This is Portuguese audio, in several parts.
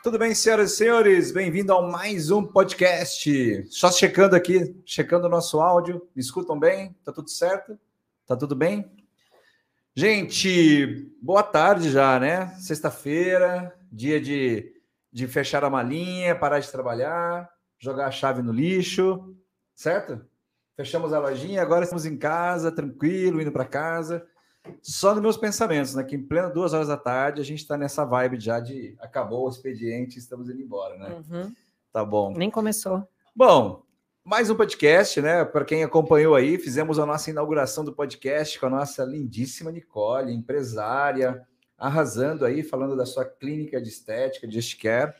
Tudo bem, senhoras e senhores? Bem-vindo a mais um podcast. Só checando aqui, checando o nosso áudio. Me escutam bem? Tá tudo certo? Tá tudo bem? Gente, boa tarde já, né? Sexta-feira, dia de, de fechar a malinha, parar de trabalhar, jogar a chave no lixo, certo? Fechamos a lojinha, agora estamos em casa, tranquilo, indo para casa. Só nos meus pensamentos, né? Que em plena duas horas da tarde a gente está nessa vibe já de acabou o expediente, estamos indo embora, né? Uhum. Tá bom. Nem começou. Bom, mais um podcast, né? Para quem acompanhou aí, fizemos a nossa inauguração do podcast com a nossa lindíssima Nicole, empresária, arrasando aí, falando da sua clínica de estética, de care,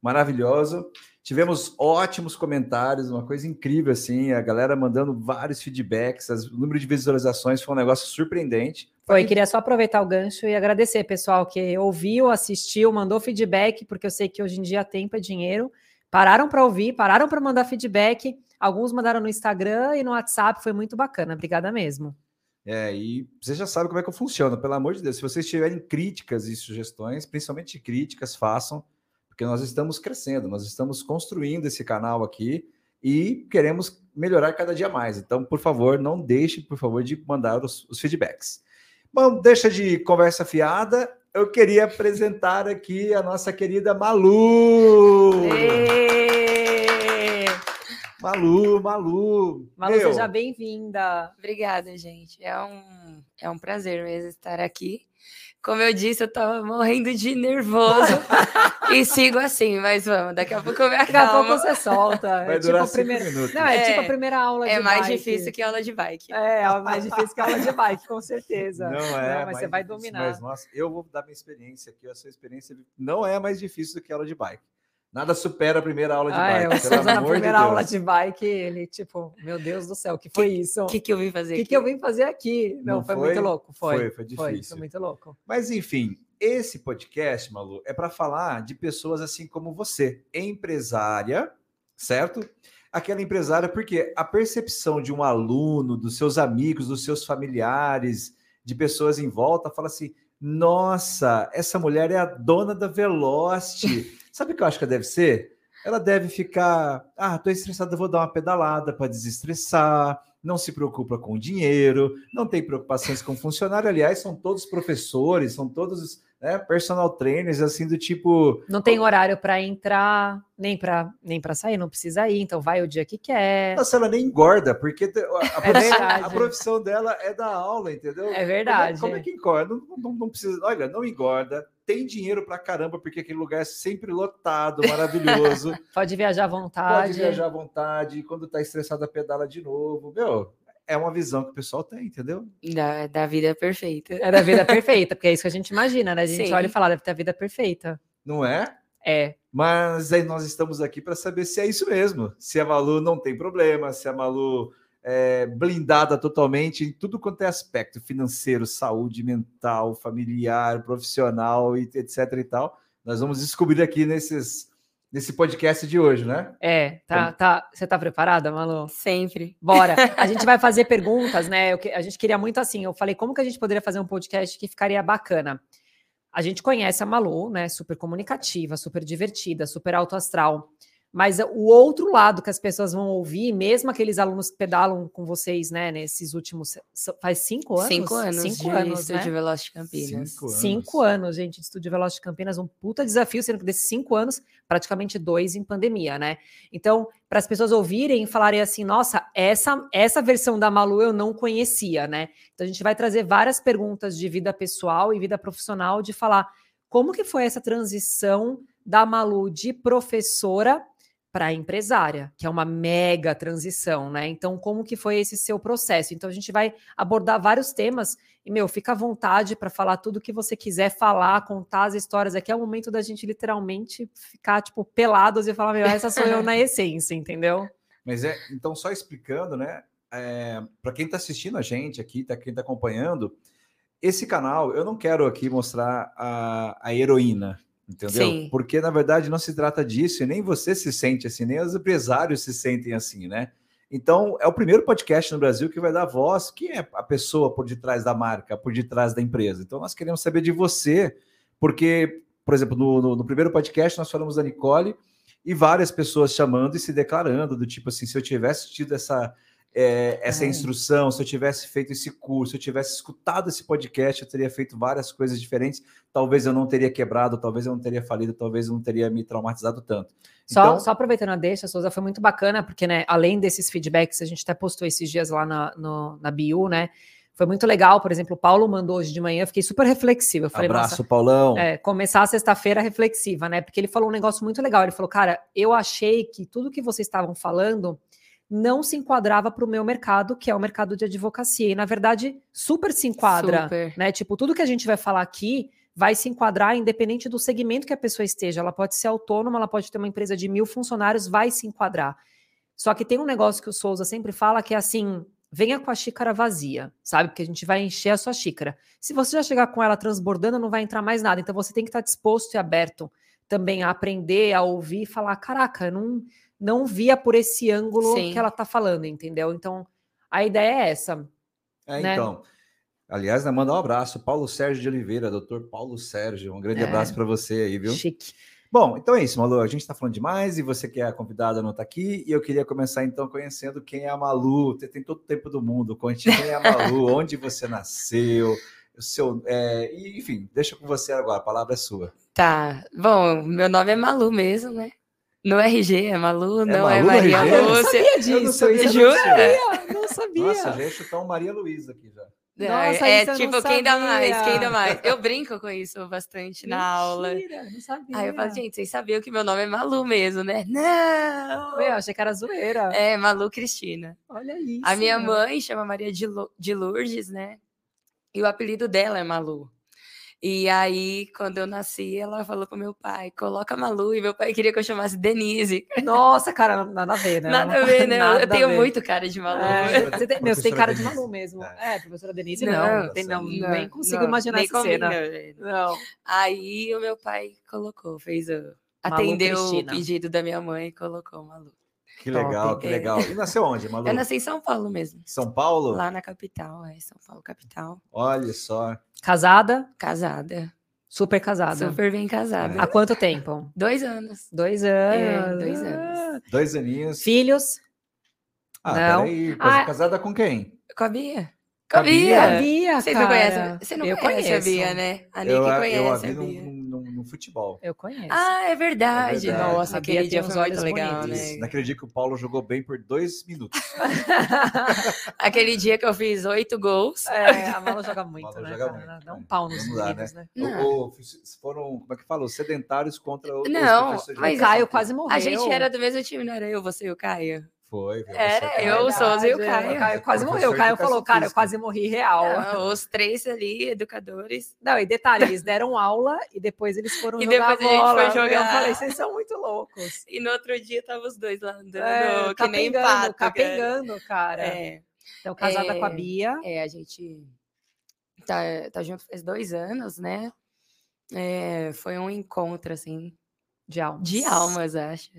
maravilhoso. Tivemos ótimos comentários, uma coisa incrível assim, a galera mandando vários feedbacks, as, o número de visualizações foi um negócio surpreendente. Foi, queria só aproveitar o gancho e agradecer, pessoal, que ouviu, assistiu, mandou feedback, porque eu sei que hoje em dia tempo é dinheiro. Pararam para ouvir, pararam para mandar feedback. Alguns mandaram no Instagram e no WhatsApp, foi muito bacana. Obrigada mesmo. É, e você já sabe como é que funciona, pelo amor de Deus. Se vocês tiverem críticas e sugestões, principalmente críticas, façam porque nós estamos crescendo, nós estamos construindo esse canal aqui e queremos melhorar cada dia mais. Então, por favor, não deixe, por favor, de mandar os, os feedbacks. Bom, deixa de conversa fiada. Eu queria apresentar aqui a nossa querida Malu. Malu, Malu. Malu, Meu. seja bem-vinda. Obrigada, gente. É um, é um prazer mesmo estar aqui. Como eu disse, eu tava morrendo de nervoso e sigo assim, mas vamos, daqui a pouco eu me acalmo. Daqui a pouco você solta. Vai é durar tipo a primeira... minutos. Não, é, é, tipo a primeira aula é de mais bike. difícil que aula de bike. É, é mais difícil que aula de bike, com certeza. Não é, não, mas você vai dominar. Mas, nossa, eu vou dar minha experiência aqui, a sua experiência não é mais difícil do que aula de bike. Nada supera a primeira aula de ah, bike. É, pelo na primeira de aula de bike, ele, tipo, meu Deus do céu, que foi isso? O que, que eu vim fazer que aqui? que eu vim fazer aqui? Não, Não foi, foi? muito louco. Foi, Foi, foi difícil. Foi, foi muito louco. Mas enfim, esse podcast, Malu, é para falar de pessoas assim como você, empresária, certo? Aquela empresária, porque a percepção de um aluno, dos seus amigos, dos seus familiares, de pessoas em volta, fala assim: nossa, essa mulher é a dona da Veloci. Sabe o que eu acho que deve ser? Ela deve ficar, ah, tô estressada, vou dar uma pedalada para desestressar, não se preocupa com dinheiro, não tem preocupações com funcionário. Aliás, são todos professores, são todos né, personal trainers, assim, do tipo. Não tem horário para entrar, nem para nem para sair, não precisa ir, então vai o dia que quer. Nossa, ela nem engorda, porque a, profissão, é a profissão dela é dar aula, entendeu? É verdade. Como é, como é que engorda? Não, não, não, precisa. Olha, não engorda, tem dinheiro para caramba, porque aquele lugar é sempre lotado, maravilhoso. Pode viajar à vontade. Pode viajar à vontade, quando tá estressada, pedala de novo. Meu, é uma visão que o pessoal tem, entendeu? Da, da vida perfeita. É da vida perfeita, porque é isso que a gente imagina, né? A gente Sim. olha e fala, deve ter a vida perfeita. Não é? É. Mas aí nós estamos aqui para saber se é isso mesmo. Se a Malu não tem problema, se a Malu é blindada totalmente em tudo quanto é aspecto financeiro, saúde mental, familiar, profissional, e etc e tal. Nós vamos descobrir aqui nesses nesse podcast de hoje, né? É, tá, tá. Você tá preparada, Malu? Sempre. Bora. A gente vai fazer perguntas, né? Eu, a gente queria muito assim. Eu falei, como que a gente poderia fazer um podcast que ficaria bacana? A gente conhece a Malu, né? Super comunicativa, super divertida, super alto astral. Mas o outro lado que as pessoas vão ouvir, mesmo aqueles alunos que pedalam com vocês, né, nesses últimos. Faz cinco anos? Cinco anos. Cinco de anos. Estúdio né? Velocity Campinas. Cinco anos. Cinco anos, gente, de Estúdio Velocity Campinas, um puta desafio, sendo que desses cinco anos, praticamente dois em pandemia, né? Então, para as pessoas ouvirem e falarem assim, nossa, essa, essa versão da Malu eu não conhecia, né? Então, a gente vai trazer várias perguntas de vida pessoal e vida profissional, de falar como que foi essa transição da Malu de professora para empresária, que é uma mega transição, né? Então, como que foi esse seu processo? Então, a gente vai abordar vários temas e, meu, fica à vontade para falar tudo que você quiser falar, contar as histórias. Aqui é o momento da gente literalmente ficar, tipo, pelados e falar, meu, essa sou eu na essência, entendeu? Mas é, então, só explicando, né? É, para quem está assistindo a gente aqui, tá, quem está acompanhando, esse canal, eu não quero aqui mostrar a, a heroína, entendeu? Sim. Porque na verdade não se trata disso e nem você se sente assim, nem os empresários se sentem assim, né? Então é o primeiro podcast no Brasil que vai dar voz. Quem é a pessoa por detrás da marca, por detrás da empresa? Então nós queremos saber de você, porque por exemplo, no, no, no primeiro podcast nós falamos da Nicole e várias pessoas chamando e se declarando do tipo assim, se eu tivesse tido essa é, essa É. instrução, se eu tivesse feito esse curso, se eu tivesse escutado esse podcast, eu teria feito várias coisas diferentes. Talvez eu não teria quebrado, talvez eu não teria falido, talvez eu não teria me traumatizado tanto. Só, Então- só aproveitando a deixa, Souza, foi muito bacana, porque, né, além desses feedbacks, a gente até postou esses dias lá na, no, na bio, né? Foi muito legal, por exemplo, o Paulo mandou hoje de manhã, eu fiquei super reflexiva. Eu falei, Abraço, Paulão. é, começar a sexta-feira reflexiva, né? Porque ele falou um negócio muito legal. Ele falou, cara, eu achei que tudo que vocês estavam falando não se enquadrava para o meu mercado, que é o mercado de advocacia. E, na verdade, super se enquadra Super. né? Tipo, tudo que a gente vai falar aqui vai se enquadrar independente do segmento que a pessoa esteja. Ela pode ser autônoma, ela pode ter uma empresa de mil funcionários, vai se enquadrar. Só que tem um negócio que o Souza sempre fala que é assim: venha com a xícara vazia, sabe? Porque a gente vai encher a sua xícara. Se você já chegar com ela transbordando, não vai entrar mais nada. Então você tem que estar disposto e aberto também a aprender, a ouvir e falar: caraca, eu não, não via por esse ângulo Sim. que ela tá falando, entendeu? Então a ideia é essa. É, né? então. Aliás, né, mandar um abraço, Paulo Sérgio de Oliveira, doutor Paulo Sérgio. Um grande É. abraço para você aí, viu? Chique. Bom, então é isso, Malu. A gente está falando demais e você que é a convidada não está aqui. E eu queria começar então conhecendo quem é a Malu. Você tem todo o tempo do mundo. Conte quem é a Malu, onde você nasceu, o seu. é, enfim, deixa com você agora, a palavra é sua. Tá. Bom, meu nome é Malu mesmo, né? No RG é Malu, não é Malu no Maria RG? Eu não Lúcia. sabia Eu não disso, sabia isso eu disso. não sabia, não sabia. Nossa, já ia chutar um Maria Luísa aqui já. Não, Nossa, é eu tipo, quem dá mais, quem dá mais. Eu brinco com isso bastante na aula. Mentira, não sabia. Aí eu falo, gente, vocês sabiam que meu nome é Malu mesmo, né? Não! Meu, achei que era zoeira. É, Malu Cristina. Olha isso. A minha mãe chama Maria de, Lu- de Lourdes, né? E o apelido dela é Malu. E aí, quando eu nasci, ela falou pro meu pai, coloca Malu. E meu pai queria que eu chamasse Denise. Nossa, cara, nada a ver, né? Nada a ver, né? Nada eu tenho ver. muito cara de Malu. É, você tem, meu, você tem cara de Denise. Malu mesmo. É. É, professora Denise, Não, não. tem, não, Não, nem consigo não, imaginar nem essa cena. combina. Não. Aí o meu pai colocou, fez o. Malu Atendeu o pedido da minha mãe e colocou Malu. Que Top. legal, que É. legal. E nasceu onde, Malu? Eu nasci em São Paulo mesmo. São Paulo? Lá na capital, é São Paulo, capital. Olha só. Casada, Casada. super casada. Super bem casada. Há quanto tempo? Dois anos. Dois É, anos. dois anos. Dois aninhos. Filhos? Ah, Não. peraí. Ah. Casada com quem? Com a Bia. Com a Bia? Bia. Bia, Você cara. não conhece? Você não eu conhece conheço. a Bia, né? A Nick eu, a- conhece eu a a Bia. Futebol. Eu conheço. Ah, é verdade. É verdade. Nossa, aquele dia foi muito olhos legal. Isso, né? Naquele dia que o Paulo jogou bem por dois minutos. Aquele dia que eu fiz oito gols. É, a Malu joga muito, Malu né? joga cara? muito, Dá um né? pau nos meninos, né? Não. Ou- ou foram, como é que fala? Os sedentários contra os Não, mas Caio quase morreu. A gente era do mesmo time, não era eu, você e o Caio? Foi? Era, Você, eu, o Souza e o Caio. é. Caio quase morreu. O Caio falou, cara, eu quase morri real. Não, os três ali, educadores. Não, e detalhe, eles deram aula e depois eles foram E jogar depois a gente bola. foi Eu jogar. falei, vocês são muito loucos. E no outro dia tava os dois lá andando, É, que nem capengando, pato. cara. capengando, cara. É, Então, casada com a É. Bia. é, a gente tá, tá junto faz dois anos, né? É, foi um encontro, assim, De almas. de almas, acho.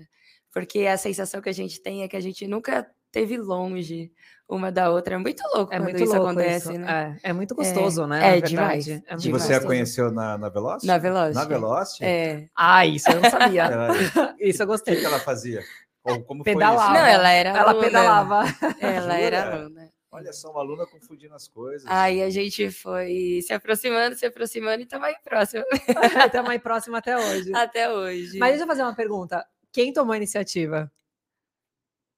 Porque a sensação que a gente tem é que a gente nunca teve longe uma da outra. É muito louco É quando muito isso louco acontece, isso. né? É, é muito gostoso, né? é demais. É E você a conheceu na, na Velocity? Na Velocity. Na Velocity? É. Ah, isso eu não sabia. Ela- isso eu O que, gostei. que ela fazia? Ou como foi Pedalava. isso? Não, ela era Ela aluna. pedalava. Ela era aluna. Olha só, uma aluna confundindo as coisas. Aí a gente foi se aproximando, se aproximando e tamo aí próximo Estamos aí próximo até hoje. até hoje. Mas deixa eu fazer uma pergunta. Quem tomou a iniciativa?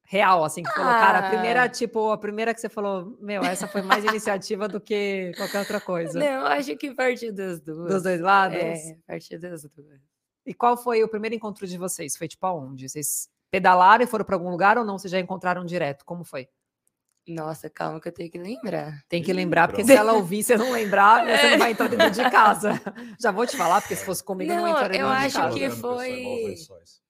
Real, assim, que falou, cara, a primeira, Ah. tipo, a primeira que você falou, meu, essa foi mais iniciativa do que qualquer outra coisa. Não, acho que partiu das duas. Dos dois lados? É, partiu das duas. E qual foi o primeiro encontro de vocês? Foi tipo aonde? Vocês pedalaram e foram para algum lugar ou não? Vocês já encontraram direto? Como foi? Nossa, calma que eu tenho que lembrar. Tem que lembrar, porque pronto. se ela ouvir, você não lembrar, você não vai entrar dentro de casa. Já vou te falar, porque se fosse comigo, eu não Não, entraria eu dentro de acho casa. que Colocando pessoas foi- envolvidas.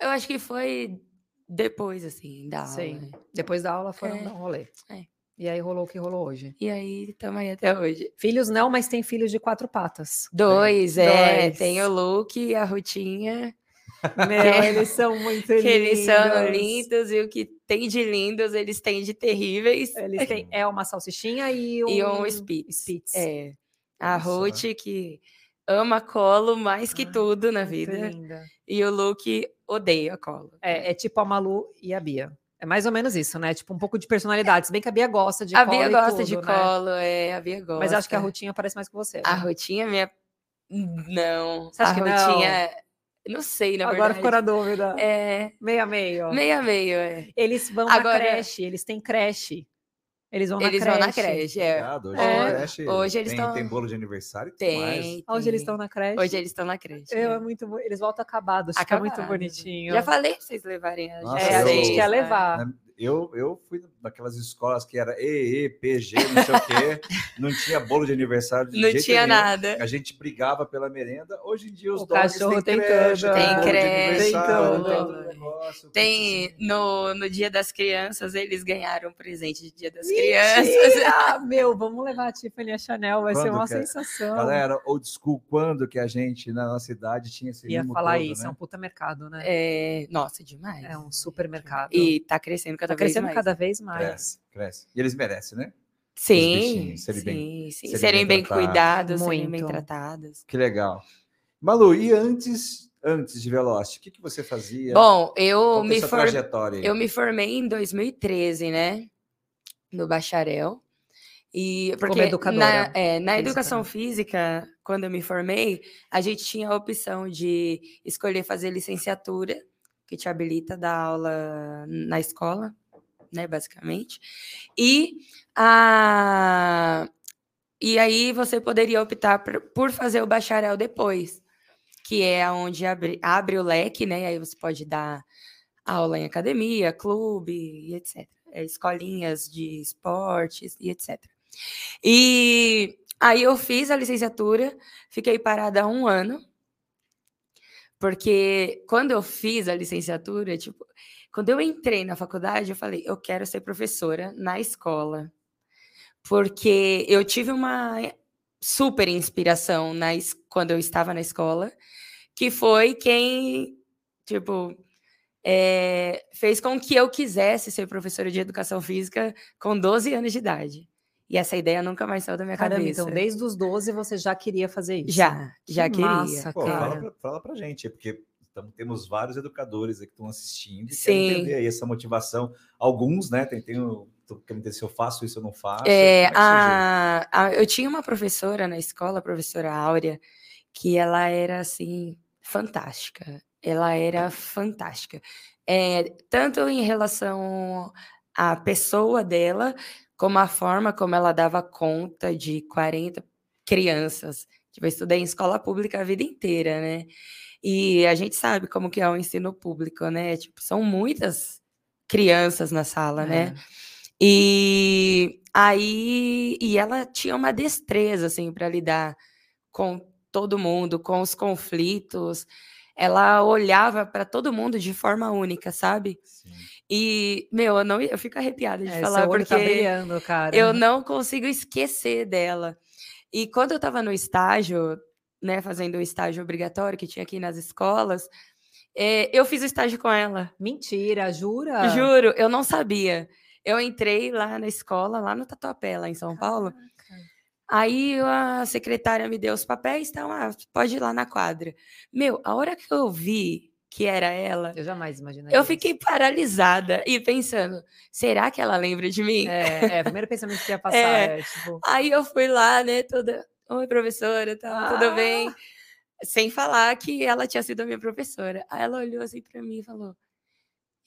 Eu acho que foi depois, assim, da aula. Sei. né? Depois da aula foram É, dar um rolê. é. E aí rolou o que rolou hoje. E aí, tamo aí até hoje. Filhos não, mas tem filhos de quatro patas. Dois, é. Dois. Tem o Luke e a Rutinha. Meu, eles são muito Que eles são lindos. lindos e o que tem de lindos, eles têm de terríveis. Eles têm é uma salsichinha e um, E um Spitz. Spitz. É. A. Ruth, que ama colo mais que Ai, tudo na vida. linda. E o Luke odeia colo. É, é tipo a Malu e a Bia. É mais ou menos isso, né? Tipo, um pouco de personalidade. Se bem que a Bia gosta de a colo Bia e gosta tudo, de né? colo, é, a Bia gosta. Mas acho que a Rutinha parece mais com você. A né? rotinha minha. Não. Você acha a que não? rotinha. Não sei, na Agora ficou na verdade. dúvida. É. Meio a meio. Meio a meio, é. Eles vão Agora- na creche, eles têm creche. Eles vão Eles na vão creche. na creche, é. Obrigado. Hoje, É. na creche Hoje eles tem, tão- tem bolo de aniversário Tem. mais. Hoje eles tem. estão na creche. Hoje eles estão na creche. Eu, é. é muito, bo- eles voltam acabados, fica muito Acabados. bonitinho. Já falei pra vocês levarem a Nossa, É, a eu- gente quer levar. Eu, eu fui naquelas escolas que era EE, PG, não sei o quê. Não tinha bolo de aniversário de Não jeito tinha nenhum. nada. A gente brigava pela merenda. Hoje em dia os O cachorro têm tem creche, tem creche, aniversário, tem tem. Tem no, no Dia das Crianças, eles ganharam um presente de Dia das Mentira! Crianças. Meu, vamos levar a Tiffany e a Chanel, vai ser Quando uma que é? sensação. Galera, old school, quando que a gente na nossa cidade tinha esse Ia falar todo, isso, é né? um puta mercado, né? É, nossa, demais. É um supermercado. E tá crescendo cada tá crescendo vez mais. cada vez mais. Cresce, cresce. E eles merecem, né? Sim, serem sim, bem- sim. serem Serem, bem bem, cuidados, serem bem Muito. tratados. Que legal. Malu, e antes, antes de Veloci, o que, que você fazia? Bom, eu me, sua for... trajetória? aí? eu me formei em 2013, né? No bacharel. E porque educadora na, é, na educação né? física, quando eu me formei, a gente tinha a opção de escolher fazer licenciatura, que te habilita a dar aula na escola, né, basicamente. E a e aí você poderia optar por, fazer o bacharel depois, que é onde abre, abre o leque, né? E aí você pode dar aula em academia, clube etc. É, escolinhas de esportes e etc. E aí eu fiz a licenciatura, fiquei parada um ano, porque quando eu fiz a licenciatura, tipo, quando eu entrei na faculdade, eu falei, eu quero ser professora na escola. Porque eu tive uma super inspiração na, quando eu estava na escola, que foi quem, tipo, é, fez com que eu quisesse ser professora de educação física com 12 anos de idade. E essa ideia nunca mais saiu da minha Caramba, cabeça. então desde os 12 você já queria fazer isso? Já, já Que queria. massa, Pô, cara. fala, pra, fala pra gente, porque temos vários educadores aí que estão assistindo e Sim. querem entender aí essa motivação. Alguns, né, tem, tem o- querendo entender se eu faço isso ou não faço. É, é a, a- eu tinha uma professora na escola, a professora Áurea, que ela era assim fantástica. Ela era fantástica. É, tanto em relação à pessoa dela, como a forma como ela dava conta de 40 crianças. Tipo, eu estudei em escola pública a vida inteira, né? E a gente sabe como que é o ensino público, né? Tipo, são muitas crianças na sala, né? É. E aí, e ela tinha uma destreza assim para lidar com todo mundo, com os conflitos. Ela olhava para todo mundo de forma única, sabe? Sim. E meu, eu não, eu fico arrepiada de É, falar seu olho porque tá brilhando, cara. eu não consigo esquecer dela. E quando eu estava no estágio, né, fazendo o estágio obrigatório que tinha aqui nas escolas, eh, eu fiz o estágio com ela. Mentira, jura? Juro, eu não sabia. Eu entrei lá na escola, lá no Tatuapé, lá em São Paulo. Aí a secretária me deu os papéis, então, ah, pode ir lá na quadra. Meu, a hora que eu vi que era ela, Eu jamais imaginaria. eu fiquei paralisada e pensando, será que ela lembra de mim? É, é, o primeiro pensamento que ia passar É. é, tipo, Aí eu fui lá, né, toda, oi, professora, tá, tudo bem? Sem falar que ela tinha sido a minha professora. Aí ela olhou assim pra mim e falou,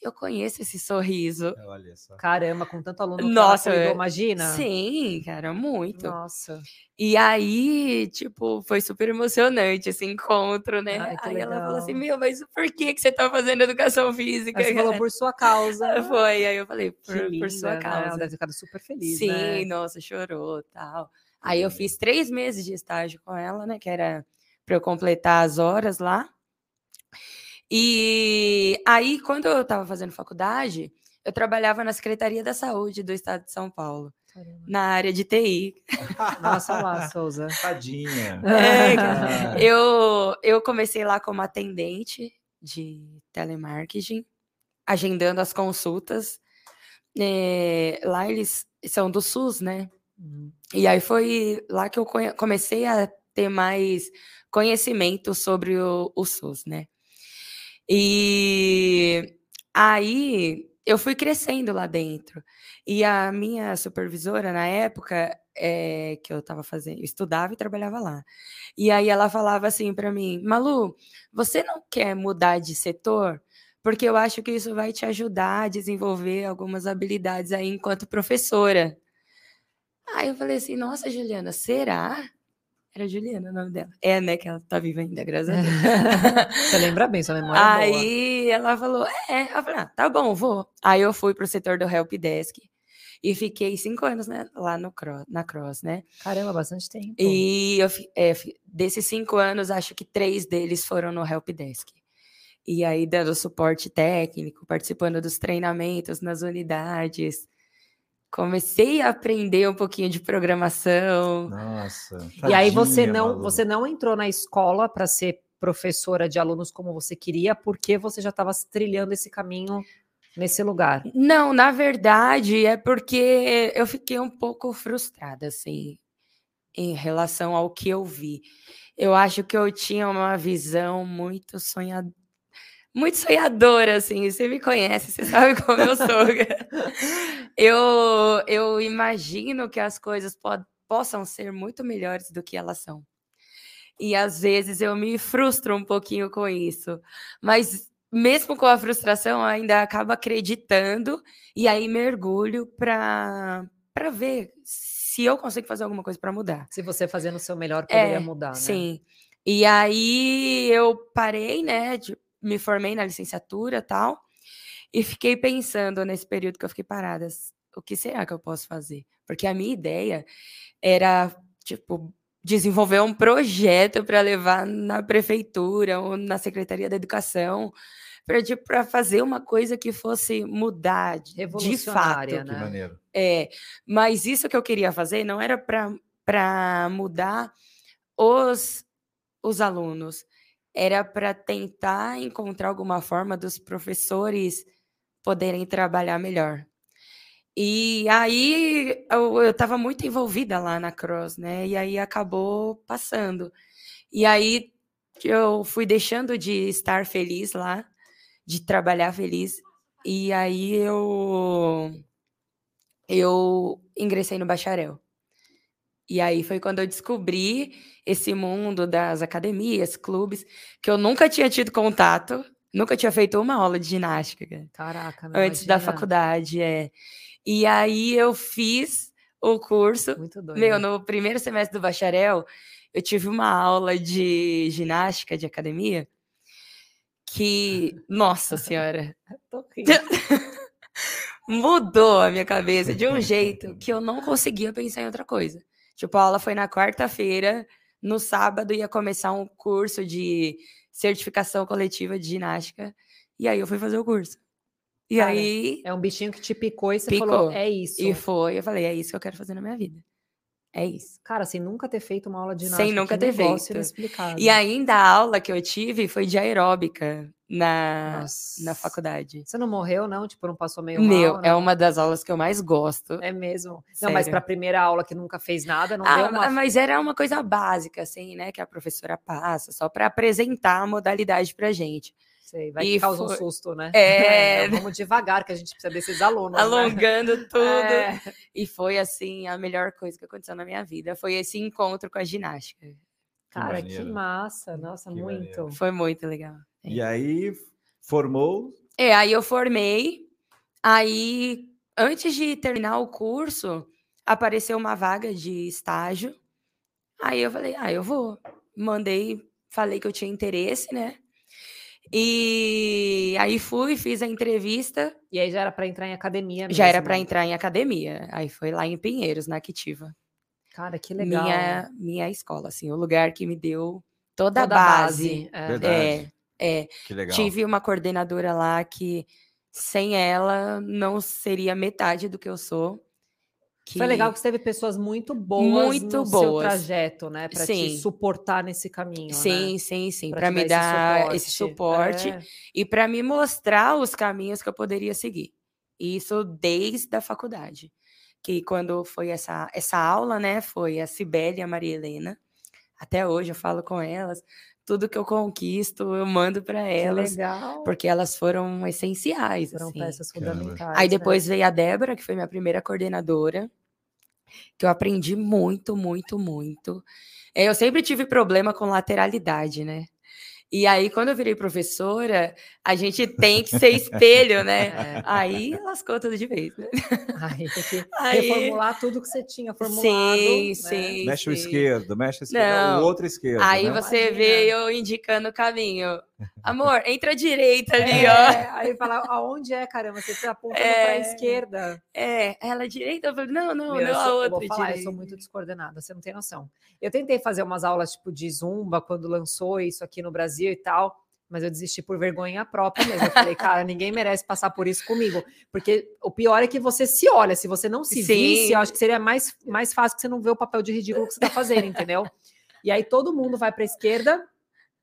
eu conheço esse sorriso. Olha só. caramba, com tanto aluno Nossa, cuidou, é. imagina? Sim, cara, muito. Nossa. E aí, tipo, foi super emocionante esse encontro, né? Ai, que aí ela falou assim: legal. Meu, mas por que, que você tá fazendo educação física? Aí você falou cara?" por sua causa. Foi, aí eu falei: Por, Que por linda, sua né? causa. Ela deve ter super feliz, Sim, né? nossa, chorou tal. Aí eu linda. fiz três meses de estágio com ela, né? Que era para eu completar as horas lá. E aí, quando eu estava fazendo faculdade, eu trabalhava na Secretaria da Saúde do Estado de São Paulo, Caramba. na área de TI. Nossa lá, Souza. Tadinha. É, cara. Eu, eu comecei lá como atendente de telemarketing, agendando as consultas. Eh, lá eles são do SUS, né? Hum. E aí foi lá que eu comecei a ter mais conhecimento sobre o, o SUS, né? E aí eu fui crescendo lá dentro. E a minha supervisora, na época, é, que eu estava fazendo, eu estudava e trabalhava lá. E aí ela falava assim para mim, Malu, você não quer mudar de setor? Porque eu acho que isso vai te ajudar a desenvolver algumas habilidades aí enquanto professora. Aí eu falei assim, nossa, Juliana, será? Era Juliana o nome dela. É, né? Que ela tá viva ainda, graças a Deus. Você lembra bem, sua memória Aí boa. ela falou, é. Ela falou, ah, tá bom, vou. Aí eu fui pro setor do Help Desk. E fiquei cinco anos né, lá no cross, na Cross, né? Caramba, bastante tempo. E eu, é, desses cinco anos, acho que três deles foram no Help Desk. E aí, dando suporte técnico, participando dos treinamentos nas unidades. Comecei a aprender um pouquinho de programação. Nossa. e aí você não, você não entrou na escola para ser professora de alunos como você queria, porque você já estava trilhando esse caminho nesse lugar? Não, na verdade é porque eu fiquei um pouco frustrada, assim, em relação ao que eu vi. Eu acho que eu tinha uma visão muito sonhadora. Muito sonhadora, assim, você me conhece, você sabe como eu sou. eu, eu imagino que as coisas pod possam ser muito melhores do que elas são. E às vezes eu me frustro um pouquinho com isso. Mas mesmo com a frustração, ainda acabo acreditando e aí mergulho para ver se eu consigo fazer alguma coisa para mudar. Se você fazendo o seu melhor poderia é, mudar, né? Sim. E aí eu parei, né, de, me formei na licenciatura tal, e fiquei pensando nesse período que eu fiquei parada, o que será que eu posso fazer? Porque a minha ideia era, tipo, desenvolver um projeto para levar na prefeitura ou na Secretaria da Educação para fazer uma coisa que fosse mudar de fato. Né? Que maneiro. É, mas isso que eu queria fazer não era para mudar os, os alunos, era para tentar encontrar alguma forma dos professores poderem trabalhar melhor. E aí eu estava muito envolvida lá na Cross, né? E aí acabou passando. E aí eu fui deixando de estar feliz lá de trabalhar feliz. E aí eu eu ingressei no bacharel. E aí foi quando eu descobri esse mundo das academias, clubes, que eu nunca tinha tido contato, nunca tinha feito uma aula de ginástica. Caraca, antes imagina. da faculdade, é. E aí eu fiz o curso. Muito doido. Meu, no primeiro semestre do bacharel, eu tive uma aula de ginástica de academia que, nossa senhora, mudou a minha cabeça de um jeito que eu não conseguia pensar em outra coisa. Tipo, a aula foi na quarta-feira, no sábado ia começar um curso de certificação coletiva de ginástica, e aí eu fui fazer o curso. E Cara, aí. É um bichinho que te picou e você Picou. falou: é isso. E foi, eu falei, é isso que eu quero fazer na minha vida. É isso. Cara, sem nunca ter feito uma aula de ginástica. Sem nunca ter feito. inexplicável. E ainda a aula que eu tive foi de aeróbica na, Nossa. na faculdade. Você não morreu, não? Tipo, não passou meio Meu, mal? é uma das aulas que eu mais gosto. É mesmo. Não, mas Sério. para a primeira aula que nunca fez nada, não deu Ah, uma. mas era uma coisa básica, assim, né? Que a professora passa, só para apresentar a modalidade pra gente. Sei, vai E que causa um foi- susto, né? É. Vamos devagar, que a gente precisa desses alunos. né? Alongando tudo. É. E foi, assim, a melhor coisa que aconteceu na minha vida. Foi esse encontro com a ginástica. Cara, que maneiro. massa. Nossa, Que muito. maneiro. Foi muito legal. E aí formou. É, aí eu formei. Aí, antes de terminar o curso, apareceu uma vaga de estágio. Aí eu falei, ah, eu vou. Mandei, falei que eu tinha interesse, né? E aí fui, fiz a entrevista. E aí já era para entrar em academia Já era mesmo. para entrar em academia. Aí foi lá em Pinheiros, na Activa. Cara, que legal. Minha, minha escola, assim, o lugar que me deu toda, Toda a a base. base. É. Verdade. É, é. Que legal. Tive uma coordenadora lá que sem ela não seria metade do que eu sou. Que... Foi legal que você teve pessoas muito boas Muito no seu boas. trajeto, né? Para te suportar nesse caminho. Sim, né? sim, sim. Pra Para me dar esse suporte É. e para me mostrar os caminhos que eu poderia seguir. Isso desde a faculdade. Que quando foi essa, essa aula, né? Foi a Cibele e a Maria Helena. Até hoje eu falo com elas. Tudo que eu conquisto, eu mando para Que elas. legal. Porque elas foram essenciais. Foram assim. peças fundamentais. Aí né? depois veio a Débora, que foi minha primeira coordenadora, que eu aprendi muito, muito, muito. Eh, Eu sempre tive problema com lateralidade, né? E aí, quando eu virei professora, a gente tem que ser espelho, né? É. Aí lascou tudo de vez, né? Aí tem que Aí- reformular tudo que você tinha formulado. Sim, né? sim. Mexe o sim. esquerdo, mexe o esquerdo, Não. o outro esquerdo. Aí né? você Imagina. vê eu indicando o caminho. Amor, entra à direita ali, ó. É, aí fala, aonde é, caramba? Você tá apontando É. para a esquerda. É, ela direita, eu falei, não, não, Meu, eu não a sou- eu outra vou falar, eu sou muito descoordenada, você não tem noção. Eu tentei fazer umas aulas tipo de zumba quando lançou isso aqui no Brasil e tal, mas eu desisti por vergonha própria mesmo. Eu falei, cara, ninguém merece passar por isso comigo, porque o pior é que você se olha, se você não se Sim. visse, eu acho que seria mais, mais fácil que você não vê o papel de ridículo que você tá fazendo, entendeu? E aí todo mundo vai para a esquerda,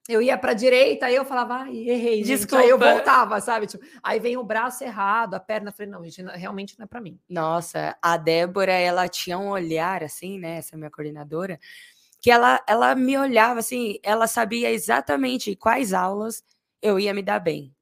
eu ia para a direita, aí eu falava, ai, errei, gente. Aí eu Desculpa. voltava, sabe? Tipo, aí vem o braço errado, a perna, eu falei, não, gente, realmente não é para mim. Nossa, a Débora, ela tinha um olhar assim, né? Essa minha coordenadora, que ela, ela me olhava assim, ela sabia exatamente quais aulas eu ia me dar bem.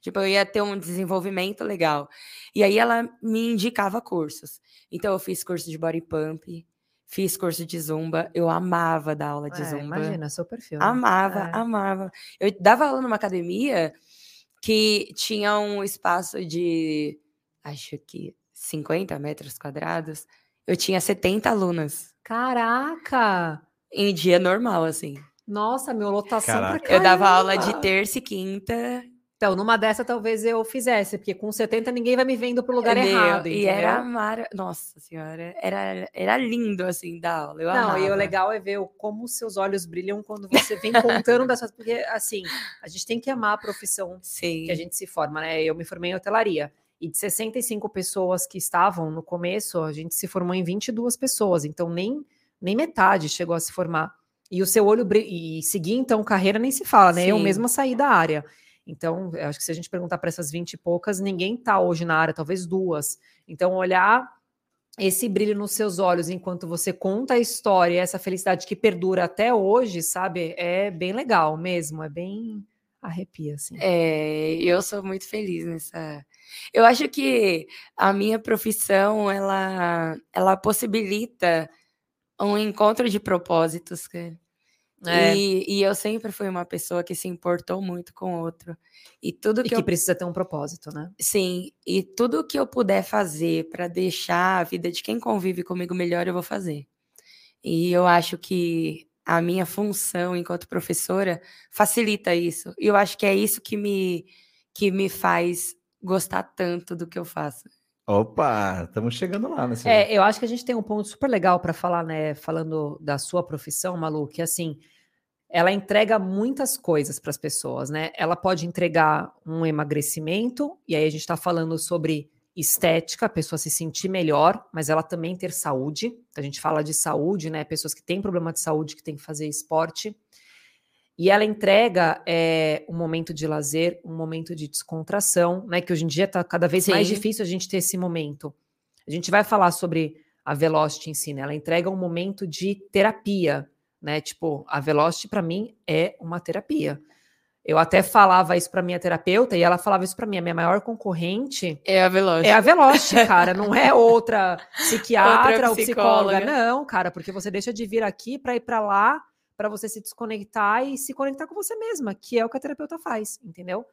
Tipo, eu ia ter um desenvolvimento legal. E aí ela me indicava cursos. Então, eu fiz curso de body pump, fiz curso de zumba. Eu amava dar aula de É, zumba. imagina, seu perfil. né? Amava, É. amava. Eu dava aula numa academia que tinha um espaço de, acho que 50 metros quadrados. Eu tinha 70 alunas Caraca! Em dia normal, assim. Nossa, meu lotação pra Caraca. Eu dava aula de terça e quinta. Então, numa dessa talvez eu fizesse, porque com 70 ninguém vai me vendo pro lugar meu, errado, E entendeu? era mara... Nossa senhora, era, era lindo, assim, da aula. Eu Não, amava. e o legal é ver como os seus olhos brilham quando você vem contando dessas... Porque, assim, a gente tem que amar a profissão Sim. que a gente se forma, né? Eu me formei em hotelaria. E de 65 pessoas que estavam no começo, a gente se formou em 22 pessoas. Então, nem, nem metade chegou a se formar. E o seu olho e seguir, então, carreira nem se fala, né? Eu Sim. mesma saí da área. Então, eu acho que se a gente perguntar para essas 20 e poucas, ninguém tá hoje na área, talvez duas. Então, olhar esse brilho nos seus olhos enquanto você conta a história, essa felicidade que perdura até hoje, sabe? É bem legal mesmo, é bem arrepia, assim. É, eu sou muito feliz nessa. Eu acho que a minha profissão ela, ela possibilita um encontro de propósitos, cara. É. E, e eu sempre fui uma pessoa que se importou muito com o outro. E tudo E que, que eu precisa ter um propósito, né? sim, e tudo que eu puder fazer para deixar a vida de quem convive comigo melhor, eu vou fazer. E eu acho que a minha função enquanto professora facilita isso. E eu acho que é isso que me que me faz gostar tanto do que eu faço. Opa, estamos chegando lá, né? É, eu acho que a gente tem um ponto super legal para falar, né? Falando da sua profissão, Malu, que assim, ela entrega muitas coisas para as pessoas, né? Ela pode entregar um emagrecimento, e aí a gente está falando sobre estética, a pessoa se sentir melhor, mas ela também ter saúde. A gente fala de saúde, né? Pessoas que têm problema de saúde, que têm que fazer esporte. E ela entrega é, um momento de lazer, um momento de descontração, né? Que hoje em dia está cada vez mais Sim. difícil a gente ter esse momento. A gente vai falar sobre a Velocity em si, né? Ela entrega um momento de terapia, né? Tipo, a Velocity para mim é uma terapia. Eu até falava isso para minha terapeuta e ela falava isso para mim. A minha maior concorrente É a Veloz. é a Velocity, cara, não é outra psiquiatra Outra ou psicóloga. psicóloga. Não, cara, porque você deixa de vir aqui para ir para lá, para você se desconectar e se conectar com você mesma, que é o que a terapeuta faz, entendeu?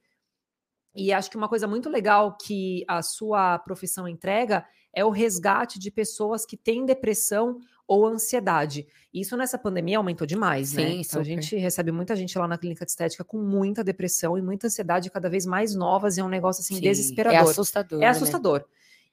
E acho que uma coisa muito legal que a sua profissão entrega é o resgate de pessoas que têm depressão ou ansiedade. Isso nessa pandemia aumentou demais, né? Sim, Então a super. gente recebe muita gente lá na clínica de estética com muita depressão e muita ansiedade cada vez mais novas e é um negócio assim Sim, desesperador. É assustador. É né? assustador.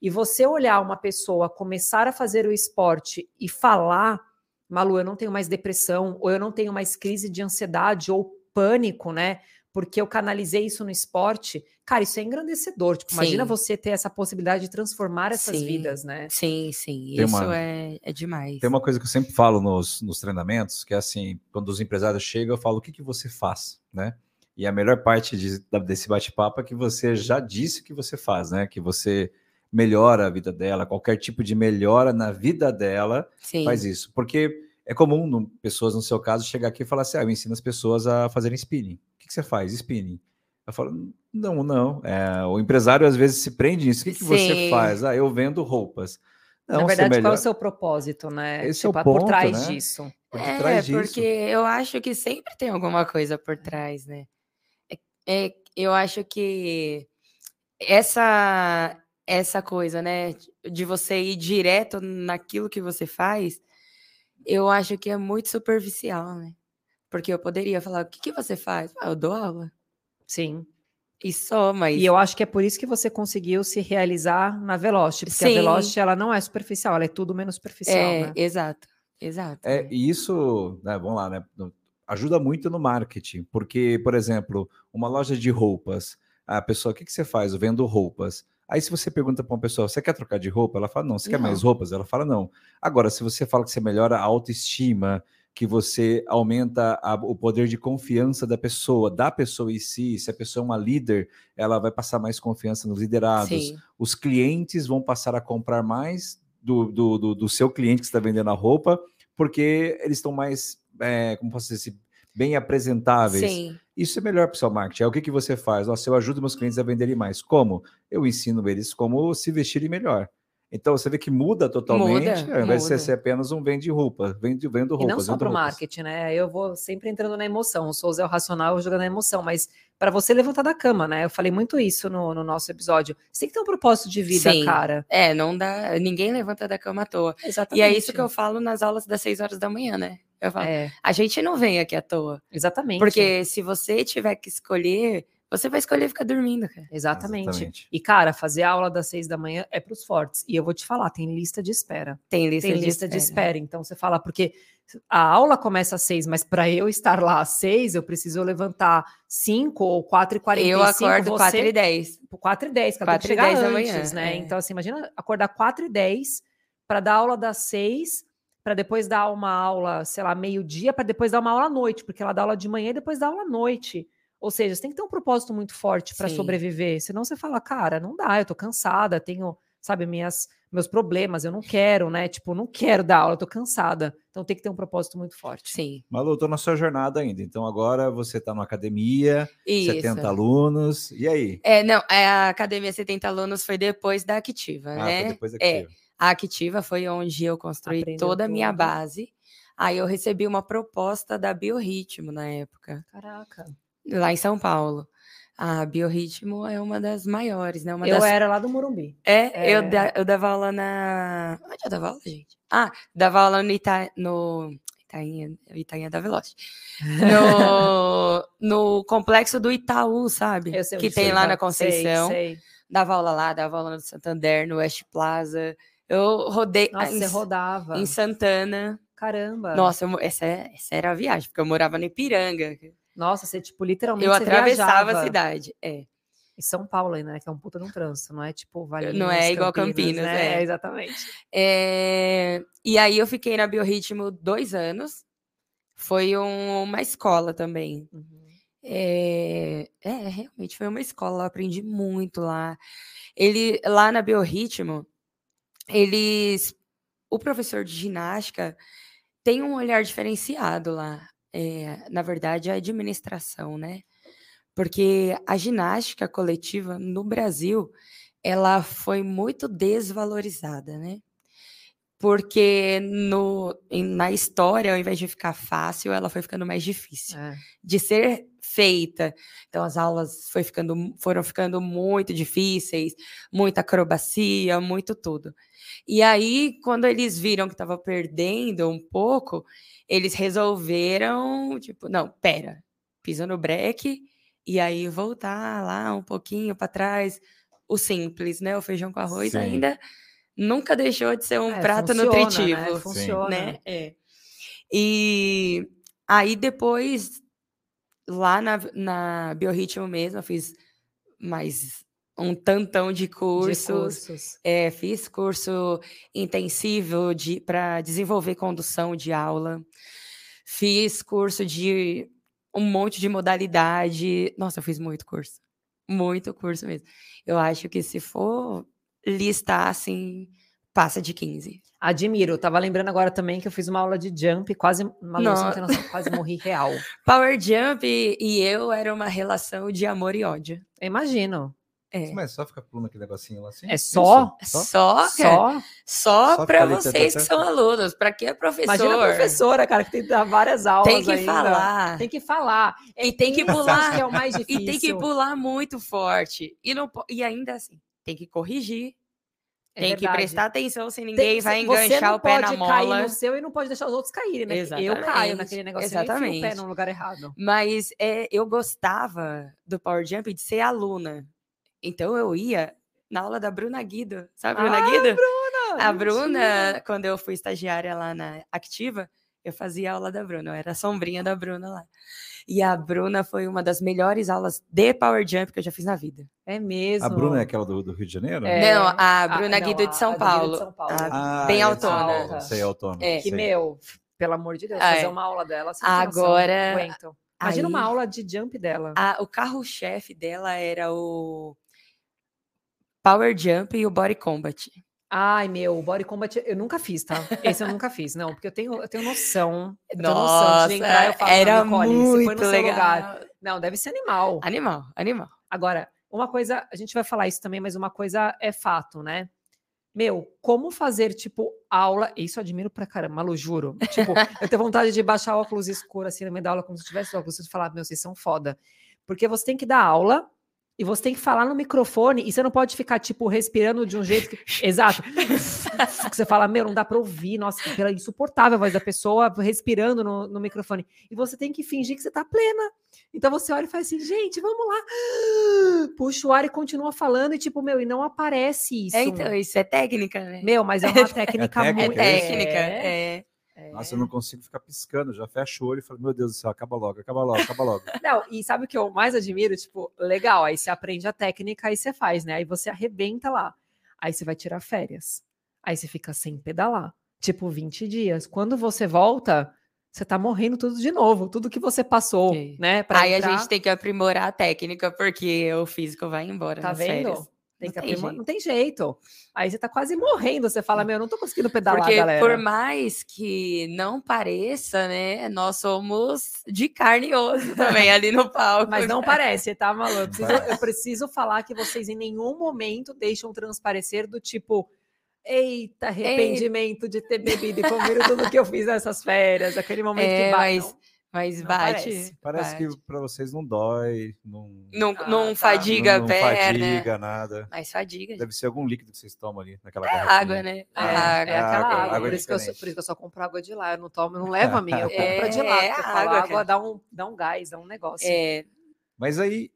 E você olhar uma pessoa começar a fazer o esporte e falar, Malu, eu não tenho mais depressão, ou eu não tenho mais crise de ansiedade ou pânico, né? Porque eu canalizei isso no esporte. Cara, isso é engrandecedor. Tipo, imagina você ter essa possibilidade de transformar essas Sim. vidas, né? Sim, sim. Tem isso uma- é, é demais. Tem uma coisa que eu sempre falo nos, nos treinamentos, que é assim, quando os empresários chegam, eu falo, o que, que você faz, né? E a melhor parte de- desse bate-papo é que você já disse o que você faz, né? Que você melhora a vida dela, qualquer tipo de melhora na vida dela Sim. faz isso. Porque é comum no, pessoas, no seu caso, chegar aqui e falar assim: ah, eu ensino as pessoas a fazerem spinning. O que, que você faz? Spinning. Eu falo, não, não. É, o empresário às vezes se prende nisso. O que, que você faz? Ah, eu vendo roupas. Não, Na verdade, melhor... qual é o seu propósito, né? Esse tipo, é o ponto, por trás né? disso. Por é, trás disso. porque eu acho que sempre tem alguma coisa por trás, né? É, é, eu acho que essa essa coisa, né, de você ir direto naquilo que você faz, eu acho que é muito superficial, né? Porque eu poderia falar, o que, que você faz? Ah, eu dou aula. Sim. E só, mas... E eu acho que é por isso que você conseguiu se realizar na Velocity, porque Sim. a Velocity, ela não é superficial, ela é tudo menos superficial, é, né? exato, exato. É, e isso, né, vamos lá, né, ajuda muito no marketing, porque, por exemplo, uma loja de roupas, a pessoa, o que, que você faz? Eu vendo roupas. Aí, se você pergunta para uma pessoa, você quer trocar de roupa? Ela fala, não. Você não. quer mais roupas? Ela fala, não. Agora, se você fala que você melhora a autoestima, que você aumenta a, o poder de confiança da pessoa, da pessoa em si, se a pessoa é uma líder, ela vai passar mais confiança nos liderados. Sim. Os clientes vão passar a comprar mais do, do, do, do seu cliente que está vendendo a roupa, porque eles estão mais, é, como posso dizer, bem apresentáveis. Sim. Isso é melhor para o seu marketing. É o que, que você faz? Nossa, eu ajudo meus clientes a venderem mais. Como? Eu ensino eles como se vestirem melhor. Então você vê que muda totalmente, muda, ao invés muda. de ser apenas um vende roupa, vende vendo roupas. E não só para o marketing, né? Eu vou sempre entrando na emoção. O Souza é o racional, eu jogando na emoção, mas para você levantar da cama, né? Eu falei muito isso no, no, nosso episódio. Você tem que ter um propósito de vida, Sim. cara. É, não dá. Ninguém levanta da cama à toa. Exatamente. E é isso que eu falo nas aulas das 6 horas da manhã, né? Eu falo, é. a gente não vem aqui à toa. Exatamente. Porque se você tiver que escolher, você vai escolher ficar dormindo, cara. Exatamente. Exatamente. E, cara, fazer aula das seis da manhã é para os fortes. E eu vou te falar, tem lista de espera. Tem lista, tem de, lista espera. de espera. Então você fala, porque a aula começa às seis, mas para eu estar lá às seis, eu preciso levantar cinco ou quatro e quarenta Eu acordo você... quatro e dez. Quatro e dez, que eu tenho que chegar antes, né? É. Então, assim, imagina acordar quatro e dez para dar aula das seis para depois dar uma aula, sei lá, meio-dia, para depois dar uma aula à noite, porque ela dá aula de manhã e depois dá aula à noite. Ou seja, você tem que ter um propósito muito forte para sobreviver. Senão você fala, cara, não dá, eu tô cansada, tenho, sabe, minhas, meus problemas, eu não quero, né? Tipo, não quero dar aula, eu tô cansada. Então tem que ter um propósito muito forte. Sim. Malu, tô na sua jornada ainda. Então agora você tá na academia, Isso. 70 alunos. E aí? É, não, é, a academia 70 alunos foi depois da Activa, ah, né? Foi depois da Activa. É. A Activa foi onde eu construí Aprendeu toda a minha base. Aí eu recebi uma proposta da Biorritmo na época. Caraca. Lá em São Paulo. A Biorritmo é uma das maiores, né? Uma eu das... era lá do Morumbi. É, é... Eu, da, eu dava aula na. Onde eu dava aula, gente? Ah, dava aula no, Ita... no... Itainha, Itainha da Veloz. No... no complexo do Itaú, sabe? que tem lá na Conceição. Sei, sei. Dava aula lá, dava aula no Santander, no West Plaza. Eu rodei. Nossa, em, você rodava. Em Santana. Caramba. Nossa, eu, essa, é, essa era a viagem, porque eu morava no Ipiranga. Nossa, você, tipo, literalmente. Eu atravessava viajava. a cidade. É. Em São Paulo ainda, né? Que é um puta de um trânsito, não é tipo Valinhos, Não é igual Campinas, Campinas né? É, exatamente. É... E aí eu fiquei na Biorritmo dois anos. Foi um, uma escola também. Uhum. É... é, realmente foi uma escola. Eu aprendi muito lá. Ele, lá na Biorritmo, eles. O professor de ginástica tem um olhar diferenciado lá. É, na verdade, a administração, né? Porque a ginástica coletiva no Brasil ela foi muito desvalorizada, né? Porque no, na história, ao invés de ficar fácil, ela foi ficando mais difícil é. de ser feita. Então as aulas foi ficando, foram ficando muito difíceis, muita acrobacia, muito tudo. E aí, quando eles viram que estava perdendo um pouco, eles resolveram, tipo, não, pera, pisa no breque e aí voltar lá um pouquinho para trás, o simples, né? O feijão com arroz Sim. ainda nunca deixou de ser um é, prato funciona, né? nutritivo, né? Funciona, né? É. E aí depois lá na, na Biorritmo mesmo, eu fiz mais um tantão de cursos. De cursos. É, fiz curso intensivo de, para desenvolver condução de aula. Fiz curso de um monte de modalidade. Nossa, eu fiz muito curso. Muito curso mesmo. Eu acho que se for listar assim passa de 15. Admiro. Tava lembrando agora também que eu fiz uma aula de jump, quase, tem noção, quase morri real. Power Jump e eu era uma relação de amor e ódio. Eu imagino. É. Mas só ficar pulando aquele negocinho lá assim? É só? Isso? Só, Só. só, Só para vocês que são alunos. Para que é professor? Imagina a professora, cara, que tem que dar várias aulas. Tem que ainda. falar. Tem que falar. E tem que pular. que é o mais difícil. E tem que pular muito forte. E, não, e ainda assim, tem que corrigir. É tem que verdade. prestar atenção, se Tem- ninguém vai você enganchar não o pé na pode cair mola. no seu e não pode deixar os outros caírem, né? Eu Exatamente, caio naquele negócio e enfio o pé exatamente. no lugar errado. Mas é, eu gostava do Power Jump de ser aluna. Então eu ia na aula da Bruna Guido. Sabe a Bruna Ah, Guido? Bruna! A Bruna, quando eu fui estagiária lá na Activa, eu fazia aula da Bruna, eu era a sombrinha da Bruna lá. E a Bruna foi uma das melhores aulas de Power Jump que eu já fiz na vida. É mesmo. A Bruna é aquela do, do Rio de Janeiro? É. Não, a Ah, Bruna não, Guido de São Paulo. de São Paulo. A- Ah, bem é, autônoma. sei, Sei, autônoma. É. Que, sei. meu, pelo amor de Deus, Ah, fazer é. uma aula dela. noção, Agora, não aguento. Imagina uma aí- aula de jump dela. A- o carro-chefe dela era o Power Jump e o Body Combat. Ai, meu, body combat eu nunca fiz, tá? Esse eu nunca fiz, não, porque eu tenho, eu tenho noção. Eu tenho noção de entrar, eu falo, era "Não, Nicole, muito no seu legal. lugar. Não, deve ser animal. Animal, animal. Agora, uma coisa, a gente vai falar isso também, mas uma coisa é fato, né? Meu, como fazer, tipo, aula. Isso eu admiro pra caramba, Malu, juro. Tipo, eu tenho vontade de baixar óculos escuro assim no meio da aula, como se tivesse óculos, e falar, meu, vocês são foda. Porque você tem que dar aula e você tem que falar no microfone e você não pode ficar, tipo, respirando de um jeito que. Exato. que você fala, meu, não dá pra ouvir, nossa, pela insuportável a voz da pessoa respirando no, no microfone. E você tem que fingir que você tá plena. Então você olha e faz assim, gente, vamos lá. Puxa o ar e continua falando, e tipo, meu, e não aparece isso. É, então, isso é técnica, né? Meu, mas é uma técnica técnica, muito. É é técnica, É. é. Nossa, eu não consigo ficar piscando, já fecho o olho e falo, meu Deus do céu, acaba logo, acaba logo, acaba logo. Não, e sabe o que eu mais admiro? Tipo, legal, aí você aprende a técnica, aí você faz, né? Aí você arrebenta lá. Aí você vai tirar férias. Aí você fica sem pedalar. Tipo, 20 dias. Quando você volta, você tá morrendo tudo de novo. Tudo que você passou, Sim. né? Pra Aí entrar, a gente tem que aprimorar a técnica, porque o físico vai embora Tá nas vendo? férias. Tem Não que tem não tem jeito. Aí você tá quase morrendo. Você fala, meu, eu não tô conseguindo pedalar, Porque galera. por mais que não pareça, né, nós somos de carne e osso também ali no palco. Mas não parece, tá, Malu? Eu preciso, eu preciso falar que vocês em nenhum momento deixam transparecer do tipo. Eita, arrependimento de ter bebido e comido tudo que eu fiz nessas férias, aquele momento É, que bate. mas, mas não bate. parece. Parece bate. que pra vocês não dói, não, Não, Ah, não tá. fadiga não, a não perna. fadiga, nada. Mas fadiga. Deve ser algum líquido que vocês tomam ali naquela É água, né? É, A é água. aquela água, água, água por, é isso que eu, por isso que eu só compro água de lá, eu não tomo, eu não levo a minha, eu compro a de É, lá, é eu água, água dá um, dá um gás, dá um negócio. É, Mas aí,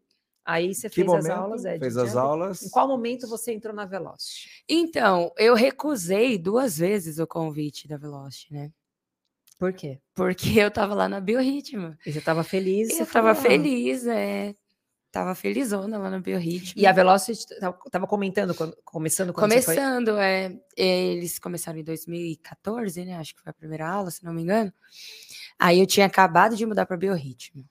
Aí você que fez momento as aulas, é, de fez as aulas? Em qual momento você entrou na Velocity? Então, eu recusei duas vezes o convite da Velocity, né? Por quê? Porque eu tava lá na Biorritmo. E você tava feliz? Eu você tava "Ah". feliz, é. Tava felizona lá na Biorritmo. E a Velocity tava- comentando, começando quando? Começando, é, eles começaram em 2014, né? Acho que foi a primeira aula, se não me engano. Aí eu tinha acabado de mudar para biorritmo.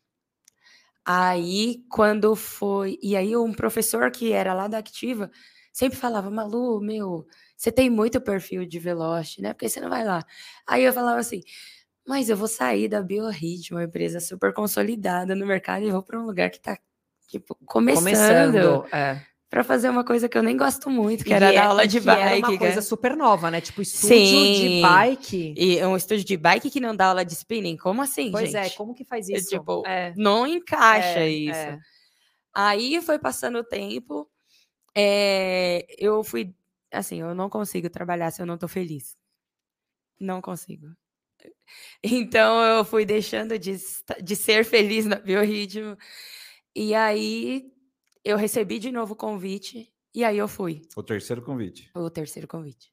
Aí, quando foi. E aí, um professor que era lá da Activa sempre falava: Malu, meu, você tem muito perfil de Veloci, né? Porque você não vai lá. Aí eu falava assim. Mas eu vou sair da Biorritmo, uma empresa super consolidada no mercado, e vou para um lugar que tá, tipo, começando, Começando, é. para fazer uma coisa que eu nem gosto muito, que E era é- dar aula de que bike. Era uma coisa é- super nova, né? Tipo, estúdio de Sim. bike. E um estúdio de bike que não dá aula de spinning? Como assim, Pois gente? é, como que faz É isso? tipo, É, Não encaixa é, isso. é. Aí foi passando o tempo, é, eu fui, assim, eu não consigo trabalhar se eu não tô feliz. Não consigo. Então eu fui deixando de, de ser feliz na biorritmo. E aí eu recebi de novo o convite, e aí eu fui, O terceiro convite. o terceiro convite.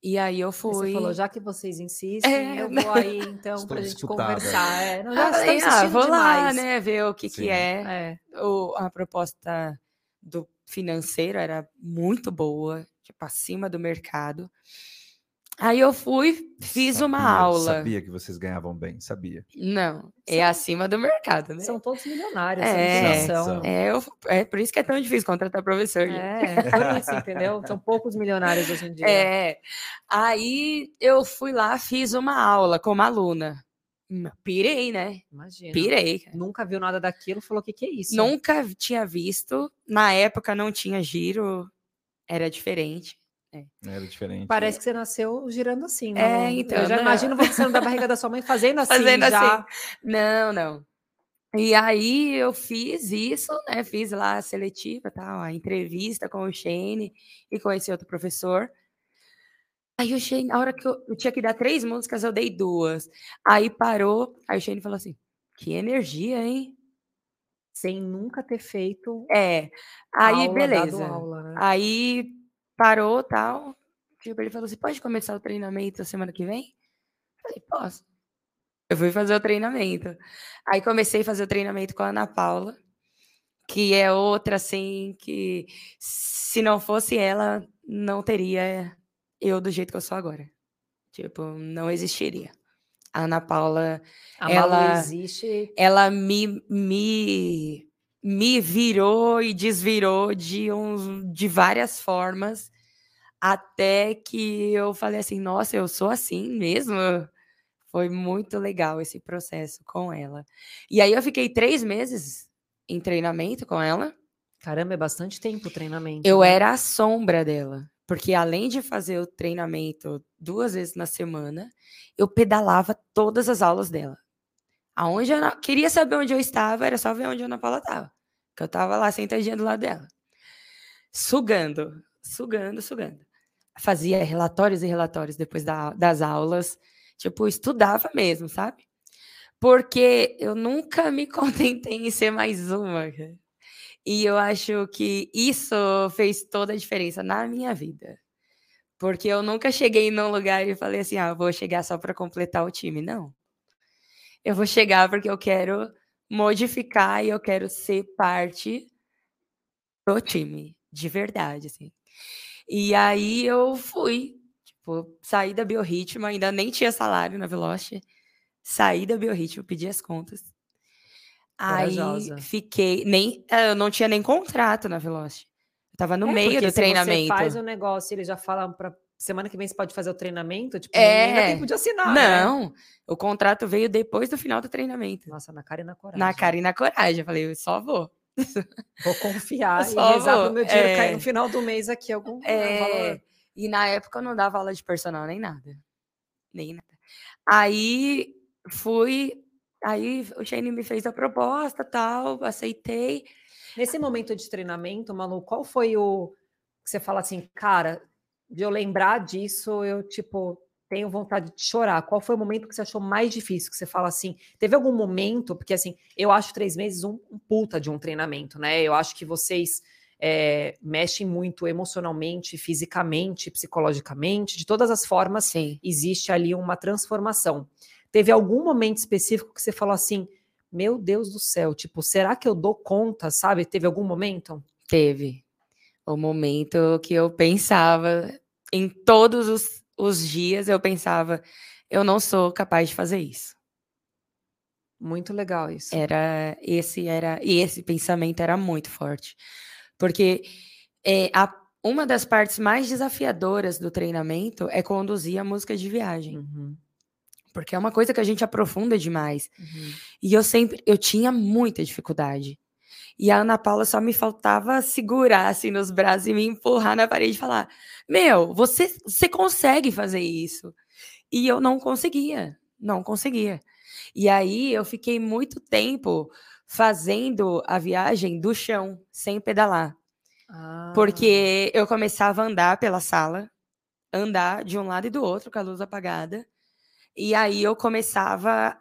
E aí eu fui. Você falou, já que vocês insistem, É, eu vou aí, então, Estou pra gente disputada. conversar. É, não, Ah, já falei, estão ah, vou lá, demais. né, ver o que, Sim. que é. É. o- a proposta do financeiro era muito boa, tipo, acima do mercado. Aí eu fui, fiz uma Sabia, aula. Sabia que vocês ganhavam bem, sabia. Não, é São- acima do mercado, né? São todos milionários, É, são. É, eu- é por isso que é tão difícil contratar professor. É, por isso, entendeu? São poucos milionários hoje em dia. É. Aí eu fui lá, fiz uma aula como aluna. Hum, Pirei, né? Imagina. Pirei. Nunca viu nada daquilo, falou: o que, que é isso? Nunca tinha visto. Na época não tinha giro, era diferente. Era diferente. Parece que você nasceu girando assim, né? É, Lu? então, Eu já não. imagino você da barriga da sua mãe fazendo assim. Fazendo já. assim. Não, não. E aí eu fiz isso, né? Fiz lá a seletiva, tal, a entrevista com o Shane e com esse outro professor. Aí o Shane, na hora que eu, eu tinha que dar três músicas, eu dei duas. Aí parou, aí o Shane falou assim: que energia, hein? Sem nunca ter feito É. Aí, aula, dado beleza. aula, né? Aí parou tal. Tipo, ele falou assim: pode começar o treinamento semana que vem? Falei, posso. Eu fui fazer o treinamento. Aí comecei a fazer o treinamento com a Ana Paula, que é outra, assim, que se não fosse ela, não teria eu do jeito que eu sou agora. Tipo, não existiria. A Ana Paula, A ela- Malu existe. ela me, me, me virou e desvirou de, uns, de várias formas, até que eu falei assim, nossa, eu sou assim mesmo? Foi muito legal esse processo com ela. E aí eu fiquei três meses em treinamento com ela. Caramba, é bastante tempo o treinamento. Eu né? era a sombra dela, porque além de fazer o treinamento duas vezes na semana, eu pedalava todas as aulas dela. Aonde eu não- queria saber onde eu estava, era só ver onde a Ana Paula estava. Que eu estava lá sentadinha do lado dela. Sugando, sugando, sugando. Fazia relatórios e relatórios depois da- das aulas. Tipo, estudava mesmo, sabe? Porque eu nunca me contentei em ser mais uma. E eu acho que isso fez toda a diferença na minha vida. Porque eu nunca cheguei num lugar e falei assim: ah, vou chegar só para completar o time. Não. Eu vou chegar porque eu quero modificar e eu quero ser parte do time, de verdade, assim. E aí eu fui, tipo, saí da Biorritmo, ainda nem tinha salário na Velocity, saí da Biorritmo, pedi as contas. Corajosa. Aí fiquei, nem, eh, eu não tinha nem contrato na Velocity. Eu tava no É, meio do treinamento. Você faz o negócio, ele já fala para semana que vem você pode fazer o treinamento, tipo, nem dá É. tempo de assinar. né? Não, o contrato veio depois do final do treinamento. Nossa, na cara e na coragem. Na cara e na coragem. Eu falei, eu só vou. Vou confiar Eu e só rezar vou, meu dinheiro é. cair no final do mês aqui algum É, valor. e na época eu não dava aula de personal nem nada. Nem nada. Aí fui, aí o Shane me fez a proposta, tal, aceitei. Nesse momento de treinamento, Malu, qual foi o que você fala assim, cara, de eu lembrar disso, eu tipo tenho vontade de chorar. Qual foi o momento que você achou mais difícil? Que você fala assim, teve algum momento? Porque assim, eu acho três meses um, um puta de um treinamento, né? Eu acho que vocês é, mexem muito emocionalmente, fisicamente, psicologicamente, de todas as formas Sim. existe ali uma transformação. Teve algum momento específico que você falou assim, meu Deus do céu, tipo, será que eu dou conta, sabe? Teve algum momento? Teve o momento que eu pensava, em todos os, os dias, eu pensava, eu não sou capaz de fazer isso. Muito legal isso. Era esse era e esse pensamento era muito forte, porque é, a, uma das partes mais desafiadoras do treinamento é conduzir a música de viagem, Uhum, porque é uma coisa que a gente aprofunda demais. uhum. E eu sempre, eu tinha muita dificuldade. E a Ana Paula só me faltava segurar assim nos braços e me empurrar na parede e falar: Meu, você, você consegue fazer isso. E eu não conseguia, não conseguia. E aí eu fiquei muito tempo fazendo a viagem do chão, sem pedalar. Ah, Porque eu começava a andar pela sala, andar de um lado e do outro com a luz apagada. E aí eu começava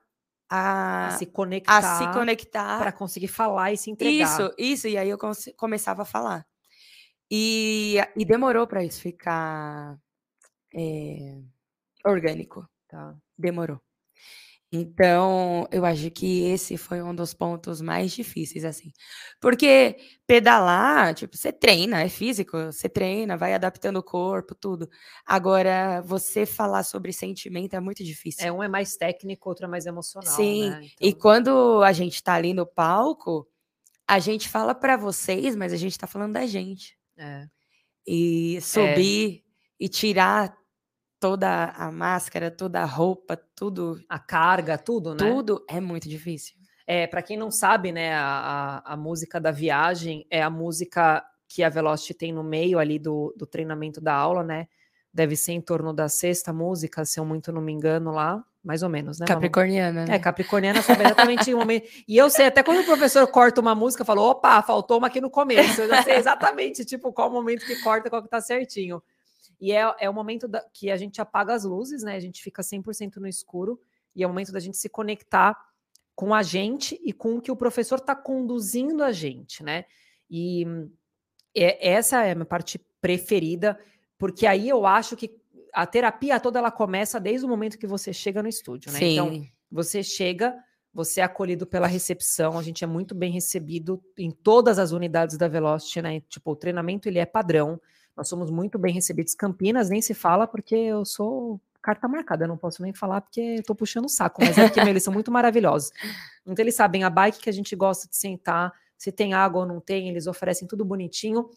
a a, se conectar, conectar. para conseguir falar e se entregar. Isso, isso. E aí eu começava a falar. E, e demorou para isso ficar é, orgânico. Tá. Demorou. Então, eu acho que esse foi um dos pontos mais difíceis, assim. Porque pedalar, tipo, você treina, é físico, você treina, vai adaptando o corpo, tudo. Agora, você falar sobre sentimento é muito difícil. É, um é mais técnico, outro é mais emocional. Sim, né? e Então, quando a gente tá ali no palco, a gente fala para vocês, mas a gente tá falando da gente. é. E subir e tirar toda a máscara, toda a roupa, tudo, a carga, tudo, né? tudo é muito difícil. É, para quem não sabe, né, a, a, a música da viagem é a música que a Velocity tem no meio ali do, do treinamento da aula, né? Deve ser em torno da sexta música, se eu muito não me engano lá, mais ou menos, né? Capricorniana, né? É, Capricorniana sabe exatamente o momento. E eu sei, até quando o professor corta uma música, eu falo, opa, faltou uma aqui no começo. Eu já sei exatamente, tipo, qual momento que corta, qual que tá certinho. E é, é o momento da- que a gente apaga as luzes, né? A gente fica 100% no escuro. E é o momento da gente se conectar com a gente e com o que o professor está conduzindo a gente, né? E é- essa é a minha parte preferida, porque aí eu acho que a terapia toda ela começa desde o momento que você chega no estúdio, né? Então, Sim. você chega, você é acolhido pela recepção, a gente é muito bem recebido em todas as unidades da Velocity, né? Tipo, o treinamento ele é padrão, nós somos muito bem recebidos. Campinas nem se fala porque eu sou carta marcada, eu não posso nem falar porque tô puxando o saco, mas é meu, eles são muito maravilhosos. Então eles sabem a bike que a gente gosta de sentar, se tem água ou não tem, eles oferecem tudo bonitinho.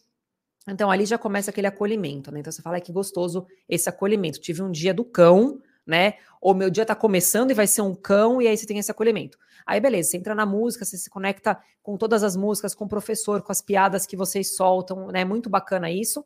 Então ali já começa aquele acolhimento, né? Então você fala, "Ai, que gostoso esse acolhimento. Tive um dia do cão, né? Ou meu dia tá começando e vai ser um cão, e aí você tem esse acolhimento. Aí, beleza, você entra na música, você se conecta com todas as músicas, com o professor, com as piadas que vocês soltam, né? Muito bacana isso.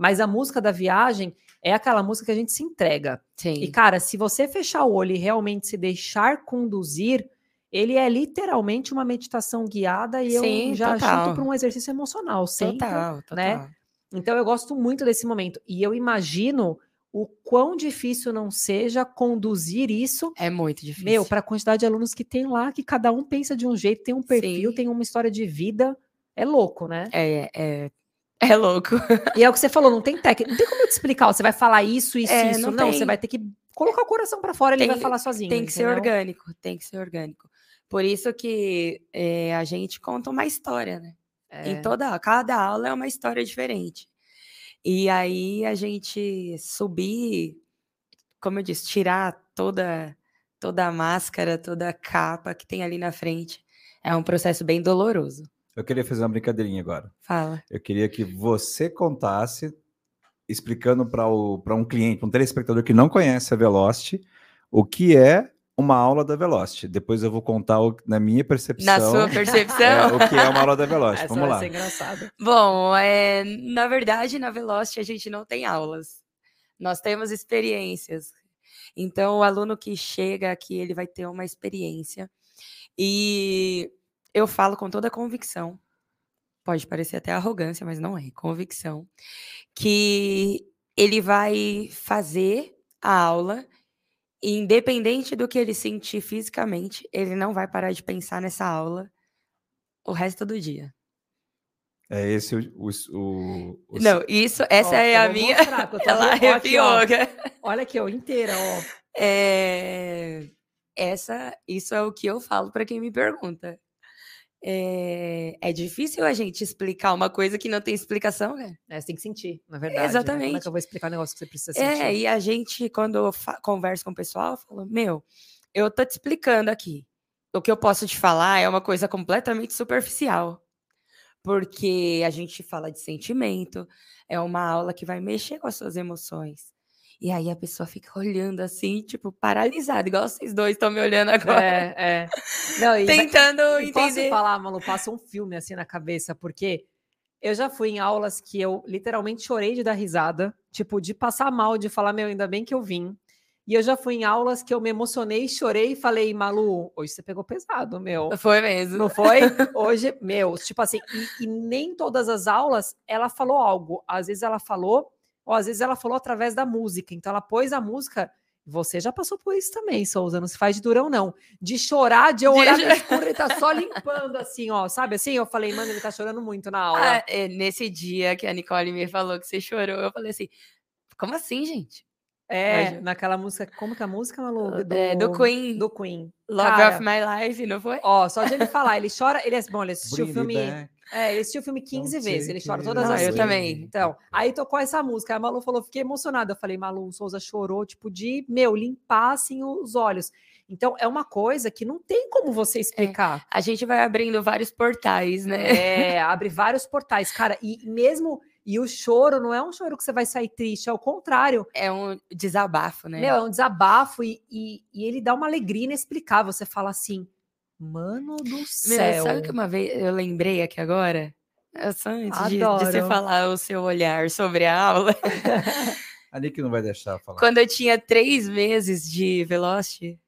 Mas a música da viagem é aquela música que a gente se entrega. Sim. E, cara, se você fechar o olho e realmente se deixar conduzir, ele é literalmente uma meditação guiada e Sim, eu já total. chuto para um exercício emocional sempre. total, total. né? Então eu gosto muito desse momento. E eu imagino o quão difícil não seja conduzir isso, É muito difícil. meu, para a quantidade de alunos que tem lá, que cada um pensa de um jeito, tem um perfil, Sim. tem uma história de vida. É louco, né? É, é, é louco. E é o que você falou, não tem técnica, não tem como eu te explicar, ó, você vai falar isso, isso, É, isso. não Não, você vai ter que colocar o coração para fora, ele Tem- vai falar sozinho. Tem que ser entendeu? orgânico, tem que ser orgânico. Por isso que é, a gente conta uma história, né? É. Em toda, cada aula é uma história diferente. E aí a gente subir, como eu disse, tirar toda toda a máscara, toda a capa que tem ali na frente, é um processo bem doloroso. Eu queria fazer uma brincadeirinha agora. Fala. Eu queria que você contasse, explicando para um cliente, um telespectador que não conhece a Velocity, o que é uma aula da Velocity. Depois eu vou contar o- na minha percepção Na sua é, percepção? o que é uma aula da Velocity. Essa Vamos vai lá. ser engraçado. Bom, é, na verdade, na Velocity a gente não tem aulas. Nós temos experiências. Então, o aluno que chega aqui, ele vai ter uma experiência. E eu falo com toda a convicção, pode parecer até arrogância, mas não é, convicção, que ele vai fazer a aula, e independente do que ele sentir fisicamente, ele não vai parar de pensar nessa aula o resto do dia. É esse o. o, o- o- Não, isso, essa Ó, é a minha. mostrar, que eu tô Ela arrepiou. cara. Olha aqui, ó, inteira, ó. É, essa, isso é o que eu falo para quem me pergunta. É, é difícil a gente explicar uma coisa que não tem explicação, né? É, você tem que sentir, na verdade. né? Como é Exatamente. que eu vou explicar um negócio que você precisa É, sentir? e a gente, quando converso com o pessoal, fala, meu, eu tô te explicando aqui. O que eu posso te falar é uma coisa completamente superficial. Porque a gente fala de sentimento, é uma aula que vai mexer com as suas emoções. E aí a pessoa fica olhando assim, tipo, paralisada, igual vocês dois estão me olhando agora. É, é. Não, e Tentando E Posso entender. falar, Malu, passa um filme assim na cabeça, porque eu já fui em aulas que eu literalmente chorei de dar risada, tipo, de passar mal, de falar, meu, ainda bem que eu vim. E eu já fui em aulas que eu me emocionei, chorei e falei, Malu, hoje você pegou pesado, meu. Foi mesmo. Não foi? Hoje, meu, tipo assim, e, e nem todas as aulas ela falou algo. Às vezes ela falou, ou às vezes ela falou através da música. Então ela pôs a música. Você já passou por isso também, Souza, não se faz de durão, não. De chorar, de eu olhar no escuro, ele tá só limpando, assim, ó, sabe assim? Eu falei, mano, ele tá chorando muito na aula. Ah, é, nesse dia que a Nicole me falou que você chorou, eu falei assim: como assim, gente? É, Imagina. naquela música. Como que é a música, Malu? É, do Queen. Do Queen. Love Cara, of My Life, não foi? Ó, só de ele falar, ele chora. Ele é bom, ele assistiu o Bring filme. back. É, ele assistiu o filme 15 Don't vezes, ele chora todas Ah, as eu vezes. também. Então, aí tocou essa música. Aí a Malu falou, fiquei emocionada. Eu falei, Malu, o Souza chorou, tipo, de, meu, limpar assim os olhos. Então, é uma coisa que não tem como você explicar. A gente vai abrindo vários portais, né? É, abre vários portais, cara. E mesmo. E o choro não é um choro que você vai sair triste, é o contrário. É um desabafo, né? Meu, é um desabafo e, e, e ele dá uma alegria inexplicável. Você fala assim, mano do Meu, céu. sabe que uma vez eu lembrei aqui agora? É só antes de, de você falar o seu olhar sobre a aula. A Nick não vai deixar falar. Quando eu tinha três meses de Velocity,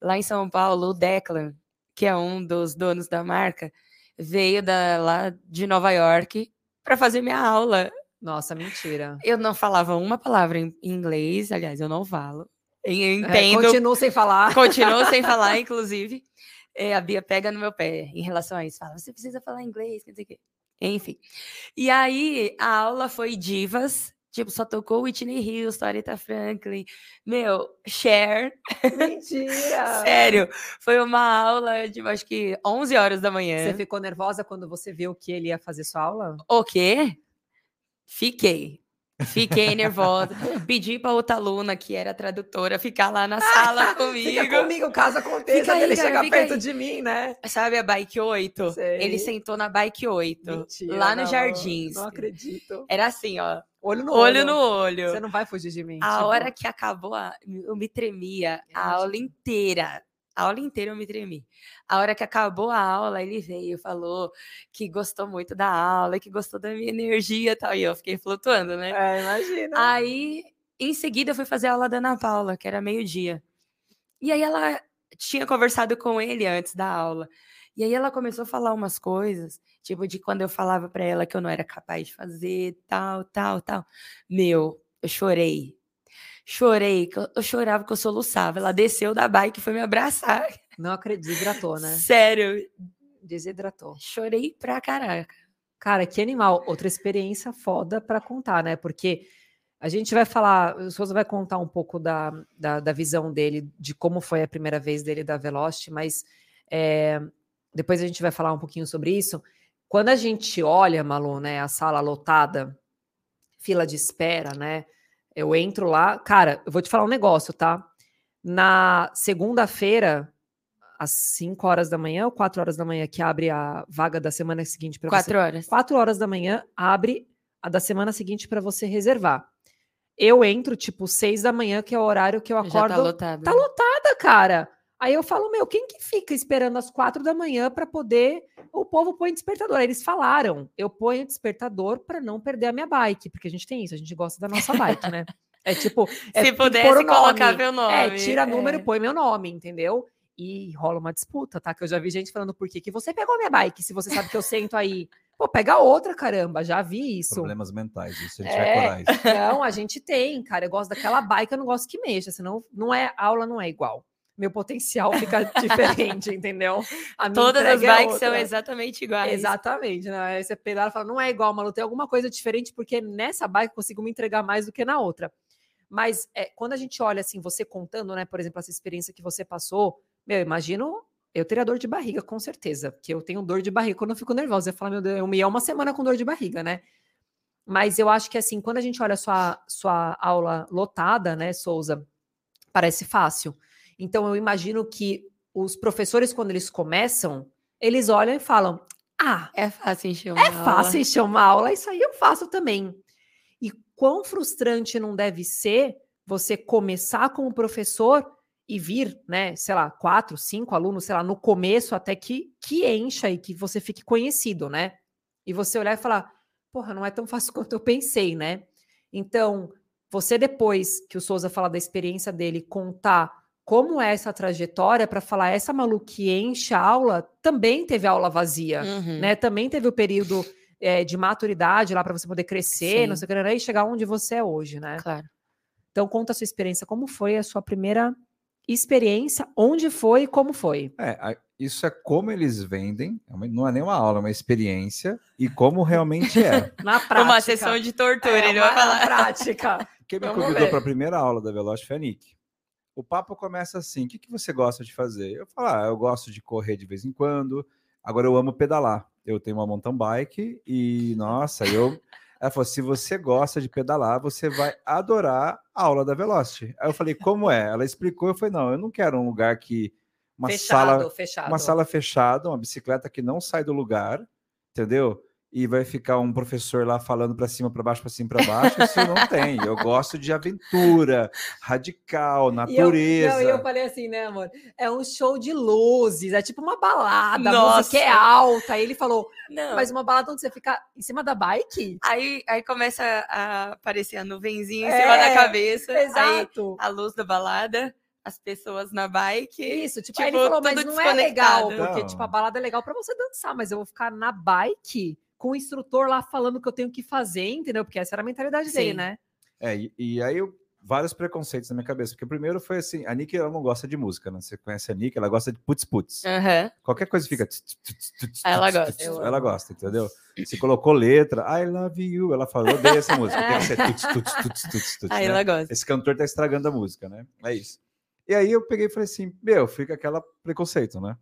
lá em São Paulo, o Declan, que é um dos donos da marca, veio da, lá de Nova York para fazer minha aula. Nossa, mentira. Eu não falava uma palavra em inglês, aliás, eu não falo. Eu É, entendo, continuo sem falar. continuo sem falar, inclusive. É, a Bia pega no meu pé em relação a isso. Fala, você precisa falar inglês, quer dizer que. Enfim. E aí, a aula foi divas. Tipo, só tocou Whitney Houston, Aretha Franklin. Meu, Cher. Mentira! Sério. Foi uma aula de, acho que, 11 horas da manhã. Você ficou nervosa quando você viu que ele ia fazer sua aula? O quê? Fiquei. Fiquei nervosa. Pedi para outra aluna, que era tradutora, ficar lá na sala comigo. Fica comigo, caso aconteça, Fica aí, ele cara, chega perto aí. de mim, né? Sabe a bike 8? Sei. Ele sentou na bike 8, Mentira, lá no não, Jardins. Não acredito. Era assim, ó, Olho no olho olho. no olho. Você não vai fugir de mim. A tipo, hora que acabou, eu me tremia a aula inteira. A aula inteira eu me tremi. A hora que acabou a aula, ele veio, falou que gostou muito da aula, que gostou da minha energia e tal. E eu fiquei flutuando, né? É, imagina. Aí, em seguida, eu fui fazer a aula da Ana Paula, que era meio-dia. E aí ela tinha conversado com ele antes da aula. E aí ela começou a falar umas coisas, tipo de quando eu falava pra ela que eu não era capaz de fazer, tal, tal, tal. Meu, eu chorei. Chorei, eu chorava que eu soluçava. Ela desceu da bike e foi me abraçar. Não acredito, desidratou, né? Sério, Desidratou. chorei pra caraca. Cara, que animal. Outra experiência foda pra contar, né? Porque a gente vai falar, o Souza vai contar um pouco da, da, da visão dele, de como foi a primeira vez dele da Velocity, mas é, depois a gente vai falar um pouquinho sobre isso. Quando a gente olha, Malu, né, a sala lotada, fila de espera, né? Eu entro lá, cara, eu vou te falar um negócio, tá? Na segunda-feira, às 5 horas da manhã ou 4 horas da manhã, que abre a vaga da semana seguinte para você Quatro horas. 4 horas da manhã abre a da semana seguinte para você reservar. Eu entro tipo 6 da manhã, que é o horário que eu Já acordo. tá lotado. Tá lotada, cara. Aí eu falo, meu, quem que fica esperando às quatro da manhã para poder. O povo põe despertador. Aí eles falaram, eu ponho despertador para não perder a minha bike, porque a gente tem isso, a gente gosta da nossa bike, né? É tipo, é, Se pudesse pôr o colocar meu nome. É, tira número, é. põe meu nome, entendeu? E rola uma disputa, tá? Que eu já vi gente falando por que que você pegou minha bike, se você sabe que eu sento aí. Pô, pega outra, caramba, já vi isso. Problemas mentais, isso se ele É. tiver coragem. Não, a gente tem, cara. Eu gosto daquela bike, eu não gosto que mexa, senão não é a aula não é igual. Meu potencial fica diferente, entendeu? Todas as é bikes são outra. exatamente iguais. Exatamente, né? Aí você pedala e fala, não é igual, Malu, tem alguma coisa diferente, porque nessa bike eu consigo me entregar mais do que na outra. Mas é, quando a gente olha assim, você contando, né, por exemplo, essa experiência que você passou, meu, eu imagino, eu teria dor de barriga, com certeza, porque eu tenho dor de barriga quando eu fico nervosa. Eu falo, meu Deus, eu me é uma semana com dor de barriga, né? Mas eu acho que assim, quando a gente olha a sua, sua aula lotada, né, Souza, parece fácil. Então eu imagino que os professores, quando eles começam, eles olham e falam: Ah, É fácil encher uma é aula. fácil encher uma aula, isso aí eu faço também. E quão frustrante não deve ser você começar como professor e vir, né, sei lá, quatro, cinco alunos, sei lá, no começo até que, que encha e que você fique conhecido, né? E você olhar e falar, porra, não é tão fácil quanto eu pensei, né? Então, você depois que o Souza fala da experiência dele, contar como é essa trajetória para falar essa Malu que enche a aula, também teve aula vazia Uhum. né? Também teve o período eh, de maturidade lá para você poder crescer, não Sim. sei o que, né, e chegar onde você é hoje, né? Claro. Então conta a sua experiência, como foi a sua primeira experiência, onde foi e como foi? É, Isso é como eles vendem, é não é nem uma aula, é uma experiência e como realmente é. Na prática. Uma sessão de tortura, É, ele vai falar. Na prática. Quem me Vamos convidou para a primeira aula da Veloz foi a Nick. O papo começa assim: o que, que você gosta de fazer? Eu falo, ah, eu gosto de correr de vez em quando, agora eu amo pedalar. Eu tenho uma mountain bike e, nossa, eu. Ela falou: se você gosta de pedalar, você vai adorar a aula da Velocity. Aí eu falei, como é? Ela explicou, eu falei, não, eu não quero um lugar que. Uma fechado, sala fechado. uma sala fechada, uma bicicleta que não sai do lugar, entendeu? E vai ficar um professor lá falando para cima, para baixo, para cima, para baixo. Isso não tem. Eu gosto de aventura, radical, E eu, natureza. não, e eu falei assim, né, amor? É um show de luzes, é tipo uma balada, a Nossa. música é alta. Aí ele falou, Não. mas uma balada onde você fica em cima da bike? Aí, aí começa a aparecer a nuvenzinha em É, cima da cabeça. Aí Exato. a luz da balada, as pessoas na bike. Isso, tipo, tipo, aí ele falou, mas não é legal, porque, Não. tipo, a balada é legal pra você dançar, mas eu vou ficar na bike com o instrutor lá falando o que eu tenho que fazer, entendeu? Porque essa era a mentalidade dele, Sim. né? É, e, e aí eu- vários preconceitos na minha cabeça. Porque o primeiro foi assim: a Nick ela não gosta de música, né? Você conhece a Nick, ela gosta de putz-putz. Aham. Qualquer coisa fica. Ela gosta. Ela gosta, entendeu? Se colocou letra, I love you. Ela falou, odeia essa música. Tem que ser tuts, tuts, tuts, tuts, tuts. Aí né? ela gosta. Esse cantor tá estragando a música, né? É isso. E aí eu peguei e falei assim, meu, fica aquela preconceito, né?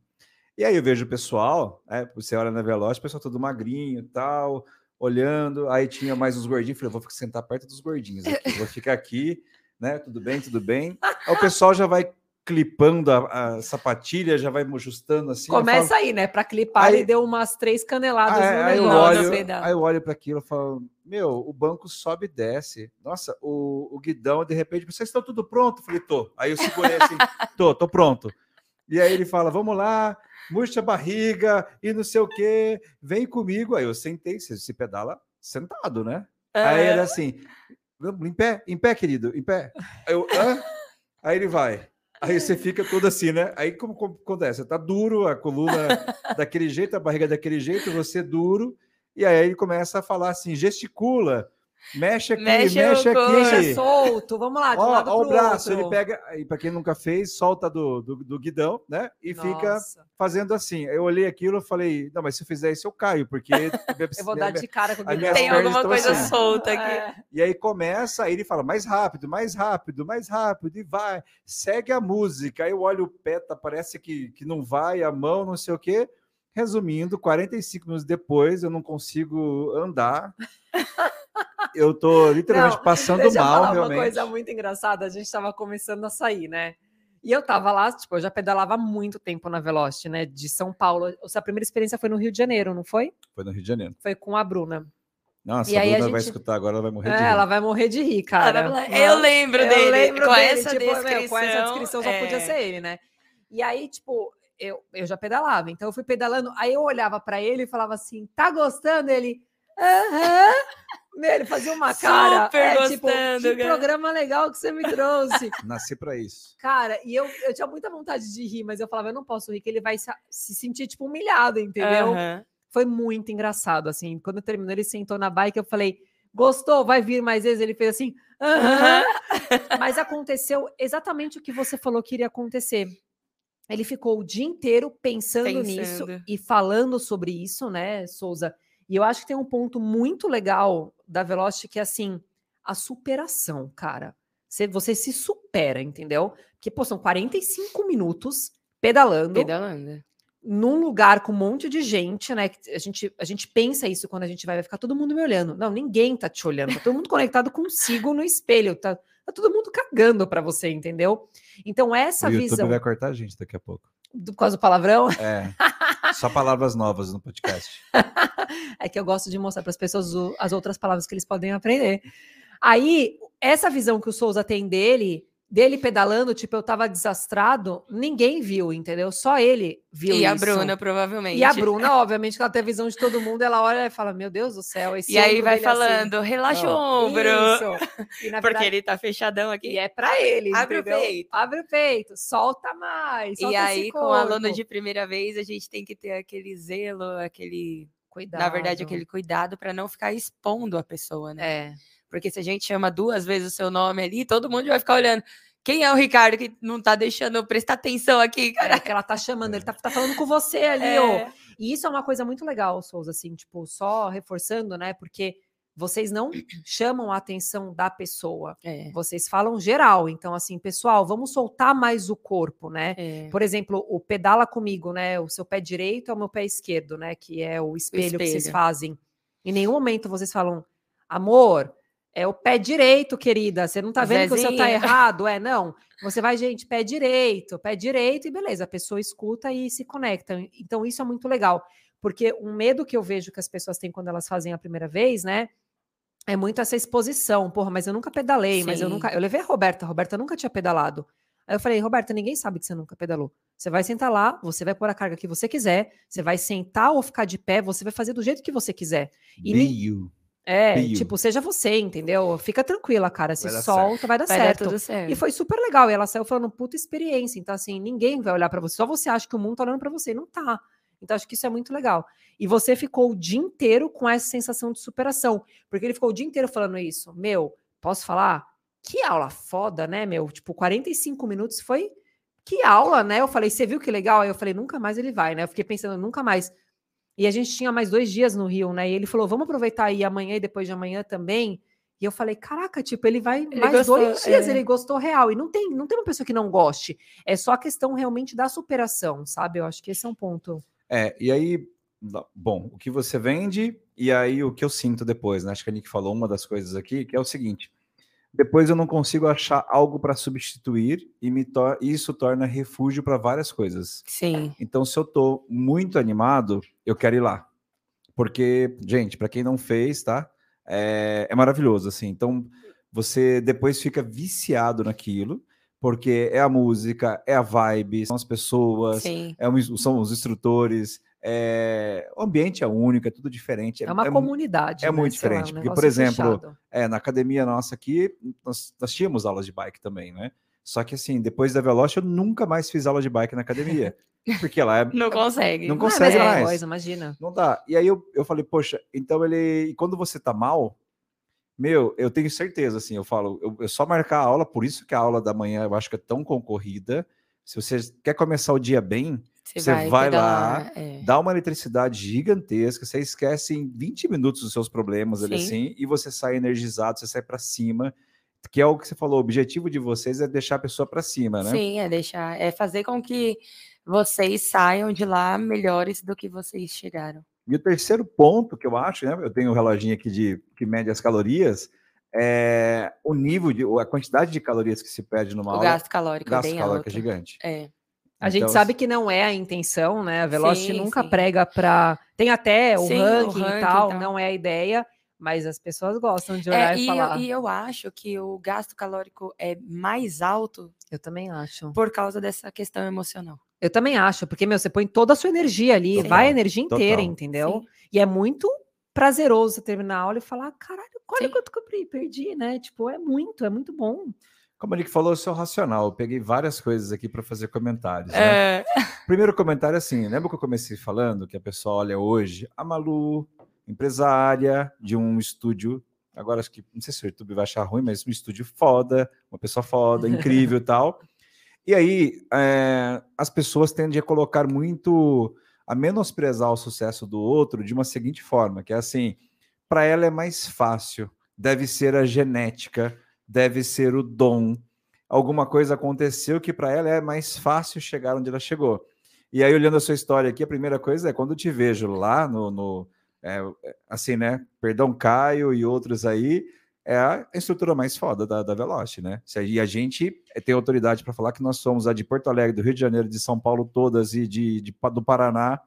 E aí eu vejo o pessoal, é, você olha na Veloz, o pessoal todo magrinho e tal, olhando, aí tinha mais uns gordinhos, falei, vou ficar- sentar perto dos gordinhos aqui, vou ficar aqui, né? Tudo bem, tudo bem. Aí o pessoal já vai clipando a, a sapatilha, já vai ajustando assim. eu Começa falo, aí, né? Pra clipar, Aí- ele deu umas três caneladas é, no aí, eu negócio. no olho, aí eu olho para aquilo e falo, meu, o banco sobe e desce. Nossa, o, o guidão, de repente, vocês estão tudo pronto? Eu falei, tô. Aí eu segurei assim, tô, tô pronto. E aí ele fala, vamos lá, murcha a barriga e não sei o quê, vem comigo. Aí eu sentei, você se pedala sentado, né? Aí ele Aham. assim, "Vamos, em pé, em pé, querido, em pé. Aí eu? Aí ele vai. Aí você fica todo assim, né? Aí como, como acontece? Tá duro, a coluna daquele jeito, a barriga daquele jeito, você duro. E aí ele começa a falar assim, gesticula, mexe aqui, Mexe mexe, aqui. Deixa solto, vamos lá, de um Ó, lado ó o braço, outro. ele pega, aí para quem nunca fez, solta do, do, do guidão, né? E fica Nossa, fazendo assim. Eu olhei aquilo e falei, não, mas se eu fizer isso eu caio, porque Eu vou dar de cara com o minhas Tem alguma coisa assim. solta aqui. É. E aí começa, aí ele fala mais rápido, mais rápido, mais rápido, e vai, segue a música. Aí eu olho o pé, tá, parece que, que não vai, a mão, não sei o quê. Resumindo, 45 minutos depois, eu não consigo andar. Eu tô literalmente Não, passando Deixa eu mal, falar realmente. uma coisa muito engraçada. A gente tava começando a sair, né? E eu tava lá, tipo, eu já pedalava há muito tempo na Velocity, né? De São Paulo. A primeira experiência foi no Rio de Janeiro, não foi? Foi no Rio de Janeiro. Foi com a Bruna. Nossa, E a aí a Bruna vai gente- escutar agora, ela vai morrer de É, rir. ela vai morrer de rir, cara. Ela eu lembro Eu dele. lembro com, dele, essa tipo, meu, descrição, com essa descrição só podia é. ser ele, né? E aí, tipo, eu, eu já pedalava, então eu fui pedalando, aí eu olhava pra ele e falava assim, tá gostando? Ele, aham. Meu, ele fazia uma cara. Super é, tipo, gostando, que cara." programa legal que você me trouxe. Nasci para isso. Cara, e eu, eu tinha muita vontade de rir, mas eu falava, eu não posso rir, que ele vai se, se sentir, tipo, humilhado, entendeu? Aham. Foi muito engraçado, assim. Quando terminou, ele sentou na bike, eu falei, gostou? Vai vir mais vezes? Ele fez assim, aham. Mas aconteceu exatamente o que você falou que iria acontecer. Ele ficou o dia inteiro pensando, nisso Pensando. e falando sobre isso, né, Souza? E eu acho que tem um ponto muito legal da Velocity que é assim, a superação, cara. Você, você se supera, entendeu? Porque, pô, são 45 minutos pedalando Pedalando. num lugar com um monte de gente, né? A gente, a gente pensa isso quando a gente vai, vai ficar todo mundo me olhando. Não, ninguém tá te olhando, tá todo mundo conectado consigo no espelho, tá, tá todo mundo cagando pra você, entendeu? Então, essa o YouTube visão vai cortar a gente daqui a pouco. do, por causa do palavrão É. Só palavras novas no podcast. é que eu gosto de mostrar para as pessoas as outras palavras que eles podem aprender. Aí, essa visão que o Souza tem dele, dele pedalando, tipo, eu tava desastrado, ninguém viu, entendeu? Só ele viu E a isso. Bruna, provavelmente. E a Bruna, obviamente, que ela tem a visão de todo mundo, ela olha e fala: Meu Deus do céu, esse E aí vai dele assim." falando, relaxa o ombro. E, na Porque verdade, ele tá fechadão aqui. e é pra ele. Abre o entendeu? peito. Abre o peito, solta mais. E solta aí, esse com o aluno de primeira vez, a gente tem que ter aquele zelo, aquele, Cuidado. na verdade, aquele cuidado para não ficar expondo a pessoa, né? É. Porque se a gente chama duas vezes o seu nome ali, todo mundo vai ficar olhando. quem é o Ricardo que não tá deixando eu prestar atenção aqui, cara? É que ela tá chamando, ele tá, tá falando com você ali, É. ó. E isso é uma coisa muito legal, Souza, assim, tipo, só reforçando, né? Porque vocês não chamam a atenção da pessoa. É, Vocês falam geral. Então, assim, pessoal, vamos soltar mais o corpo, né? é. Por exemplo, o pedala comigo, né? O seu pé direito é o meu pé esquerdo, né? Que é o espelho, que vocês espelho. fazem. Em nenhum momento vocês falam, amor, é o pé direito, querida. Você não tá vendo que o seu tá Zezinha. errado? É, não. Você vai, gente, pé direito, pé direito, e beleza, a pessoa escuta e se conecta. Então, isso é muito legal. Porque um medo que eu vejo que as pessoas têm quando elas fazem a primeira vez, né? É muito essa exposição. Porra, mas eu nunca pedalei, mas eu Sim. nunca. Eu levei a Roberta, a Roberta nunca tinha pedalado. Aí eu falei, Roberta, ninguém sabe que você nunca pedalou. Você vai sentar lá, você vai pôr a carga que você quiser, você vai sentar ou ficar de pé, você vai fazer do jeito que você quiser. E you. É, Fio. tipo, seja você, entendeu? Fica tranquila, cara. Se Vai solta, vai dar Vai certo. dar tudo certo. E foi super legal. E ela saiu falando puta experiência. Então, assim, ninguém vai olhar pra você. Só você acha que o mundo tá olhando pra você. e Não tá. Então, acho que isso é muito legal. E você ficou o dia inteiro com essa sensação de superação. Porque ele ficou o dia inteiro falando isso. Meu, posso falar? Que aula foda, né, meu? Tipo, 45 minutos foi. Que aula, né? Eu falei, você viu que legal? Aí eu falei, nunca mais ele vai, né? Eu fiquei pensando, nunca mais. E a gente tinha mais dois dias no Rio, né? E ele falou, vamos aproveitar aí amanhã e depois de amanhã também. E eu falei, caraca, tipo, ele vai Ele mais gostou, dois dias, é. ele gostou real. E não tem, não tem uma pessoa que não goste. É só a questão realmente da superação, sabe? Eu acho que esse é um ponto. É, e aí, bom, o que você vende e aí o que eu sinto depois, né? Acho que a Nick falou uma das coisas aqui, que é o seguinte: depois eu não consigo achar algo para substituir e me isso torna refúgio para várias coisas. Sim. Então, se eu tô muito animado, eu quero ir lá. Porque, gente, para quem não fez, tá? É, é maravilhoso, assim. Então, você depois fica viciado naquilo, porque é a música, é a vibe, são as pessoas, é um- são os instrutores, é, o ambiente é único, é tudo diferente. É, uma mu- comunidade. é né? muito Sei lá, um diferente, porque, por exemplo, é, na academia nossa aqui, nós, nós tínhamos aulas de bike também, né? Só que assim, depois da Veloz, eu nunca mais fiz aula de bike na academia. Porque lá é, Não consegue. Não Não é a consegue mesma mais. coisa, imagina. não dá. E aí eu, eu falei, poxa, então ele. E quando você tá mal, meu, eu tenho certeza, assim, eu falo, eu, eu só marcar a aula, por isso que a aula da manhã eu acho que é tão concorrida. Se você quer começar o dia bem, Você vai lá, pedalar, é. dá uma eletricidade gigantesca, você esquece em 20 minutos os seus problemas ali Sim. assim, e você sai energizado, você sai para cima, que é o que você falou, o objetivo de vocês é deixar a pessoa para cima, né? Sim, é deixar, é fazer com que vocês saiam de lá melhores do que vocês chegaram. E o terceiro ponto que eu acho, né? Eu tenho um reloginho aqui de que mede as calorias, é o nível de a quantidade de calorias que se perde numa o aula. gasto calórico gasto é bem calórico alto. é gigante. É. A gente Então, sabe que não é a intenção, né? A Velocity Sim, nunca sim. prega para. Tem até o, Sim, o ranking, ranking e e tal, não é a ideia, mas as pessoas gostam de olhar É, e e, eu, falar. e eu acho que o gasto calórico é mais alto Eu também acho. por causa dessa questão emocional. Eu também acho, porque, meu, você põe toda a sua energia ali, Total, vai a energia inteira, total. entendeu? Sim. E é muito prazeroso você terminar a aula e falar, caralho, olha Sim. quanto que eu perdi, né? Tipo, é muito, é muito bom. Como a Nick falou, eu sou racional. Eu peguei várias coisas aqui para fazer comentários. né? É, Primeiro comentário é assim, lembra que eu comecei falando que a pessoa olha hoje a Malu, empresária de um estúdio, agora acho que, não sei se o YouTube vai achar ruim, mas um estúdio foda, uma pessoa foda, incrível e tal. E aí, é, as pessoas tendem a colocar muito, a menosprezar o sucesso do outro de uma seguinte forma, que é assim, para ela é mais fácil, deve ser a genética, deve ser o dom, alguma coisa aconteceu que para ela é mais fácil chegar onde ela chegou. E aí, olhando a sua história aqui, a primeira coisa é quando eu te vejo lá no. no é, assim, né? Perdão, Caio e outros aí, é a estrutura mais foda da, da Veloci, né? E a gente tem autoridade para falar que nós somos a de Porto Alegre, do Rio de Janeiro, de São Paulo, todas e de, de do Paraná.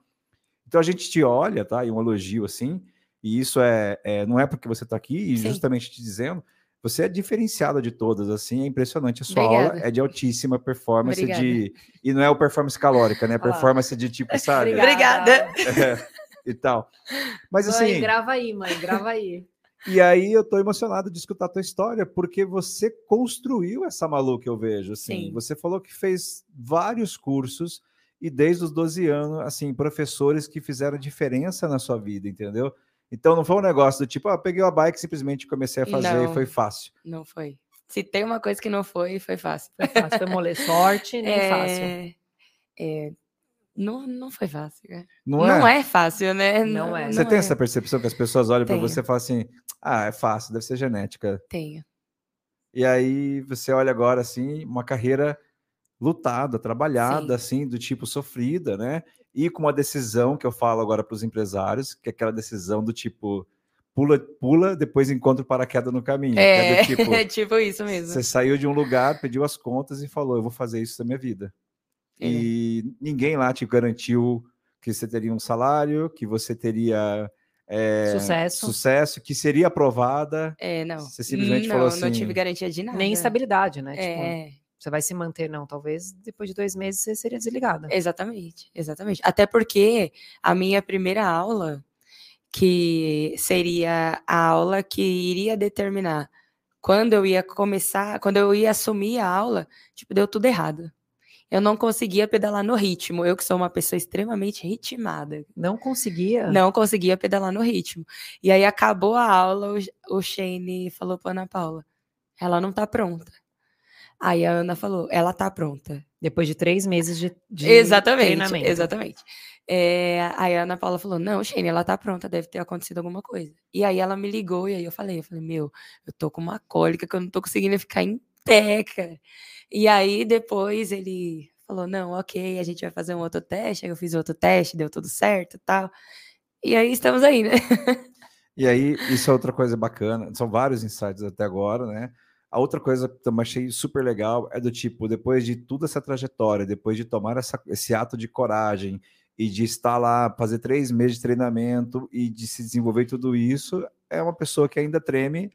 Então a gente te olha, tá? E um elogio assim, e isso é, é- não é porque você está aqui, e Sim. justamente te dizendo, você é diferenciada de todas, assim, é impressionante. A sua aula Obrigada. é de altíssima performance Obrigada. de. E não é o performance calórica, né? Performance de tipo, sabe? Obrigada. É, e tal. Mas assim, grava aí, mãe, grava aí. e aí eu tô emocionado de escutar a tua história, porque você construiu essa Malu que eu vejo, assim. Sim. Você falou que fez vários cursos e desde os 12 anos, assim, professores que fizeram diferença na sua vida, entendeu? Então não foi um negócio do tipo, ah, peguei uma bike e simplesmente comecei a fazer e Não. foi fácil. não foi. Se tem uma coisa que não foi, foi fácil. Foi fácil, foi mole sorte, nem fácil. É, é, não, não foi fácil. cara. Não, Não, é? é? fácil, né? Não é. Você tem é. essa percepção que as pessoas olham para você e falam assim: ah, é fácil, deve ser genética. Tenho. E aí você olha agora assim, uma carreira lutada, trabalhada, assim, do tipo sofrida, né? E com uma decisão que eu falo agora para os empresários, que é aquela decisão do tipo pula, pula, depois encontra o paraquedas no caminho. É, do tipo, é tipo isso mesmo. você saiu de um lugar, pediu as contas e falou: eu vou fazer isso da minha vida. É. E ninguém lá te garantiu que você teria um salário, que você teria é, Sucesso. sucesso, que seria aprovada. É, não. Você simplesmente não, falou Não assim- tive garantia de nada. Nem estabilidade, né? Tipo, É, você vai se manter, não. Talvez depois de dois meses você seria desligada. exatamente, exatamente. Até porque a minha primeira aula, que seria a aula que iria determinar quando eu ia começar, quando eu ia assumir a aula, tipo, deu tudo errado. Eu não conseguia pedalar no ritmo. Eu que sou uma pessoa extremamente ritmada. Não conseguia. Não conseguia pedalar no ritmo. E aí acabou a aula, o, o Shane falou para Ana Paula, ela não tá pronta. Aí a Ana falou, ela tá pronta. Depois de três meses de, de exatamente, treinamento. exatamente. É, aí a Ana Paula falou, não, Shane, ela tá pronta, deve ter acontecido alguma coisa. E aí ela me ligou e aí eu falei, eu falei, meu, eu tô com uma cólica que eu não tô conseguindo ficar em pé, cara. E aí depois ele falou, não, ok, a gente vai fazer um outro teste. Aí eu fiz outro teste, deu tudo certo e tal. E aí estamos aí, né? E aí, isso é outra coisa bacana. São vários insights até agora, né? A outra coisa que também achei super legal é do tipo, depois de toda essa trajetória, depois de tomar essa- esse ato de coragem e de estar lá, fazer três meses de treinamento e de se desenvolver tudo isso, é uma pessoa que ainda treme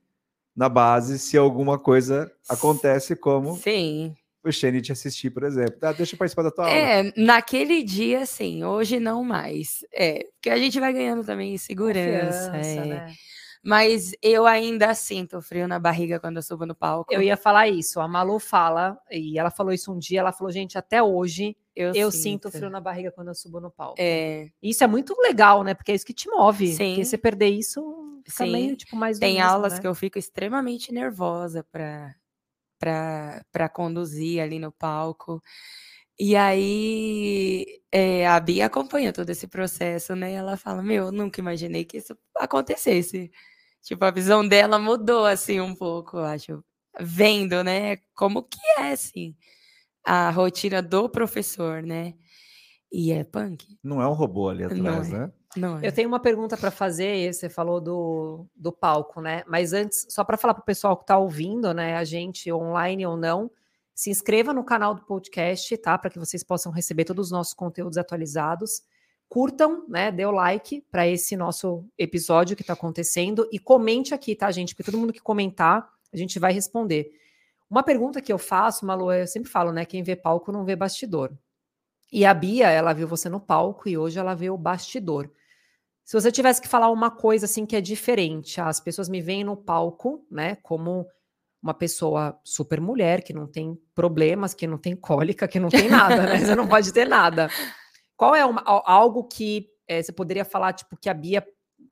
na base se alguma coisa acontece como Sim. o Shane te assistir, por exemplo. Ah, deixa eu participar da tua aula. É, naquele dia, sim, hoje não mais. É, porque a gente vai ganhando também segurança. Confiança, é. né? Mas eu ainda sinto frio na barriga quando eu subo no palco. Eu ia falar isso. A Malu fala, e ela falou isso um dia, ela falou, gente, até hoje eu sinto frio na barriga quando eu subo no palco. É, Isso é muito legal, né? Porque é isso que te move. Sim. Porque se perder isso, fica Sim. meio, tipo, mais tem mesmo, aulas né? que eu fico extremamente nervosa para para conduzir ali no palco. E aí é, a Bia acompanha todo esse processo, né? Ela fala: Meu, eu nunca imaginei que isso acontecesse. Tipo, a visão dela mudou assim um pouco, eu acho. Vendo, né? Como que é, assim, a rotina do professor, né? E é punk? Não é um robô ali Não atrás, é. né? Não é? Eu tenho uma pergunta para fazer, e você falou do, do palco, né? Mas antes, só para falar para o pessoal que está ouvindo, né? A gente, online ou não, se inscreva no canal do podcast, tá? Para que vocês possam receber todos os nossos conteúdos atualizados. Curtam, né? Dê o like para esse nosso episódio que está acontecendo e comente aqui, tá, gente? Porque todo mundo que comentar, a gente vai responder. Uma pergunta que eu faço, Malu, eu sempre falo, né? Quem vê palco não vê bastidor. E a Bia, ela viu você no palco e hoje ela vê o bastidor. Se você tivesse que falar uma coisa assim que é diferente, as pessoas me veem no palco, né, como uma pessoa super mulher, que não tem problemas, que não tem cólica, que não tem nada, né? Você não pode ter nada. Qual é uma- al- algo que eh, você poderia falar, tipo, que a Bia,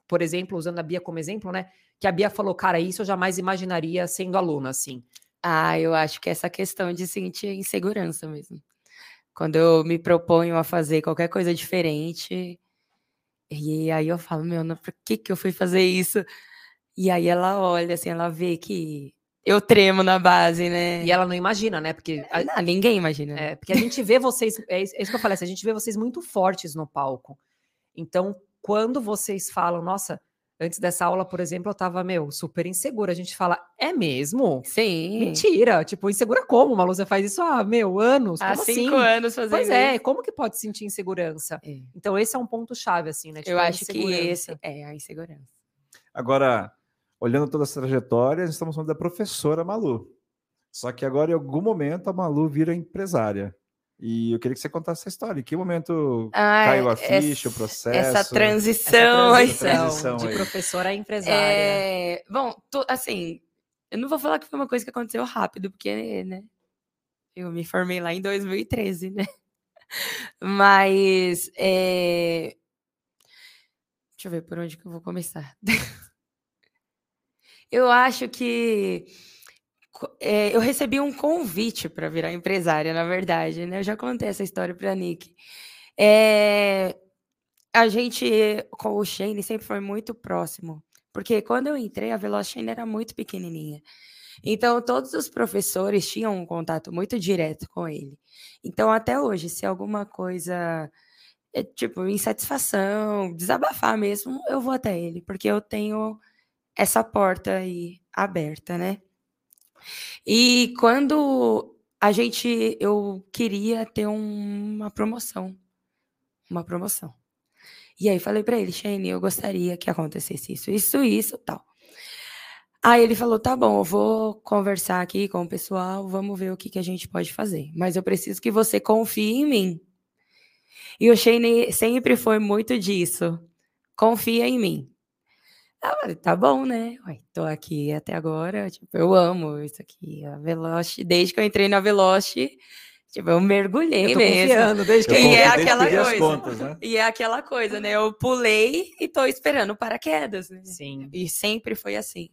por exemplo, usando a Bia como exemplo, né? Que a Bia falou, cara, isso eu jamais imaginaria sendo aluna, assim. Ah, eu acho que essa questão de sentir insegurança mesmo. Quando eu me proponho a fazer qualquer coisa diferente, e aí eu falo, meu, não, por que que eu fui fazer isso? E aí ela olha, assim, ela vê que eu tremo na base, né? E ela não imagina, né? Porque a- Ah, ninguém imagina. É, porque a gente vê vocês, é isso é isso que eu falei, assim, a gente vê vocês muito fortes no palco. Então, quando vocês falam, nossa, antes dessa aula, por exemplo, eu tava, meu, super insegura. A gente fala, é mesmo? Sim. Mentira. Tipo, insegura como, Malu? Você faz isso há, meu, anos? Há Como cinco assim? anos fazendo Pois é, isso. como que pode sentir insegurança? É. Então, esse é um ponto-chave, assim, né? Eu Tipo, a acho que esse é a insegurança. Agora, olhando toda essa trajetória, estamos falando da professora Malu. Só que agora, em algum momento, a Malu vira empresária. E eu queria que você contasse essa história. Em que momento Ah, caiu a essa- ficha, o processo? Essa Essa transição, aí. transição, de aí. professora a empresária. É, bom, to- assim, eu não vou falar que foi uma coisa que aconteceu rápido, porque, né, eu me formei lá em 2013, né? Mas, é, deixa eu ver por onde que eu vou começar. eu acho que, é, eu recebi um convite para virar empresária, na verdade, né? Eu já contei essa história para a Nick. É, a gente, com o Shane, sempre foi muito próximo. Porque quando eu entrei, a Velocity ainda era muito pequenininha. Então, todos os professores tinham um contato muito direto com ele. Então, até hoje, se alguma coisa, é, tipo, insatisfação, desabafar mesmo, eu vou até ele, porque eu tenho essa porta aí aberta, né? E quando a gente, eu queria ter um, uma promoção, uma promoção. E aí falei para ele, Shane, eu gostaria que acontecesse isso, isso, isso, tal. Aí ele falou: tá bom, eu vou conversar aqui com o pessoal, vamos ver o que, que a gente pode fazer. Mas eu preciso que você confie em mim. E o Shane sempre foi muito disso. Confia em mim. Falei, tá bom, né? Ué, tô aqui até agora, tipo, eu amo isso aqui, a Veloci, desde que eu entrei na Veloci, tipo, eu mergulhei eu mesmo. Confiando, desde que eu e é aquela coisa. Contas, né? E é aquela coisa, né? Eu pulei e tô esperando paraquedas, né? Sim. E sempre foi assim.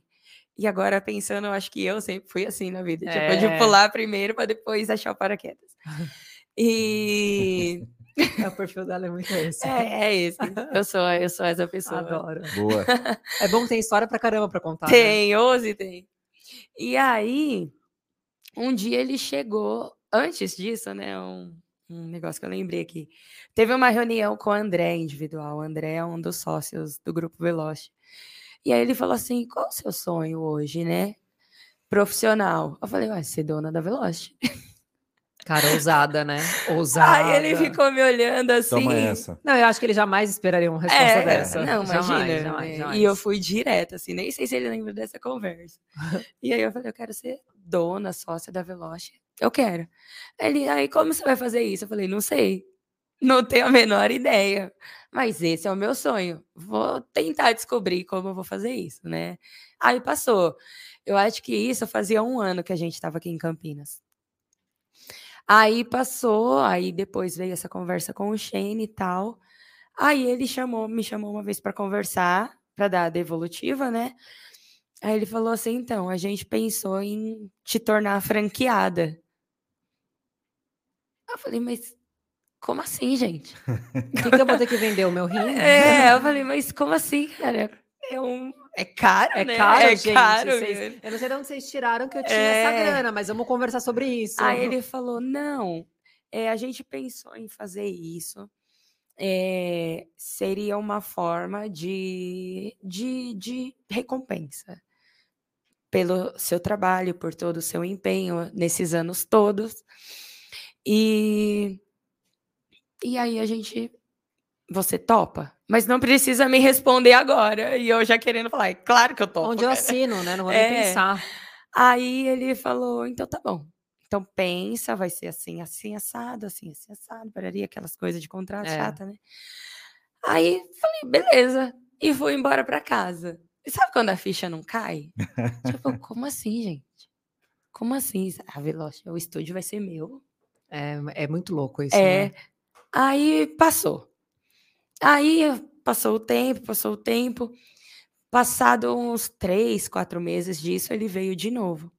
E agora pensando, eu acho que eu sempre fui assim na vida, é. tipo, de pular primeiro para depois achar o paraquedas. E É, o perfil dela é muito esse. É, é esse. Eu sou, eu sou essa pessoa. Adoro. Boa. É bom que tem história pra caramba pra contar. Né? Tem, né? 11 tem. E aí, um dia ele chegou, antes disso, né? Um, um negócio que eu lembrei aqui. Teve uma reunião com o André individual. O André é um dos sócios do Grupo Veloce. E aí ele falou assim: qual o seu sonho hoje, né? Profissional. Eu falei, vai ser dona da Veloce. Cara, ousada, né? Ousada. Aí ele ficou me olhando assim. Toma essa. Não, eu acho que ele jamais esperaria uma resposta é, dessa. Não, jamais, imagina. Jamais, jamais. E eu fui direto, assim, nem sei se ele lembra dessa conversa. e aí eu falei, eu quero ser dona, sócia da Veloce. Eu quero. Ele, aí como você vai fazer isso? Eu falei, não sei. Não tenho a menor ideia. Mas esse é o meu sonho. Vou tentar descobrir como eu vou fazer isso, né? Aí passou. Eu acho que isso fazia um ano que a gente estava aqui em Campinas. Aí passou, aí depois veio essa conversa com o Shane e tal. Aí ele chamou, me chamou uma vez para conversar, para dar a devolutiva, né? Aí ele falou assim: então, a gente pensou em te tornar franqueada. Eu falei, mas como assim, gente? O que, que, eu vou ter que vender o meu rim? É, eu falei, mas como assim, cara? É um é caro, é né? Caro, é gente. caro, vocês, Eu não sei de onde vocês tiraram que eu tinha é... essa grana, mas vamos conversar sobre isso. Aí ele falou: não, é, a gente pensou em fazer isso. É, seria uma forma de, de, de recompensa pelo seu trabalho, por todo o seu empenho nesses anos todos. E, e aí a gente. Você topa? mas não precisa me responder agora. E eu já querendo falar, é claro que eu tô. Onde eu assino, né? Não vou é. nem pensar. Aí ele falou, então tá bom. Então pensa, vai ser assim, assim, assado, assim, assim, assado, pararia aquelas coisas de contrato é. chata, né? Aí falei, beleza. E fui embora para casa. E sabe quando a ficha não cai? tipo, como assim, gente? Como assim? Ah, Veloce, o estúdio vai ser meu. É, é muito louco isso, é. Né? Aí passou. Aí passou o tempo, passou o tempo. Passado uns três, quatro meses disso, ele veio de novo.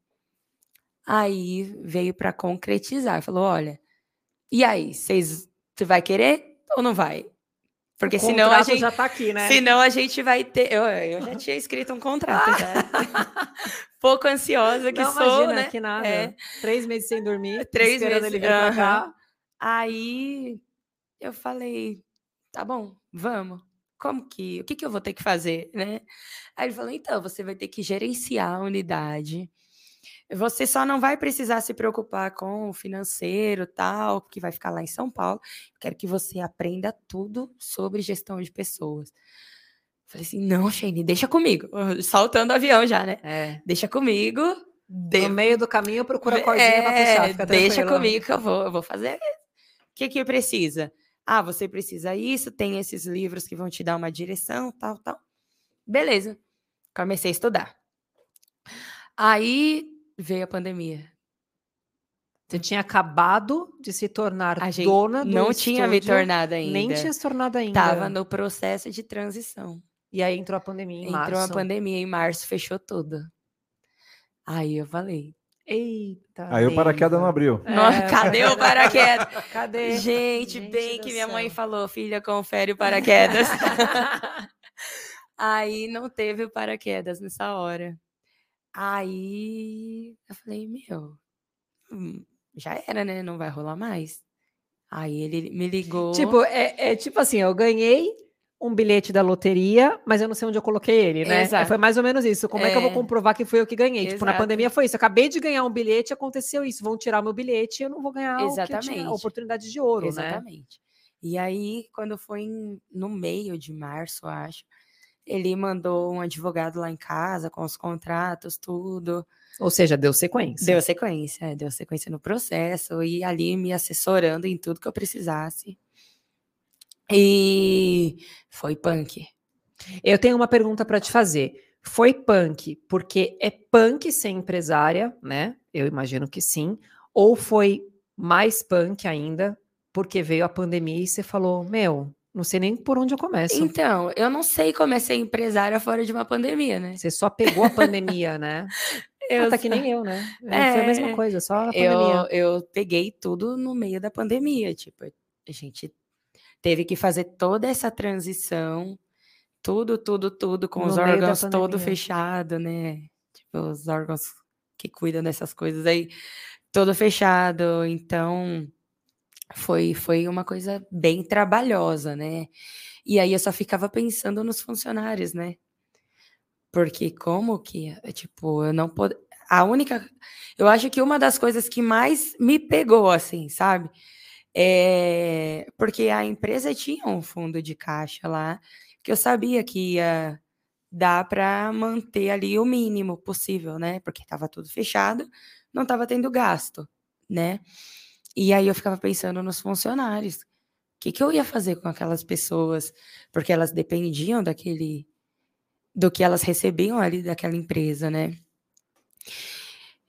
Aí veio para concretizar. Falou: olha, e aí, vocês, você vai querer ou não vai? Porque o senão a gente já tá aqui, né? Senão a gente vai ter. Eu, eu já tinha escrito um contrato. Pouco ansiosa que não, sou, imagina, né? Que nada. É. Três meses sem dormir. Três meses. Ele vir pra cá. Aí eu falei, tá bom, vamos. Como que, o que, que eu vou ter que fazer, né? Aí ele falou, então, você vai ter que gerenciar a unidade. Você só não vai precisar se preocupar com o financeiro, tal, que vai ficar lá em São Paulo. Quero que você aprenda tudo sobre gestão de pessoas. Falei assim, não, Shane, deixa comigo. Saltando o avião já, né? É. Deixa comigo. De... No meio do caminho, procura a cordinha é, para fechar. Fica deixa comigo que eu vou, eu vou fazer. O que que precisa? Ah, você precisa isso, tem esses livros que vão te dar uma direção, tal, tal. Beleza. Comecei a estudar. Aí veio a pandemia. Você tinha acabado de se tornar a gente dona do Não tinha me tornado ainda. Nem tinha se tornado ainda. Estava no processo de transição. E aí entrou a pandemia em entrou março. Entrou a pandemia em março, fechou tudo. Aí eu falei, Eita. Aí o paraquedas não abriu. Nossa, É, cadê o paraquedas? Cadê? Gente, Gente bem que minha mãe falou, filha, confere o paraquedas. Aí não teve o paraquedas nessa hora. Aí eu falei, meu, hum, já era, né? Não vai rolar mais. Aí ele me ligou. Tipo, é, é tipo assim, eu ganhei um bilhete da loteria, mas eu não sei onde eu coloquei ele, né? Exato. Foi mais ou menos isso. Como é, que eu vou É. comprovar que foi eu que ganhei? Tipo, na Exato. pandemia foi isso. Eu acabei de ganhar um bilhete, aconteceu isso. Vão tirar meu bilhete e eu não vou ganhar o tinha, Exatamente. a oportunidade de ouro, né? Exatamente. E aí, quando foi no meio de março, acho, ele mandou um advogado lá em casa com os contratos, tudo. Ou seja, deu sequência. Deu sequência, é, deu sequência no processo e ali me assessorando em tudo que eu precisasse. E foi punk. Eu tenho uma pergunta para te fazer. Foi punk porque é punk ser empresária, né? Eu imagino que sim. Ou foi mais punk ainda porque veio a pandemia e você falou, meu, não sei nem por onde eu começo. Então, eu não sei como é ser empresária fora de uma pandemia, né? Você só pegou a pandemia, né? Eu ah, tá que só- nem eu, né? É, Foi a mesma É, coisa, só a pandemia. eu, eu peguei tudo no meio da pandemia. Tipo, a gente teve que fazer toda essa transição, tudo, tudo, tudo, com No os órgãos todo fechado, né? Tipo, os órgãos que cuidam dessas coisas aí, todo fechado. Então, foi, foi uma coisa bem trabalhosa, né? E aí eu só ficava pensando nos funcionários, né? Porque como que, tipo, eu não pod... A única. Eu acho que uma das coisas que mais me pegou, assim, sabe? É porque a empresa tinha um fundo de caixa lá que eu sabia que ia dar para manter ali o mínimo possível, né? Porque estava tudo fechado, não estava tendo gasto, né? E aí eu ficava pensando nos funcionários. O que, que eu ia fazer com aquelas pessoas? Porque elas dependiam daquele. do que elas recebiam ali daquela empresa, né?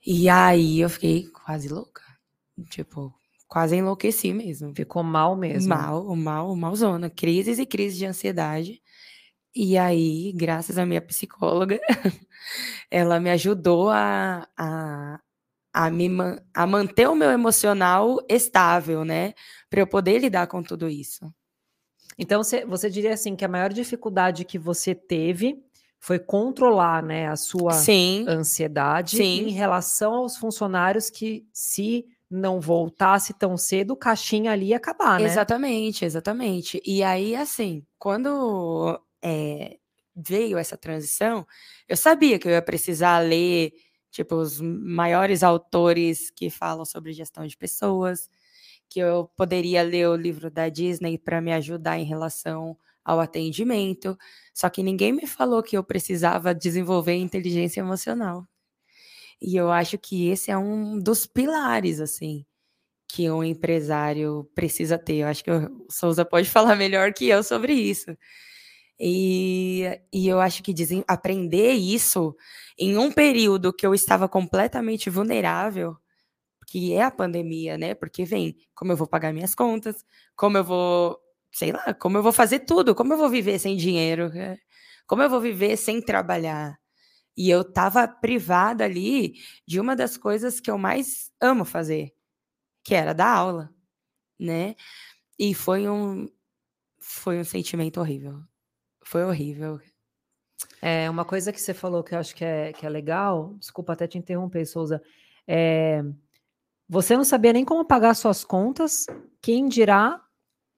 E aí eu fiquei quase louca. Tipo, quase enlouqueci mesmo. Ficou mal mesmo. Mal, mal, malzona. Crises e crises de ansiedade. E aí, graças à minha psicóloga, ela me ajudou a, a, a, me, man- a manter o meu emocional estável, né? Para eu poder lidar com tudo isso. Então, você, você diria assim que a maior dificuldade que você teve foi controlar né, a sua Sim, ansiedade Sim. em relação aos funcionários que, se não voltasse tão cedo, o caixinha ali ia acabar, né? exatamente, exatamente. E aí, assim, quando é, veio essa transição, eu sabia que eu ia precisar ler, tipo, os maiores autores que falam sobre gestão de pessoas, que eu poderia ler o livro da Disney para me ajudar em relação ao atendimento. Só que ninguém me falou que eu precisava desenvolver inteligência emocional. E eu acho que esse é um dos pilares, assim, que um empresário precisa ter. Eu acho que o Souza pode falar melhor que eu sobre isso. E, e eu acho que desen- aprender isso em um período que eu estava completamente vulnerável, que é a pandemia, né? Porque vem como eu vou pagar minhas contas, como eu vou, sei lá, como eu vou fazer tudo, como eu vou viver sem dinheiro, é, como eu vou viver sem trabalhar. E eu estava privada ali de uma das coisas que eu mais amo fazer, que era dar aula, né? E foi um foi um sentimento horrível. Foi horrível. É uma coisa que você falou que eu acho que é, que é legal, desculpa até te interromper, Souza. É, você não sabia nem como pagar suas contas, quem dirá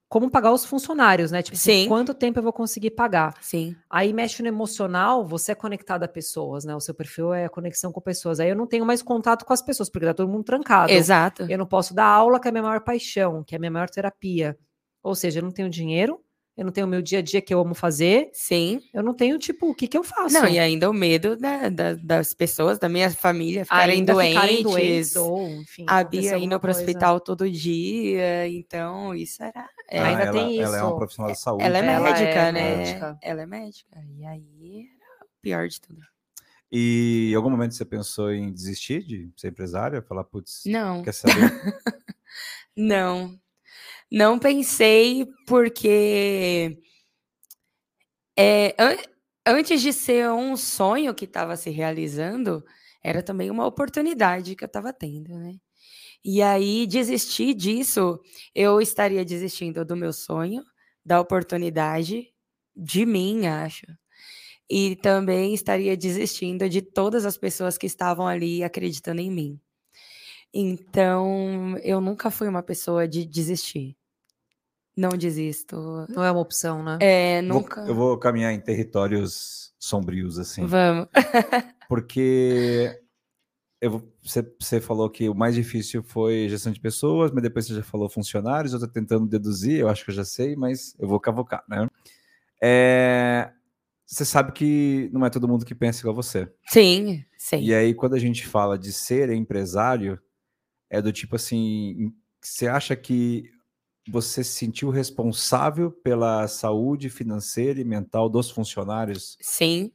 como pagar os funcionários, né? Tipo, assim, Sim. quanto tempo eu vou conseguir pagar? Sim. Aí mexe no emocional, você é conectado a pessoas, né? O seu perfil é a conexão com pessoas. Aí eu não tenho mais contato com as pessoas, porque tá todo mundo trancado. Exato. Eu não posso dar aula, que é a minha maior paixão, que é a minha maior terapia. Ou seja, eu não tenho dinheiro, eu não tenho o meu dia a dia que eu amo fazer, Sim. eu não tenho, tipo, o que que eu faço? Não, e ainda o medo da- da- das pessoas, da minha família, ficarem Ainda doentes. ficarem doentes, ou, enfim, a Bia indo para o hospital todo dia. Então, isso era. é, Ainda ela, tem Ela é isso. uma profissional da saúde. ela é Ela médica, é né? médica. Ela é médica. E aí era o pior de tudo. E em algum momento você pensou em desistir de ser empresária? Falar, putz, Não. quer saber? Não. Não pensei porque é, an- antes de ser um sonho que estava se realizando, era também uma oportunidade que eu estava tendo, né? E aí, desistir disso, eu estaria desistindo do meu sonho, da oportunidade, de mim, acho. E também estaria desistindo de todas as pessoas que estavam ali acreditando em mim. Então, eu nunca fui uma pessoa de desistir. Não desisto. Não é uma opção, né? É, Vou- nunca. eu vou caminhar em territórios sombrios, assim. Vamos. Porque eu vou- você, você falou que o mais difícil foi gestão de pessoas, mas depois você já falou funcionários, eu tô tentando deduzir, eu acho que eu já sei, mas eu vou cavocar, né? É, você sabe que não é todo mundo que pensa igual você. Sim, sim. E aí, quando a gente fala de ser empresário, é do tipo assim, você acha que você se sentiu responsável pela saúde financeira e mental dos funcionários? Sim,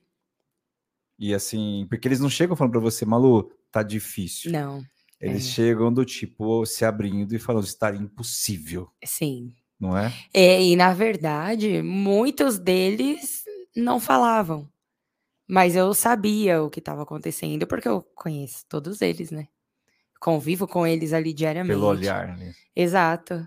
E assim, porque eles não chegam falando para você, Malu, tá difícil. não. Eles é. chegam do tipo se abrindo e falando, está impossível, Sim. não é? É, e na verdade, muitos deles não falavam. Mas eu sabia o que estava acontecendo, porque eu conheço todos eles, né? Convivo com eles ali diariamente. Pelo olhar, né? Exato.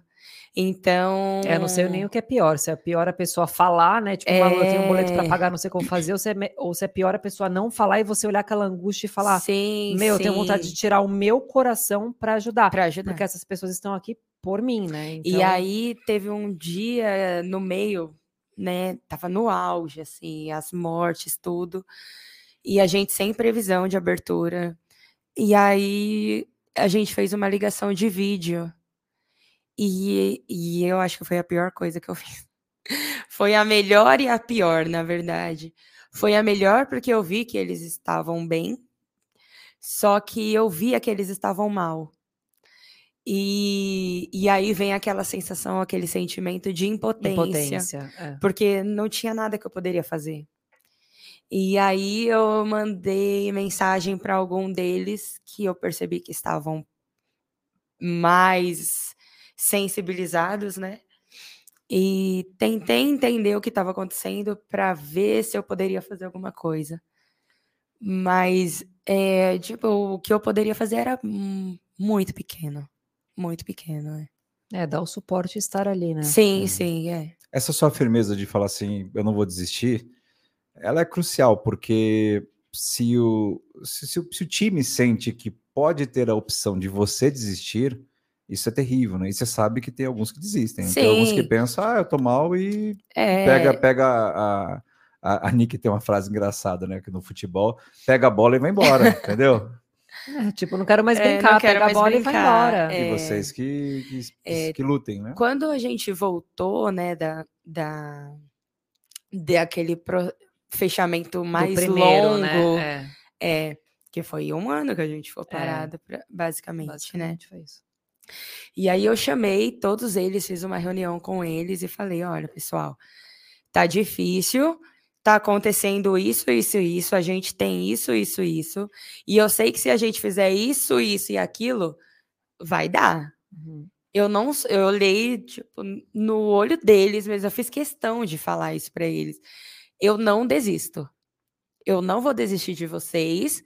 Então. É, eu não sei nem o que é pior. Se é pior a pessoa falar, né? Tipo, Malu, eu tenho um boleto pra É. pagar, não sei como fazer, ou se, é, me- ou se é pior a pessoa não falar e você olhar aquela angústia e falar: sim, Meu, eu tenho vontade de sim, tirar o meu coração pra ajudar. pra ajudar. Porque essas pessoas estão aqui por mim, né? E Então, aí teve um dia no meio, né? Tava no auge, assim, as mortes, tudo. E a gente sem previsão de abertura. E aí a gente fez uma ligação de vídeo. E, e eu acho que foi a pior coisa que eu fiz. Foi a melhor e a pior, na verdade. Foi a melhor porque eu vi que eles estavam bem, só que eu via que eles estavam mal. E, e aí vem aquela sensação, aquele sentimento de impotência, impotência. é. porque não tinha nada que eu poderia fazer. E aí eu mandei mensagem para algum deles que eu percebi que estavam mais sensibilizados, né? E tentei entender o que estava acontecendo para ver se eu poderia fazer alguma coisa. Mas, é, tipo, o que eu poderia fazer era muito pequeno. Muito pequeno, né? É, dar o suporte e estar ali, né? Sim, sim, é. Essa sua firmeza de falar assim, eu não vou desistir, ela é crucial, porque se o, se, se o, se o time sente que pode ter a opção de você desistir, isso é terrível, né? E você sabe que tem alguns que desistem. Tem alguns que Sim. pensam, ah, eu tô mal e É, pega, pega a, a, a Nick tem uma frase engraçada, né? Que no futebol, pega a bola e vai embora, entendeu? É, tipo, não quero mais É, brincar, quero pega a bola e vai brincar, embora. é. E vocês que, que, que, É, que lutem, né? Quando a gente voltou, né, da, da daquele pro- fechamento mais primeiro, longo, né? é, que foi um ano que a gente ficou É. parada, pra- É, basicamente, né? basicamente foi isso. E aí eu chamei todos eles, fiz uma reunião com eles e falei, olha, pessoal, tá difícil, tá acontecendo isso, isso, isso, a gente tem isso, isso, isso, e eu sei que se a gente fizer isso, isso e aquilo, vai dar. Uhum. Eu não, eu olhei tipo, no olho deles, mas eu fiz questão de falar isso para eles. Eu não desisto. Eu não vou desistir de vocês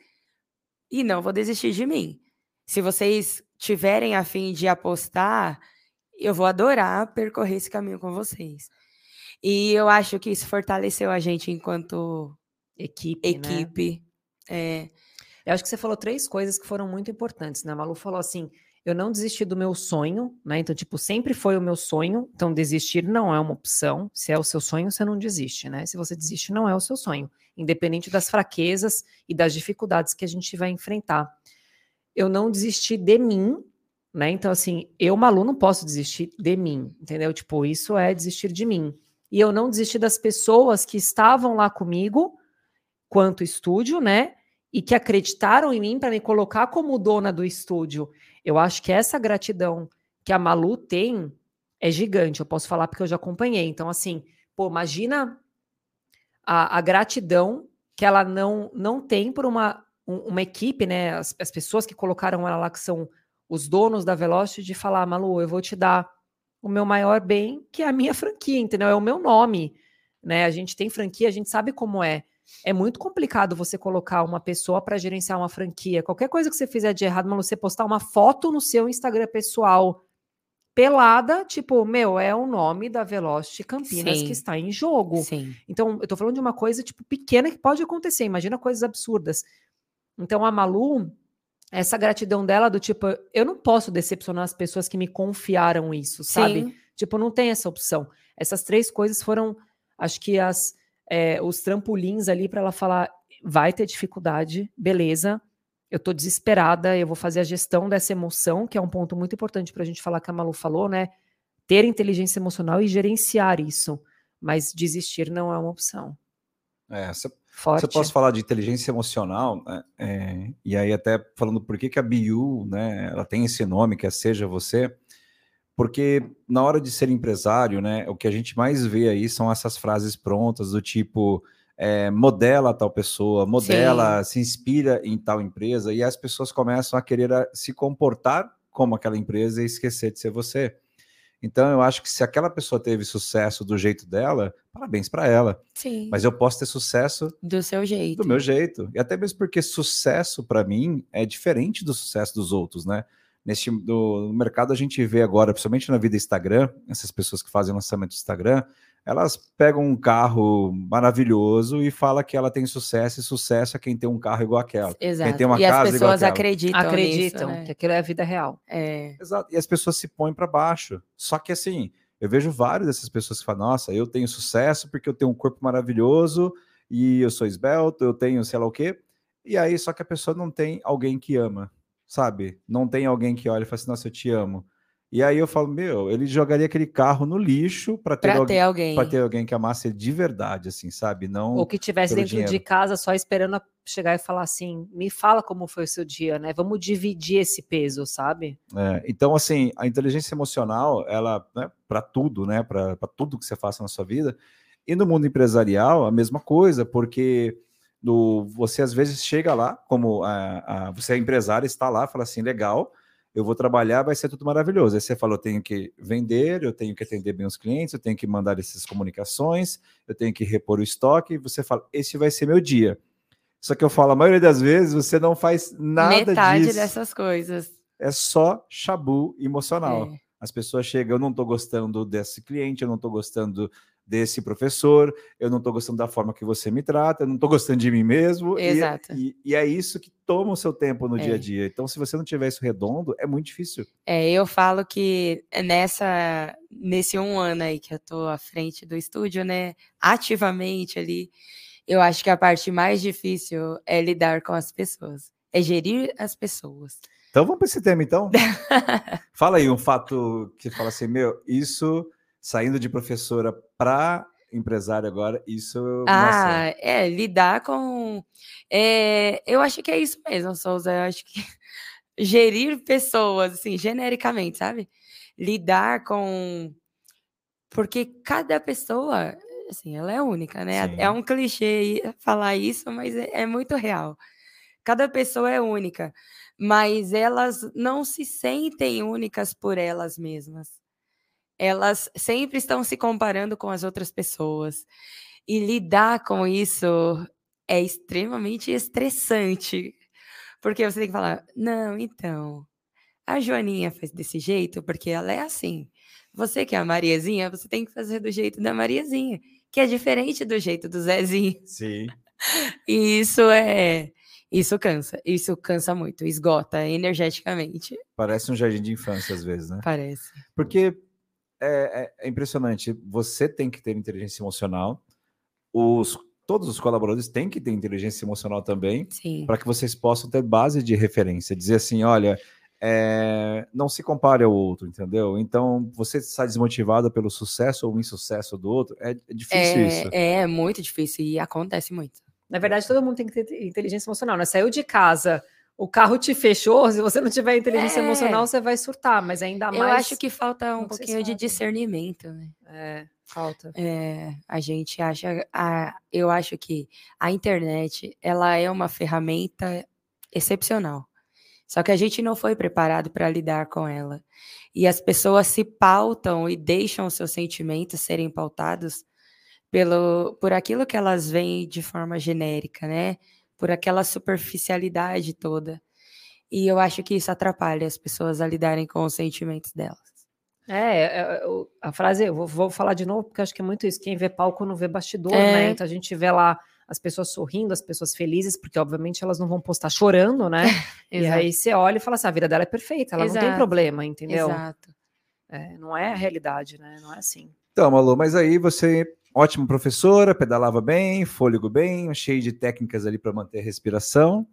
e não vou desistir de mim. Se vocês tiverem a fim de apostar, eu vou adorar percorrer esse caminho com vocês. E eu acho que isso fortaleceu a gente enquanto Equipe, né? equipe. É, Eu acho que você falou três coisas que foram muito importantes, né? A Malu falou assim: eu não desisti do meu sonho, né? Então, tipo, sempre foi o meu sonho. Então, desistir não é uma opção. Se é o seu sonho, você não desiste, né? Se você desiste, não é o seu sonho, independente das fraquezas e das dificuldades que a gente vai enfrentar. Eu não desisti de mim, né? Então, assim, eu, Malu, não posso desistir de mim, entendeu? Tipo, isso é desistir de mim. E eu não desisti das pessoas que estavam lá comigo, quanto estúdio, né? E que acreditaram em mim para me colocar como dona do estúdio. Eu acho que essa gratidão que a Malu tem é gigante. Eu posso falar porque eu já acompanhei. Então, assim, pô, imagina a, a gratidão que ela não, não tem por uma, um- uma equipe, né? As, as pessoas que colocaram ela lá, que são os donos da Velocity, de falar, Malu, eu vou te dar o meu maior bem, que é a minha franquia, entendeu? É o meu nome. né? A gente tem franquia, a gente sabe como é. É muito complicado você colocar uma pessoa para gerenciar uma franquia. Qualquer coisa que você fizer de errado, Malu, você postar uma foto no seu Instagram pessoal pelada, tipo, meu, é o nome da Velocity Campinas Sim. que está em jogo. Sim. Então, eu tô falando de uma coisa, tipo, pequena que pode acontecer. Imagina coisas absurdas. Então, a Malu, essa gratidão dela do tipo, eu não posso decepcionar as pessoas que me confiaram isso, sabe? Sim. Tipo, não tem essa opção. Essas três coisas foram, acho que as é, os trampolins ali para ela falar, vai ter dificuldade, beleza. Eu tô desesperada, eu vou fazer a gestão dessa emoção, que é um ponto muito importante para a gente falar que a Malu falou, né? Ter inteligência emocional e gerenciar isso. Mas desistir não é uma opção. É, se, se Forte. eu posso falar de inteligência emocional, né, é, e aí até falando por que, que a BU, né, ela tem esse nome, que é Seja Você, porque na hora de ser empresário, né, o que a gente mais vê aí são essas frases prontas do tipo é, modela tal pessoa, modela, se inspira em tal empresa, e as pessoas começam a querer a- se comportar como aquela empresa e esquecer de ser você. Então eu acho que se aquela pessoa teve sucesso do jeito dela, parabéns para ela. Sim. Mas eu posso ter sucesso Do seu jeito. do meu jeito. E até mesmo porque sucesso, para mim, é diferente do sucesso dos outros, né? Neste, do, no mercado a gente vê agora, principalmente na vida Instagram, essas pessoas que fazem lançamento do Instagram, elas pegam um carro maravilhoso e fala que ela tem sucesso, e sucesso é quem tem um carro igual aquela. Exato. tem uma e as casa igual pessoas acreditam. Acreditam nisso, né? que aquilo é a vida real. É. Exato. E as pessoas se põem para baixo. Só que assim, eu vejo várias dessas pessoas que falam: nossa, eu tenho sucesso porque eu tenho um corpo maravilhoso e eu sou esbelto, eu tenho sei lá o quê. E aí, só que a pessoa não tem alguém que ama, sabe? Não tem alguém que olha e fala assim: nossa, eu te amo. E aí eu falo: meu, ele jogaria aquele carro no lixo para ter, Pra ter alguém. pra ter alguém que amasse ele de verdade, assim, sabe? Não. Ou que tivesse dentro de dinheiro. casa só esperando chegar e falar assim: me fala como foi o seu dia, né? Vamos dividir esse peso, sabe? É, então, assim, a inteligência emocional, ela, né, para tudo, né, para tudo que você faça na sua vida, e no mundo empresarial, a mesma coisa, porque no, você às vezes chega lá, como a, a- você é empresário, está lá, fala assim, legal, eu vou trabalhar, vai ser tudo maravilhoso. Aí você fala, eu tenho que vender, eu tenho que atender bem os clientes, eu tenho que mandar essas comunicações, eu tenho que repor o estoque, e você fala, esse vai ser meu dia. Só que eu falo, a maioria das vezes você não faz nada Metade disso dessas coisas. é só chabu emocional. É. As pessoas chegam, eu não estou gostando desse cliente, eu não estou gostando desse professor, eu não estou gostando da forma que você me trata, eu não estou gostando de mim mesmo. e- Exato. E, e é isso que toma o seu tempo no É. dia a dia. Então, se você não tiver isso redondo, é muito difícil. É, eu falo que nessa nesse um ano aí que eu tô à frente do estúdio, né, ativamente ali, eu acho que a parte mais difícil é lidar com as pessoas, é gerir as pessoas. Então, vamos para esse tema, então? fala aí um fato que fala assim, meu, isso, saindo de professora para empresário agora, isso... nossa, Ah, é, lidar com. é, eu acho que é isso mesmo, Souza. Eu acho que gerir pessoas, assim, genericamente, sabe? Lidar com. Porque cada pessoa, assim, ela é única, né? Sim. É um clichê falar isso, mas é, é muito real. Cada pessoa é única, mas elas não se sentem únicas por elas mesmas elas sempre estão se comparando com as outras pessoas. E lidar com isso é extremamente estressante. Porque você tem que falar: não, então, a Joaninha faz desse jeito porque ela é assim. Você que é a Mariazinha, você tem que fazer do jeito da Mariazinha, que é diferente do jeito do Zezinho. Sim. E isso é. Isso cansa. Isso cansa muito, esgota energeticamente, Parece um jardim de infância, às vezes, né? parece. Porque é, é- é impressionante. Você tem que ter inteligência emocional. Os, todos os colaboradores têm que ter inteligência emocional também, para que vocês possam ter base de referência. Dizer assim, olha, é, não se compare ao outro, entendeu? Então, você está desmotivado pelo sucesso ou insucesso do outro, é, é difícil isso. É, é muito difícil e acontece muito. Na verdade, todo mundo tem que ter inteligência emocional, né? Saiu de casa, o carro te fechou, se você não tiver inteligência É. emocional, você vai surtar, mas ainda Eu mais. acho que falta um pouquinho de discernimento, né? É, falta. É, a gente acha, a, eu acho que a internet, ela é uma ferramenta excepcional. Só que a gente não foi preparado para lidar com ela. E as pessoas se pautam e deixam os seus sentimentos serem pautados pelo, por aquilo que elas veem de forma genérica, né? Por aquela superficialidade toda. E eu acho que isso atrapalha as pessoas a lidarem com os sentimentos delas. É, é, é, a frase, eu vou, vou, falar de novo, porque acho que é muito isso. Quem vê palco não vê bastidor, É. né? Então a gente vê lá as pessoas sorrindo, as pessoas felizes, porque obviamente elas não vão postar chorando, né? e Exato. aí você olha e fala assim: a vida dela é perfeita, ela não tem Exato. problema, entendeu? Exato. É, não é a realidade, né? Não é assim. Então, Malu, mas aí você, ótima professora, pedalava bem, fôlego bem, cheio de técnicas ali para manter a respiração.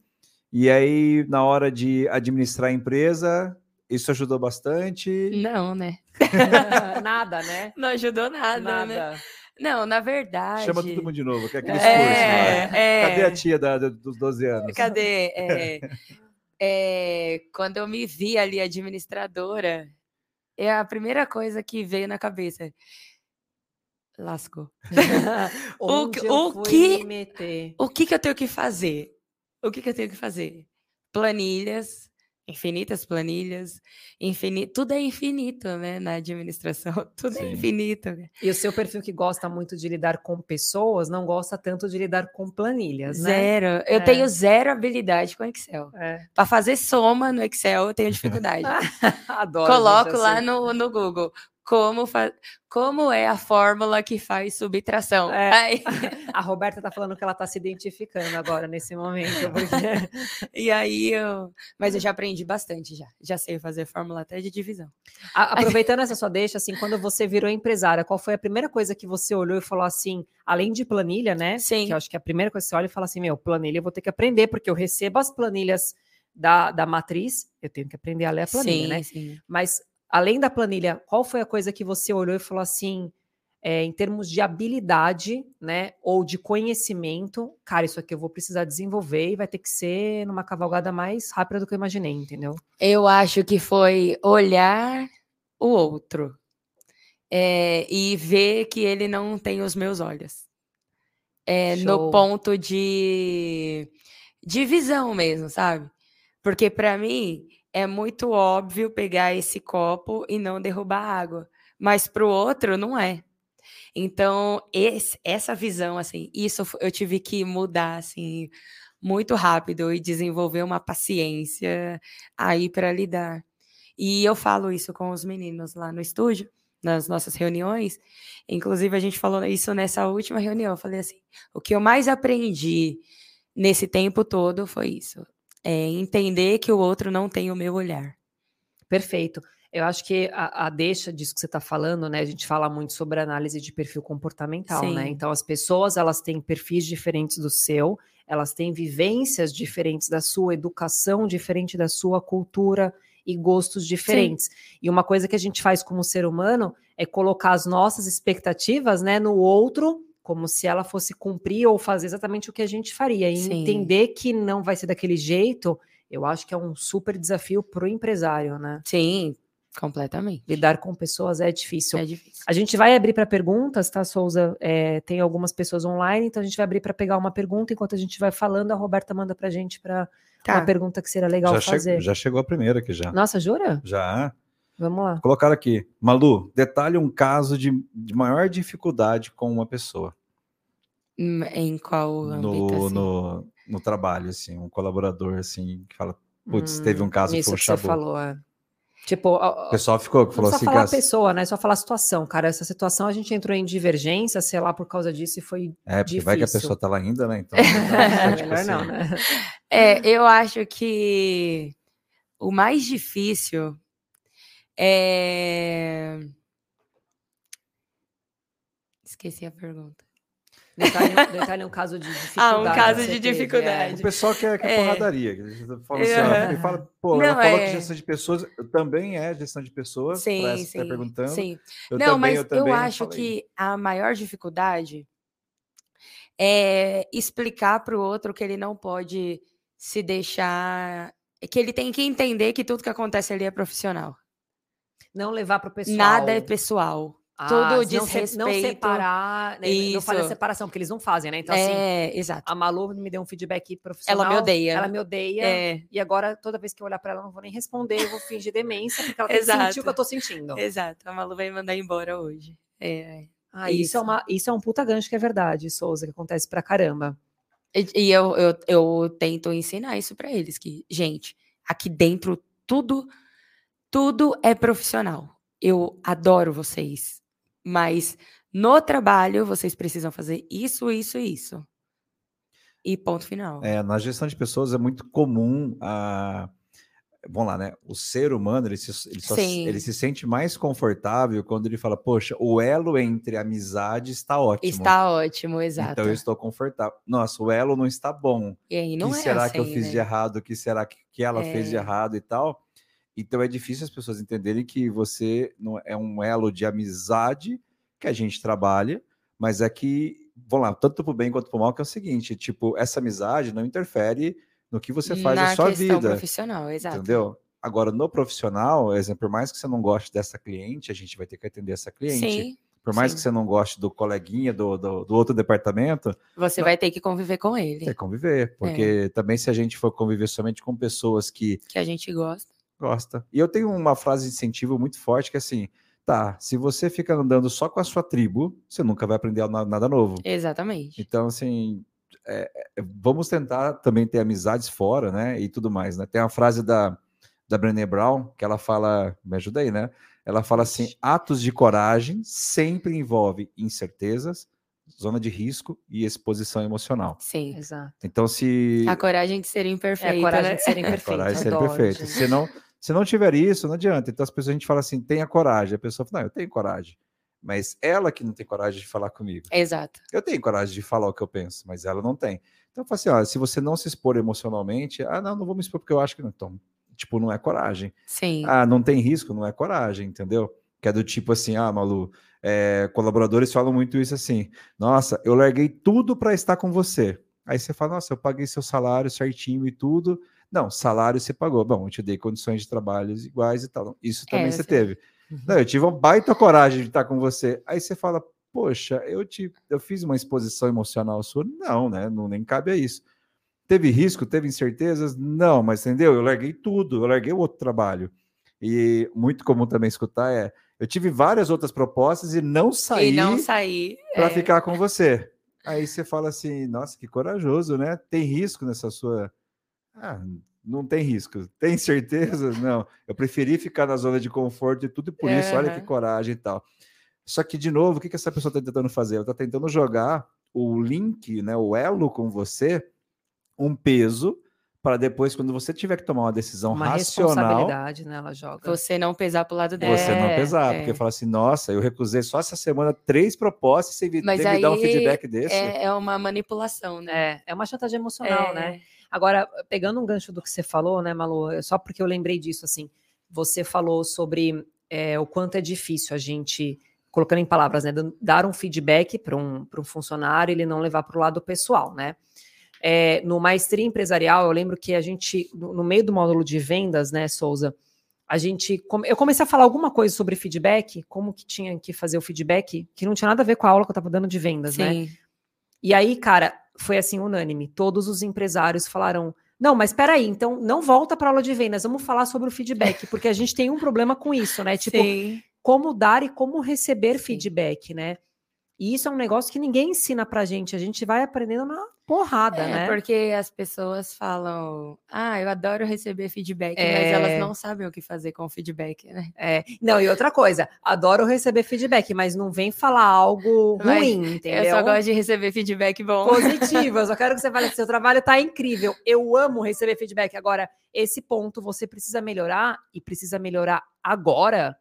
E aí, na hora de administrar a empresa, isso ajudou bastante. Não, né? Nada, né? Não ajudou nada, né? Nada. Não, na verdade. Chama todo mundo de novo, que é aquele É, né? é. Cadê a tia da- da- dos 12 anos? Cadê? É, é, quando eu me vi ali administradora, é a primeira coisa que veio na cabeça. Lascou. O fui que-? O que, que eu tenho que fazer? O que, que eu tenho que fazer? Planilhas, infinitas planilhas, tudo é infinito, né? Na administração, tudo é Sim. infinito. E o seu perfil que gosta muito de lidar com pessoas, não gosta tanto de lidar com planilhas, né? Zero. Eu É. tenho zero habilidade com Excel. É. Para fazer soma no Excel, eu tenho dificuldade. Adoro. Coloco lá assim. no, no Google. Como, fa... como é a fórmula que faz subtração? É. Aí- A Roberta tá falando que ela tá se identificando agora nesse momento. Porque... e aí eu. Mas eu já aprendi bastante já. Já sei fazer fórmula até de divisão. A- aproveitando essa sua deixa, assim, quando você virou empresária, qual foi a primeira coisa que você olhou e falou assim, além de planilha, né? Sim. Que eu acho que a primeira coisa que você olha e fala assim, meu, planilha eu vou ter que aprender, porque eu recebo as planilhas da, da matriz, eu tenho que aprender a ler a planilha, sim, né? sim. Mas além da planilha, qual foi a coisa que você olhou e falou assim, é, em termos de habilidade, né, ou de conhecimento, cara, isso aqui eu vou precisar desenvolver e vai ter que ser numa cavalgada mais rápida do que eu imaginei, entendeu? Eu acho que foi olhar o outro é, e ver que ele não tem os meus olhos. É, no ponto de, de visão mesmo, sabe? Porque para mim é muito óbvio pegar esse copo e não derrubar água, mas para o outro não é. Então, esse- essa visão, assim, isso eu tive que mudar, assim, muito rápido e desenvolver uma paciência aí para lidar. E eu falo isso com os meninos lá no estúdio, nas nossas reuniões. Inclusive, a gente falou isso nessa última reunião. Eu falei assim: o que eu mais aprendi nesse tempo todo foi isso. É entender que o outro não tem o meu olhar. Perfeito. Eu acho que a, a deixa disso que você está falando, né? A gente fala muito sobre análise de perfil comportamental, né? Sim. Então, as pessoas elas têm perfis diferentes do seu, elas têm vivências diferentes da sua, educação diferente da sua, cultura e gostos diferentes. E uma coisa que a gente faz como ser humano é colocar as nossas expectativas, né, no outro, como se ela fosse cumprir ou fazer exatamente o que a gente faria. E Sim. entender que não vai ser daquele jeito, eu acho que é um super desafio para o empresário, né? Sim, completamente. Lidar com pessoas é difícil. É difícil. A gente vai abrir para perguntas, tá, Souza? É, tem algumas pessoas online, então a gente vai abrir para pegar uma pergunta. Enquanto a gente vai falando, a Roberta manda para a gente para Tá. uma pergunta que seria legal já, fazer. chegou, já chegou a primeira aqui já. Nossa, jura? Já. Vamos lá. Colocaram aqui. Malu, detalhe um caso de, de maior dificuldade com uma pessoa Hum, Em qual âmbito? no, assim? no, no trabalho, assim, um colaborador assim, que fala, putz, Hum, teve um caso que Isso foi um que você chabu. falou, é. Tipo, O pessoal ficou, falou só assim, falar a pessoa, né? Só falar a situação, cara. Essa situação a gente entrou em divergência, sei lá, por causa disso e foi. é, porque vai que a difícil. pessoa tá lá ainda, né? Então, É, tipo melhor assim, não, né? É, eu acho que o mais difícil é. Esqueci a pergunta. Detalhe, detalhe um caso de dificuldade. Ah, um caso de teve, é. dificuldade. O pessoal quer, quer É. porradaria. que Fala assim, ó, ele fala, pô, Não, ela falou é. que gestão de pessoas também é gestão de pessoas. Sim, essa que sim. tá perguntando. sim. Eu Não, também, mas eu, eu, também acho falei. que a maior dificuldade é explicar para o outro que ele não pode se deixar. Que ele tem que entender que tudo que acontece ali é profissional. Não levar para o pessoal. Nada é pessoal. Ah, tudo não, diz se- não separar, né, não fazer Isso. separação, porque eles não fazem, né? Então, assim, é, exato. a Malu me deu um feedback profissional. Ela me odeia. Ela me odeia. É, E agora, toda vez que eu olhar para ela, eu não vou nem responder, eu vou fingir demência, porque ela tem que sentir o que eu tô sentindo. exato. A Malu vai me mandar embora hoje. É. Ah, isso. Isso. é uma, isso é um puta gancho que é verdade, Souza, que acontece pra caramba. E, e eu, eu, eu tento ensinar isso para eles, que, gente, aqui dentro tudo, tudo é profissional. Eu adoro vocês, mas no trabalho vocês precisam fazer isso, isso e isso. E ponto final. É, na gestão de pessoas é muito comum a. Vamos lá, né? O ser humano ele se, ele, só ele se sente mais confortável quando ele fala, poxa, o elo entre amizade está ótimo. Está ótimo, exato. Então eu estou confortável. Nossa, o elo não está bom. E aí não o que é será assim, que eu fiz né? de errado? O que será que, que ela fez de É. errado e tal? Então é difícil as pessoas entenderem que você não é um elo de amizade que a gente trabalha, mas é que, vamos lá, tanto pro bem quanto pro mal, que é o seguinte, tipo, essa amizade não interfere no que você faz Na na sua questão vida, profissional, exato. entendeu? Agora, no profissional, exemplo, por mais que você não goste dessa cliente, a gente vai ter que atender essa cliente. Sim, por mais sim. que você não goste do coleguinha do, do, do outro departamento, você vai ter que conviver com ele, que conviver. É. Porque também se a gente for conviver somente com pessoas que que a gente gosta. Gosta. E eu tenho uma frase de incentivo muito forte que é assim, tá, se você fica andando só com a sua tribo, você nunca vai aprender na- nada novo. Exatamente. Então, assim, é, é, vamos tentar também ter amizades fora, né? E tudo mais, né? Tem uma frase da, da Brené Brown que ela fala, me ajuda aí, né? Ela fala assim: atos de coragem sempre envolve incertezas, zona de risco e exposição emocional. Sim. Exato. Então, se. A coragem de ser É imperfeito, a coragem né? de serem É, perfeitos. coragem de ser adoro, perfeito. gente. Se não, se não tiver isso, não adianta. Então as pessoas a gente fala assim, tenha coragem. A pessoa fala, não, eu tenho coragem. Mas ela que não tem coragem de falar comigo. Exato. Eu tenho coragem de falar o que eu penso, mas ela não tem. Então eu falo assim, ó, se você não se expor emocionalmente, ah, não, não vou me expor porque eu acho que não. Então, tipo, não é coragem. Sim. Ah, não tem risco, não é coragem, entendeu? Que é do tipo assim, ah, Malu, é, colaboradores falam muito isso assim, nossa, eu larguei tudo para estar com você. Aí você fala, nossa, eu paguei seu salário certinho e tudo. Não, salário você pagou. Bom, eu te dei condições de trabalho iguais e tal. Isso também É, você teve. Uhum. Não, eu tive uma baita coragem de estar com você. Aí você fala, poxa, eu te, eu fiz uma exposição emocional sua? Não, né? Não nem cabe a isso. Teve risco, teve incertezas? Não, mas entendeu? Eu larguei tudo, eu larguei o outro trabalho. E muito comum também escutar é, eu tive várias outras propostas e não saí E não sair. para é, ficar com você. Aí você fala assim, nossa, que corajoso, né? Tem risco nessa sua. Ah, não tem risco. Tem certeza? Não. Eu preferi ficar na zona de conforto e tudo, e por isso, olha que coragem e tal. Só que, de novo, o que, que essa pessoa está tentando fazer? Ela está tentando jogar o link, né, o elo com você, um peso, para depois, quando você tiver que tomar uma decisão Uma racional, responsabilidade, né? Ela joga. Você não pesar pro lado dele. você não É, pesar. é. Porque fala assim, nossa, eu recusei só essa semana três propostas e você me Mas me dar um aí feedback desse. É, é uma manipulação, né? É, é uma chantagem emocional, É, né? Agora, pegando um gancho do que você falou, né, Malu, é só porque eu lembrei disso, assim, você falou sobre é, o quanto é difícil a gente, colocando em palavras, né, dar um feedback para um, pra um funcionário e ele não levar para o lado pessoal, né? É, no Maestria Empresarial, eu lembro que a gente, no, meio do módulo de vendas, né, Souza, a gente, eu comecei a falar alguma coisa sobre feedback, como que tinha que fazer o feedback, que não tinha nada a ver com a aula que eu estava dando de vendas, né? Sim. E aí, cara, foi assim unânime. Todos os empresários falaram: não, mas peraí, então não volta para aula de vendas, vamos falar sobre o feedback, porque a gente tem um problema com isso, né? Tipo, Sim. como dar e como receber Sim. feedback, né? E isso é um negócio que ninguém ensina pra gente, a gente vai aprendendo na porrada, É, né? porque as pessoas falam, ah, eu adoro receber feedback, mas É. elas não sabem o que fazer com o feedback, né? É, não, e outra coisa, adoro receber feedback, mas não vem falar algo Mas ruim, entendeu? Eu só gosto de receber feedback bom. positivo. Eu só quero que você fale que seu trabalho tá incrível. Eu amo receber feedback. Agora, esse ponto você precisa melhorar e precisa melhorar agora.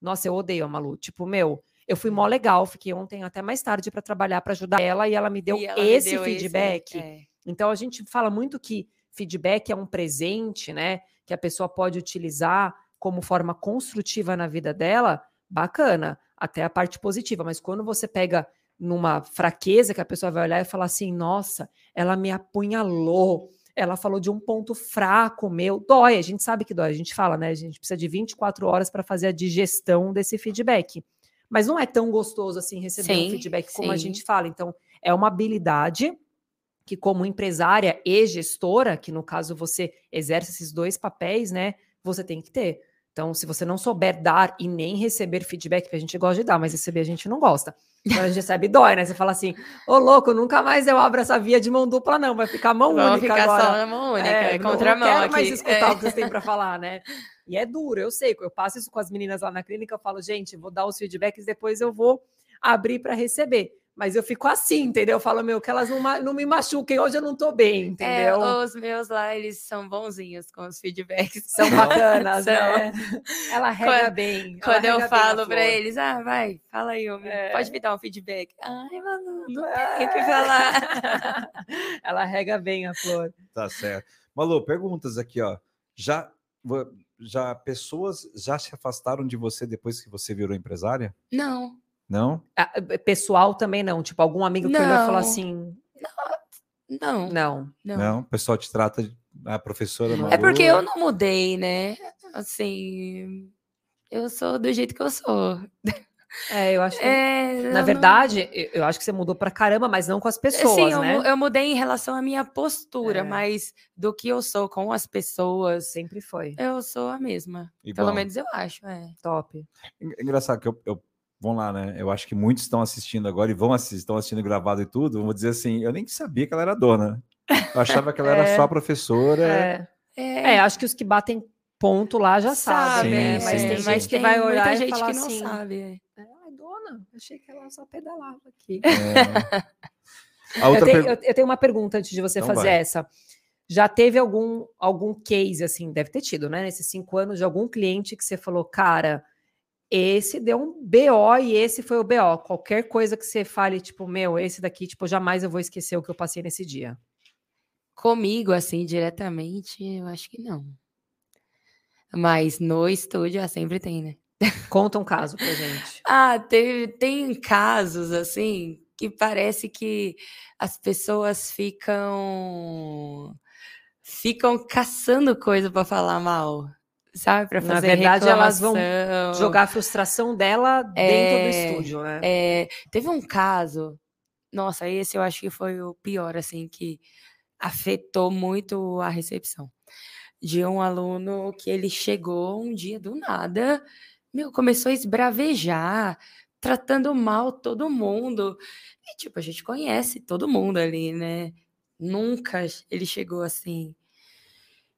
Nossa, eu odeio a Malu. Tipo, meu, eu fui mó legal, fiquei ontem até mais tarde para trabalhar para ajudar ela e ela me deu ela me esse deu feedback. é. Então a gente fala muito que feedback é um presente, né? Que a pessoa pode utilizar como forma construtiva na vida dela, bacana, até a parte positiva. Mas quando você pega numa fraqueza que a pessoa vai olhar e falar assim: nossa, ela me apunhalou, ela falou de um ponto fraco meu, dói, a gente sabe que dói, a gente fala, né? A gente precisa de 24 horas para fazer a digestão desse feedback. Mas não é tão gostoso assim receber um Sim, feedback como a sim. gente fala. Então, é uma habilidade que como empresária e gestora, que no caso você exerce esses dois papéis, né, você tem que ter. Então, se você não souber dar e nem receber feedback, que a gente gosta de dar, mas receber a gente não gosta. Quando a gente recebe, dói, né? Você fala assim, ô louco, nunca mais eu abro essa via de mão dupla, não. Vai ficar mão Vamos única ficar agora. só na mão única, É, é, não- contra não mão quero aqui. mais escutar É. o que vocês têm para falar, né? E é duro, eu sei. Eu passo isso com as meninas lá na clínica, eu falo, gente, vou dar os feedbacks, depois eu vou abrir para receber. Mas eu fico assim, entendeu? Eu falo, meu, que elas não, não me machuquem, hoje eu não tô bem, É, entendeu? os meus lá, eles são bonzinhos com os feedbacks. São bacanas, São. né? Ela rega Quando- bem. Quando eu falo pra flor. eles, ah, vai, fala aí, homem, É. pode me dar um feedback. Ai, mano, não É. tem o que falar. ela rega bem a flor. Tá certo. Malu, perguntas aqui, ó. Já, já pessoas já se afastaram de você depois que você virou empresária? Não, Não? Ah, Pessoal também não. Tipo, algum amigo que olhou e falou Não. assim: não, não. não. Não? O pessoal te trata de a professora Malu. É porque eu não mudei, né? Assim, eu sou do jeito que eu sou. É, eu acho que. É, Na eu não- verdade, eu- eu acho que você mudou pra caramba, mas não com as pessoas, Sim, eu, né? eu mudei em relação à minha postura, É. mas do que eu sou com as pessoas, Sempre foi. eu sou a mesma. Igual. Pelo menos eu acho, é. Top. En- Engraçado que eu, eu- Vamos lá, né? Eu acho que muitos estão assistindo agora e vão assistir, estão assistindo gravado e tudo. Vou dizer assim, eu nem sabia que ela era dona. Eu achava que ela era É. só professora. É. É, É, acho que os que batem ponto lá já sabem, né? Sim, Mas sim, tem gente que vai olhar muita gente falar que não assim, sabe. é. "É, Ai, dona, achei que ela só pedalava aqui. É. A Eu tenho, eu- eu tenho uma pergunta antes de você Então fazer vai. essa. Já teve algum, algum case, assim, deve ter tido, né? Nesses cinco anos, de algum cliente que você falou, cara, esse deu um BO e esse foi o BO. Qualquer coisa que você fale, tipo, meu, esse daqui, tipo, jamais eu vou esquecer o que eu passei nesse dia. Comigo, assim, diretamente, eu acho que não. Mas no estúdio ah, sempre tem, né? Conta um caso pra gente. Ah, teve, tem casos assim que parece que as pessoas ficam ficam caçando coisa para falar mal, sabe? Para Na fazer verdade, elas vão reclamação. Jogar a frustração dela dentro do É, estúdio, né? É, teve um caso, nossa, esse eu acho que foi o pior, assim, que afetou muito a recepção. De um aluno que ele chegou um dia do nada, meu, começou a esbravejar, tratando mal todo mundo. E, tipo, a gente conhece todo mundo ali, né? Nunca ele chegou assim.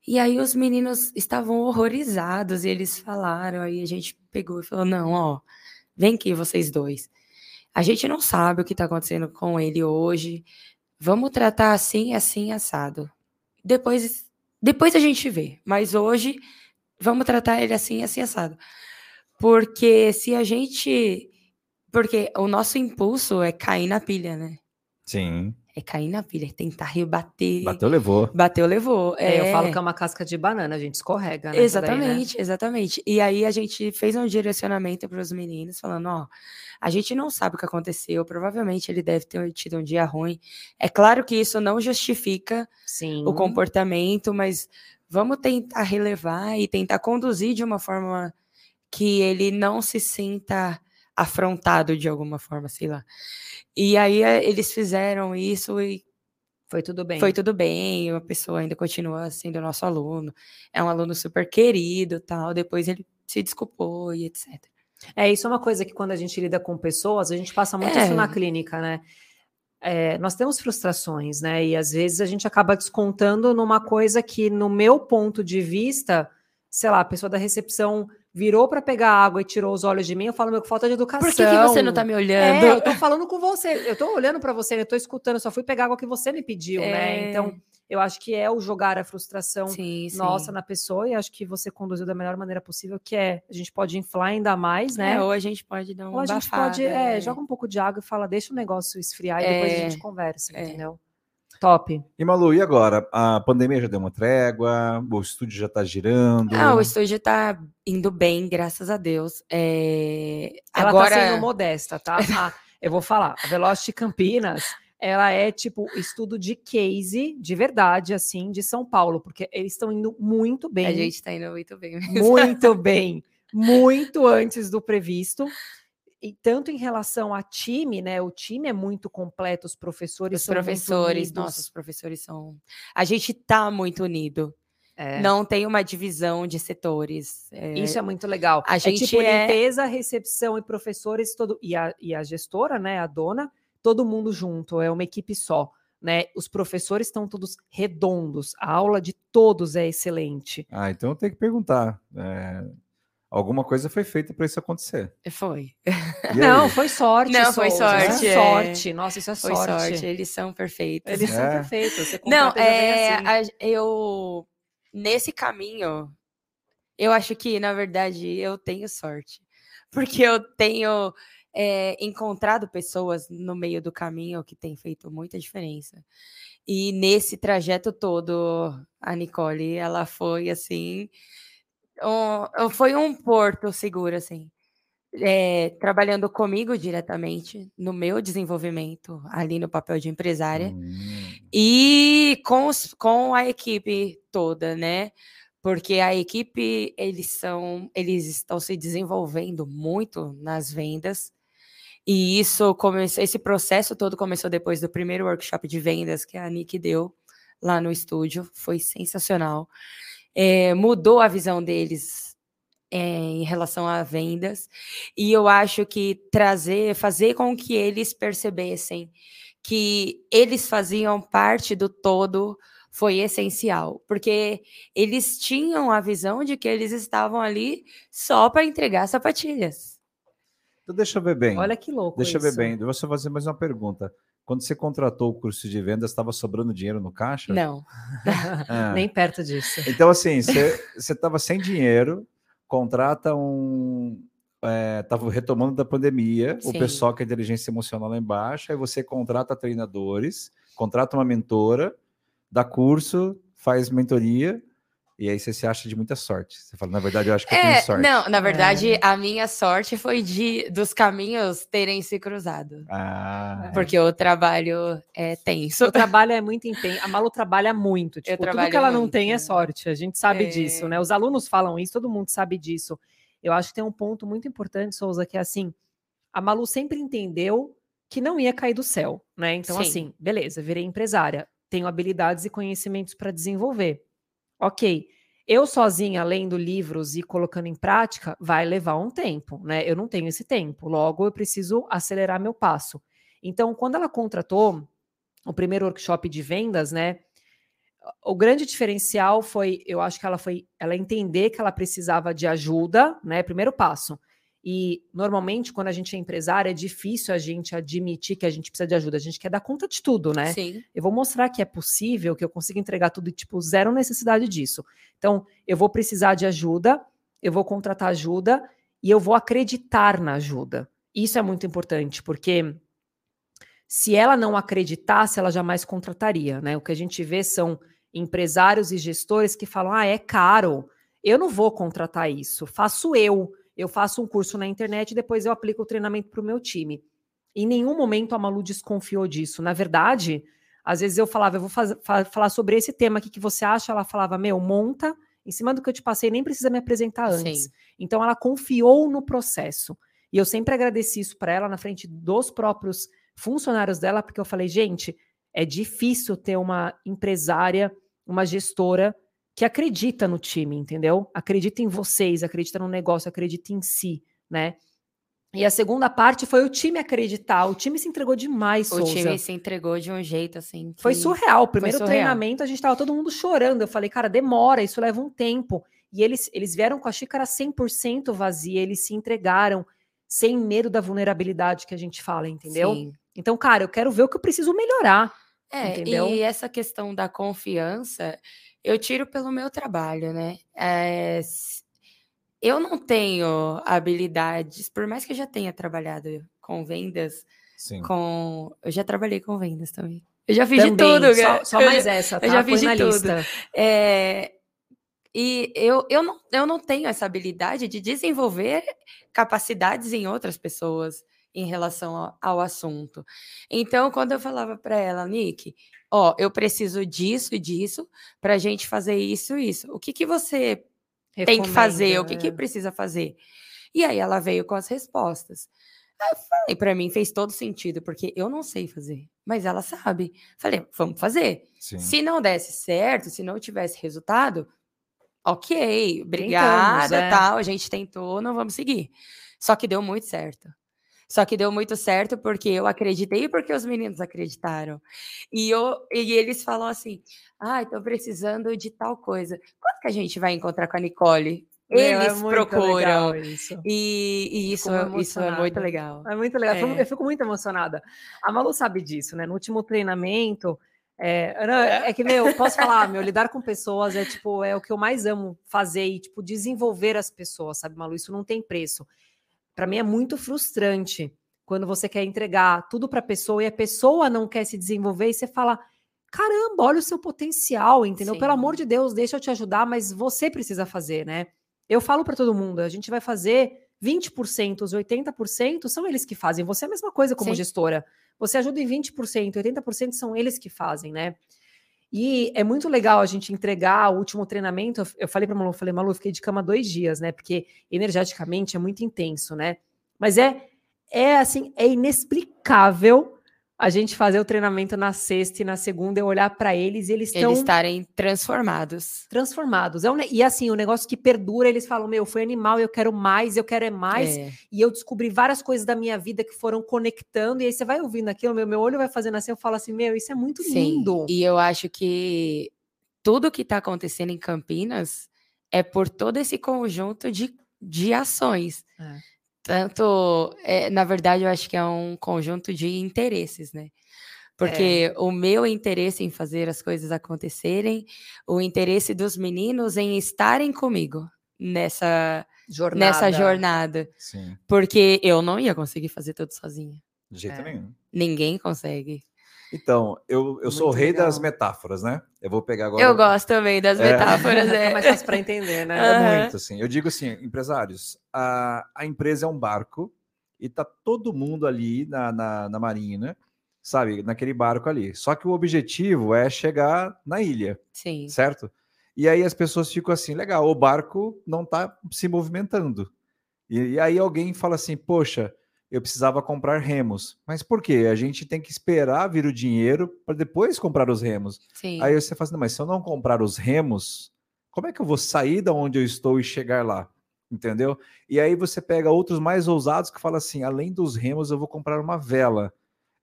E aí os meninos estavam horrorizados e eles falaram, aí a gente pegou e falou: não, ó, vem aqui vocês dois. A gente não sabe o que está acontecendo com ele hoje. Vamos tratar assim, assim, assado. Depois, depois a gente vê. Mas hoje, vamos tratar ele assim, assim, assado. Porque se a gente. Porque o nosso impulso é cair na pilha, né? Sim. É cair na pilha, é tentar rebater. Bateu, levou. Bateu, levou. É, eu falo que é uma casca de banana, a gente escorrega, né? Exatamente, exatamente. E aí a gente fez um direcionamento para os meninos, falando: ó, a gente não sabe o que aconteceu, provavelmente ele deve ter tido um dia ruim. É claro que isso não justifica Sim. o comportamento, mas vamos tentar relevar e tentar conduzir de uma forma que ele não se sinta afrontado de alguma forma, sei lá. E aí eh, eles fizeram isso e Foi tudo bem. foi tudo bem, a pessoa ainda continua sendo nosso aluno, é um aluno super querido, tal. Depois ele se desculpou e etc. É, isso é uma coisa que quando a gente lida com pessoas, a gente passa muito isso É. na clínica, né? É, nós temos frustrações, né? E às vezes a gente acaba descontando numa coisa que, no meu ponto de vista, sei lá, a pessoa da recepção virou para pegar água e tirou os olhos de mim, eu falo, meu, falta de educação. Por que, que você não tá me olhando? É, eu tô falando com você, eu tô olhando para você, eu tô escutando, eu só fui pegar água que você me pediu, né? É. Então, eu acho que é o jogar a frustração sim, sim. nossa na pessoa e acho que você conduziu da melhor maneira possível, que é a gente pode inflar ainda mais, né? É, ou a gente pode dar Ou uma a gente abafada, pode, é, é. joga um pouco de água e fala, deixa o negócio esfriar e depois a É, gente conversa, é. entendeu? Top. E Malu, e agora? A pandemia já deu uma trégua? O estúdio já tá girando? Ah, o estúdio tá indo bem, graças a Deus. É, Ela Agora, tá sendo modesta, tá? Ah, eu vou falar, a Velocity Campinas, ela é tipo estudo de case, de verdade, assim, de São Paulo, porque eles estão indo muito bem. a gente tá indo muito bem. mesmo. muito bem, muito antes do previsto. E tanto em relação a time, né? O time é muito completo, os professores Os são muito professores, unidos. nossos professores são. A gente tá muito unido. É. Não tem uma divisão de setores. É, Isso é muito legal. A é gente tipo é- limpeza, recepção e professores todo e a, e a gestora, né, a dona, todo mundo junto, é uma equipe só, né? Os professores estão todos redondos, a aula de todos é excelente. Ah, então eu tenho que perguntar. é, alguma coisa foi feita para isso acontecer. Foi. Não, foi sorte. Não, foi é sorte, é. sorte. Nossa, isso é Foi sorte. sorte. Eles são perfeitos. Eles são É. perfeitos. Você Não, é, assim. a- eu nesse caminho, eu acho que na verdade eu tenho sorte, porque eu tenho é, encontrado pessoas no meio do caminho que têm feito muita diferença. E nesse trajeto todo, a Nicole, ela foi assim, um- foi um porto seguro assim. é, trabalhando comigo diretamente no meu desenvolvimento ali no papel de empresária Hum, e com, os- com a equipe toda, né? Porque a equipe, eles são, eles estão se desenvolvendo muito nas vendas. E isso começou, esse processo todo começou depois do primeiro workshop de vendas que a Nick deu lá no estúdio. Foi sensacional. É, mudou a visão deles é, em relação a vendas. E eu acho que trazer, fazer com que eles percebessem que eles faziam parte do todo foi essencial, porque eles tinham a visão de que eles estavam ali só para entregar sapatilhas. Então deixa eu ver bem. Olha que louco deixa eu ver isso. bem. Eu vou só fazer mais uma pergunta. Quando você contratou o curso de vendas, estava sobrando dinheiro no caixa? Não. Ah. Nem perto disso. Então, assim, você estava sem dinheiro, contrata um. Estava retomando da pandemia, o Sim. pessoal que é inteligência emocional lá embaixo, aí você contrata treinadores, contrata uma mentora, dá curso, faz mentoria, e aí você se acha de muita sorte. Você fala, na verdade, eu acho que eu É, tenho sorte. não, na verdade, a minha sorte foi de dos caminhos terem se cruzado. Ah, Porque o trabalho é tenso. O trabalho é muito intenso. A Malu trabalha muito. Tipo, tudo trabalho que ela não muito. tem é sorte. A gente sabe É. disso, né? Os alunos falam isso, todo mundo sabe disso. Eu acho que tem um ponto muito importante, Souza, que é assim: a Malu sempre entendeu que não ia cair do céu, né? Então, Sim. assim, beleza, virei empresária, tenho habilidades e conhecimentos para desenvolver. Ok. Eu sozinha, lendo livros e colocando em prática, vai levar um tempo, né? Eu não tenho esse tempo. Logo, eu preciso acelerar meu passo. Então, quando ela contratou o primeiro workshop de vendas, né? O grande diferencial foi, eu acho que ela foi, ela entender que ela precisava de ajuda, né? Primeiro passo. E normalmente, quando a gente é empresária, é difícil a gente admitir que a gente precisa de ajuda. A gente quer dar conta de tudo, né? Sim. Eu vou mostrar que é possível, que eu consigo entregar tudo e, tipo, zero necessidade disso. Então, eu vou precisar de ajuda, eu vou contratar ajuda e eu vou acreditar na ajuda. Isso é muito importante, porque se ela não acreditasse, ela jamais contrataria, né? O que a gente vê são empresários e gestores que falam: ah, é caro, eu não vou contratar isso, faço eu. Eu faço um curso na internet e depois eu aplico o treinamento para o meu time. Em nenhum momento a Malu desconfiou disso. Na verdade, às vezes eu falava, eu vou faz- fa- falar sobre esse tema aqui que você acha. Ela falava, meu, monta em cima do que eu te passei, nem precisa me apresentar antes. Sim. Então ela confiou no processo. E eu sempre agradeci isso para ela na frente dos próprios funcionários dela, porque eu falei, gente, é difícil ter uma empresária, uma gestora que acredita no time, entendeu? Acredita em vocês, acredita no negócio, acredita em si, né? E a segunda parte foi o time acreditar. O time se entregou demais, O Souza. time se entregou de um jeito assim. Foi surreal. O primeiro surreal. treinamento, a gente tava todo mundo chorando. Eu falei, cara, demora, isso leva um tempo. E eles, eles vieram com a xícara 100% vazia, eles se entregaram sem medo da vulnerabilidade que a gente fala, entendeu? Sim. Então, cara, eu quero ver o que eu preciso melhorar. É, Entendeu? e essa questão da confiança, eu tiro pelo meu trabalho, né? É, eu não tenho habilidades, por mais que eu já tenha trabalhado com vendas, sim. com. Eu já trabalhei com vendas também. Eu já fiz de Também, tudo, só, só mais essa, tá? eu já fiz Põe na de tudo. lista. É, e eu, eu, não, eu não tenho essa habilidade de desenvolver capacidades em outras pessoas em relação ao, assunto. Então, quando eu falava para ela, Nick, ó, eu preciso disso e disso para a gente fazer isso e isso. O que, que você tem que fazer? O que, que Recomenda, precisa fazer? E aí ela veio com as respostas. Aí eu falei, para mim fez todo sentido, porque eu não sei fazer, mas ela sabe. Falei, vamos fazer. sim. Se não desse certo, se não tivesse resultado, ok, obrigada, Tentamos, é. tal, a gente tentou, não vamos seguir. Só que deu muito certo. Só que deu muito certo porque eu acreditei e porque os meninos acreditaram. E, eu, e eles falam assim: ah, estou precisando de tal coisa. Quando que a gente vai encontrar com a Nicole? É Eles muito procuram. isso. E, e isso, Fico isso é muito legal. É muito legal. É. Eu fico muito emocionada. A Malu sabe disso, né? No último treinamento. É, não, é que, meu, posso falar, meu, lidar com pessoas é tipo, é o que eu mais amo fazer e, tipo, desenvolver as pessoas, sabe, Malu? Isso não tem preço. Para mim é muito frustrante quando você quer entregar tudo para a pessoa e a pessoa não quer se desenvolver e você fala: caramba, olha o seu potencial, entendeu? Pelo Sim. amor de Deus, deixa eu te ajudar, mas você precisa fazer, né? Eu falo para todo mundo, a gente vai fazer 20%, os 80% são eles que fazem. Você é a mesma coisa como Sim. gestora. Você ajuda em 20%, 80% são eles que fazem, né? E é muito legal a gente entregar o último treinamento. Eu- falei para Malu, falei, Malu, fiquei de cama dois dias, né? Porque energeticamente é muito intenso, né? Mas é, é assim, é inexplicável a gente fazer o treinamento na sexta e na segunda, eu olhar para eles e eles estão Eles estarem transformados. transformados. É um e assim, o negócio que perdura, eles falam: Meu, foi animal, eu quero mais, eu quero é mais. É. E eu descobri várias coisas da minha vida que foram conectando. E aí você vai ouvindo aquilo, meu, meu olho vai fazendo assim, eu falo assim: Meu, isso é muito Sim, lindo. E eu acho que tudo que está acontecendo em Campinas é por todo esse conjunto de, de ações. É. Tanto, é, na verdade, eu acho que é um conjunto de interesses, né? Porque o meu interesse em fazer as coisas acontecerem, o interesse dos meninos em estarem comigo nessa, Jornada. nessa jornada. Sim, Porque eu não ia conseguir fazer tudo sozinha. de jeito É. nenhum. Ninguém consegue. Então, eu, eu sou o rei das legal. metáforas, né? Eu vou pegar agora. Eu gosto também das É. metáforas. Fica É. mais fácil para entender, né? É muito, assim. Eu digo assim, empresários, a, a empresa é um barco e tá todo mundo ali na, na, na marina, sabe? Naquele barco ali. Só que o objetivo é chegar na ilha, Sim. certo? E aí as pessoas ficam assim, legal, o barco não tá se movimentando. E, e aí alguém fala assim, poxa, eu precisava comprar remos. Mas por quê? A gente tem que esperar vir o dinheiro para depois comprar os remos. Sim. Aí você fala assim, "Não, mas se eu não comprar os remos, como é que eu vou sair da onde eu estou e chegar lá? Entendeu? E aí você pega outros mais ousados que falam assim, além dos remos, eu vou comprar uma vela.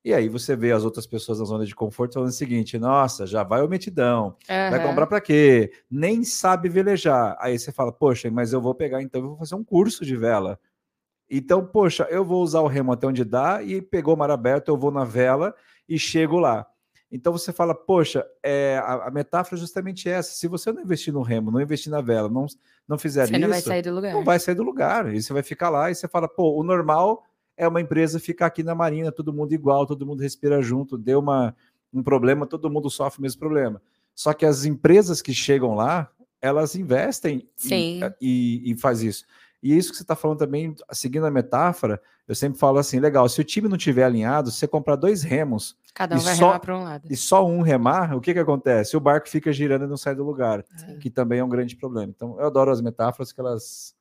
E aí você vê as outras pessoas na zona de conforto falando o seguinte, nossa, já vai o metidão, vai Aham. comprar para quê? Nem sabe velejar. Aí você fala, poxa, mas eu vou pegar, então eu vou fazer um curso de vela. Então, poxa, eu vou usar o remo até onde dá e pegou o mar aberto, eu vou na vela e chego lá. Então você fala, poxa, é, a, a metáfora é justamente essa. Se você não investir no remo, não investir na vela, não, não fizer Você isso, não vai sair do lugar. não vai sair do lugar. E você vai ficar lá e você fala, pô, o normal é uma empresa ficar aqui na marina, todo mundo igual, todo mundo respira junto, deu uma, um problema, todo mundo sofre o mesmo problema. Só que as empresas que chegam lá, elas investem Sim. e, e, e faz isso. E isso que você está falando também, seguindo a metáfora, eu sempre falo assim, legal, se o time não tiver alinhado, se você comprar dois remos Cada um e vai só- remar para um lado. e só um remar, o que que acontece? O barco fica girando e não sai do lugar, Sim. que também é um grande problema. Então, eu adoro as metáforas que elas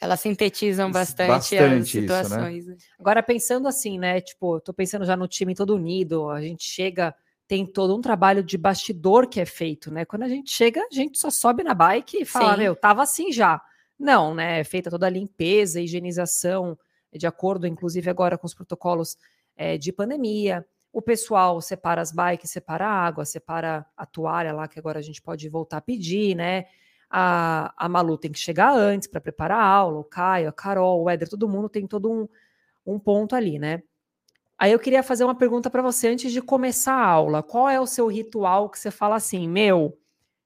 Elas sintetizam bastante, Bastante as isso, né? situações. né? Agora, pensando assim, né? Tipo, tô pensando já no time todo unido, a gente chega, tem todo um trabalho de bastidor que é feito, né? Quando a gente chega, a gente só sobe na bike e fala, Sim. meu, tava assim já. Não, né? É feita toda a limpeza, higienização, de acordo, inclusive, agora com os protocolos eh, de pandemia. O pessoal separa as bikes, separa a água, separa a toalha lá, que agora a gente pode voltar a pedir, né? A, a Malu tem que chegar antes para preparar a aula, o Caio, a Carol, o Éder, todo mundo tem todo um, um ponto ali, né? Aí eu queria fazer uma pergunta para você antes de começar a aula. Qual é o seu ritual que você fala assim, meu,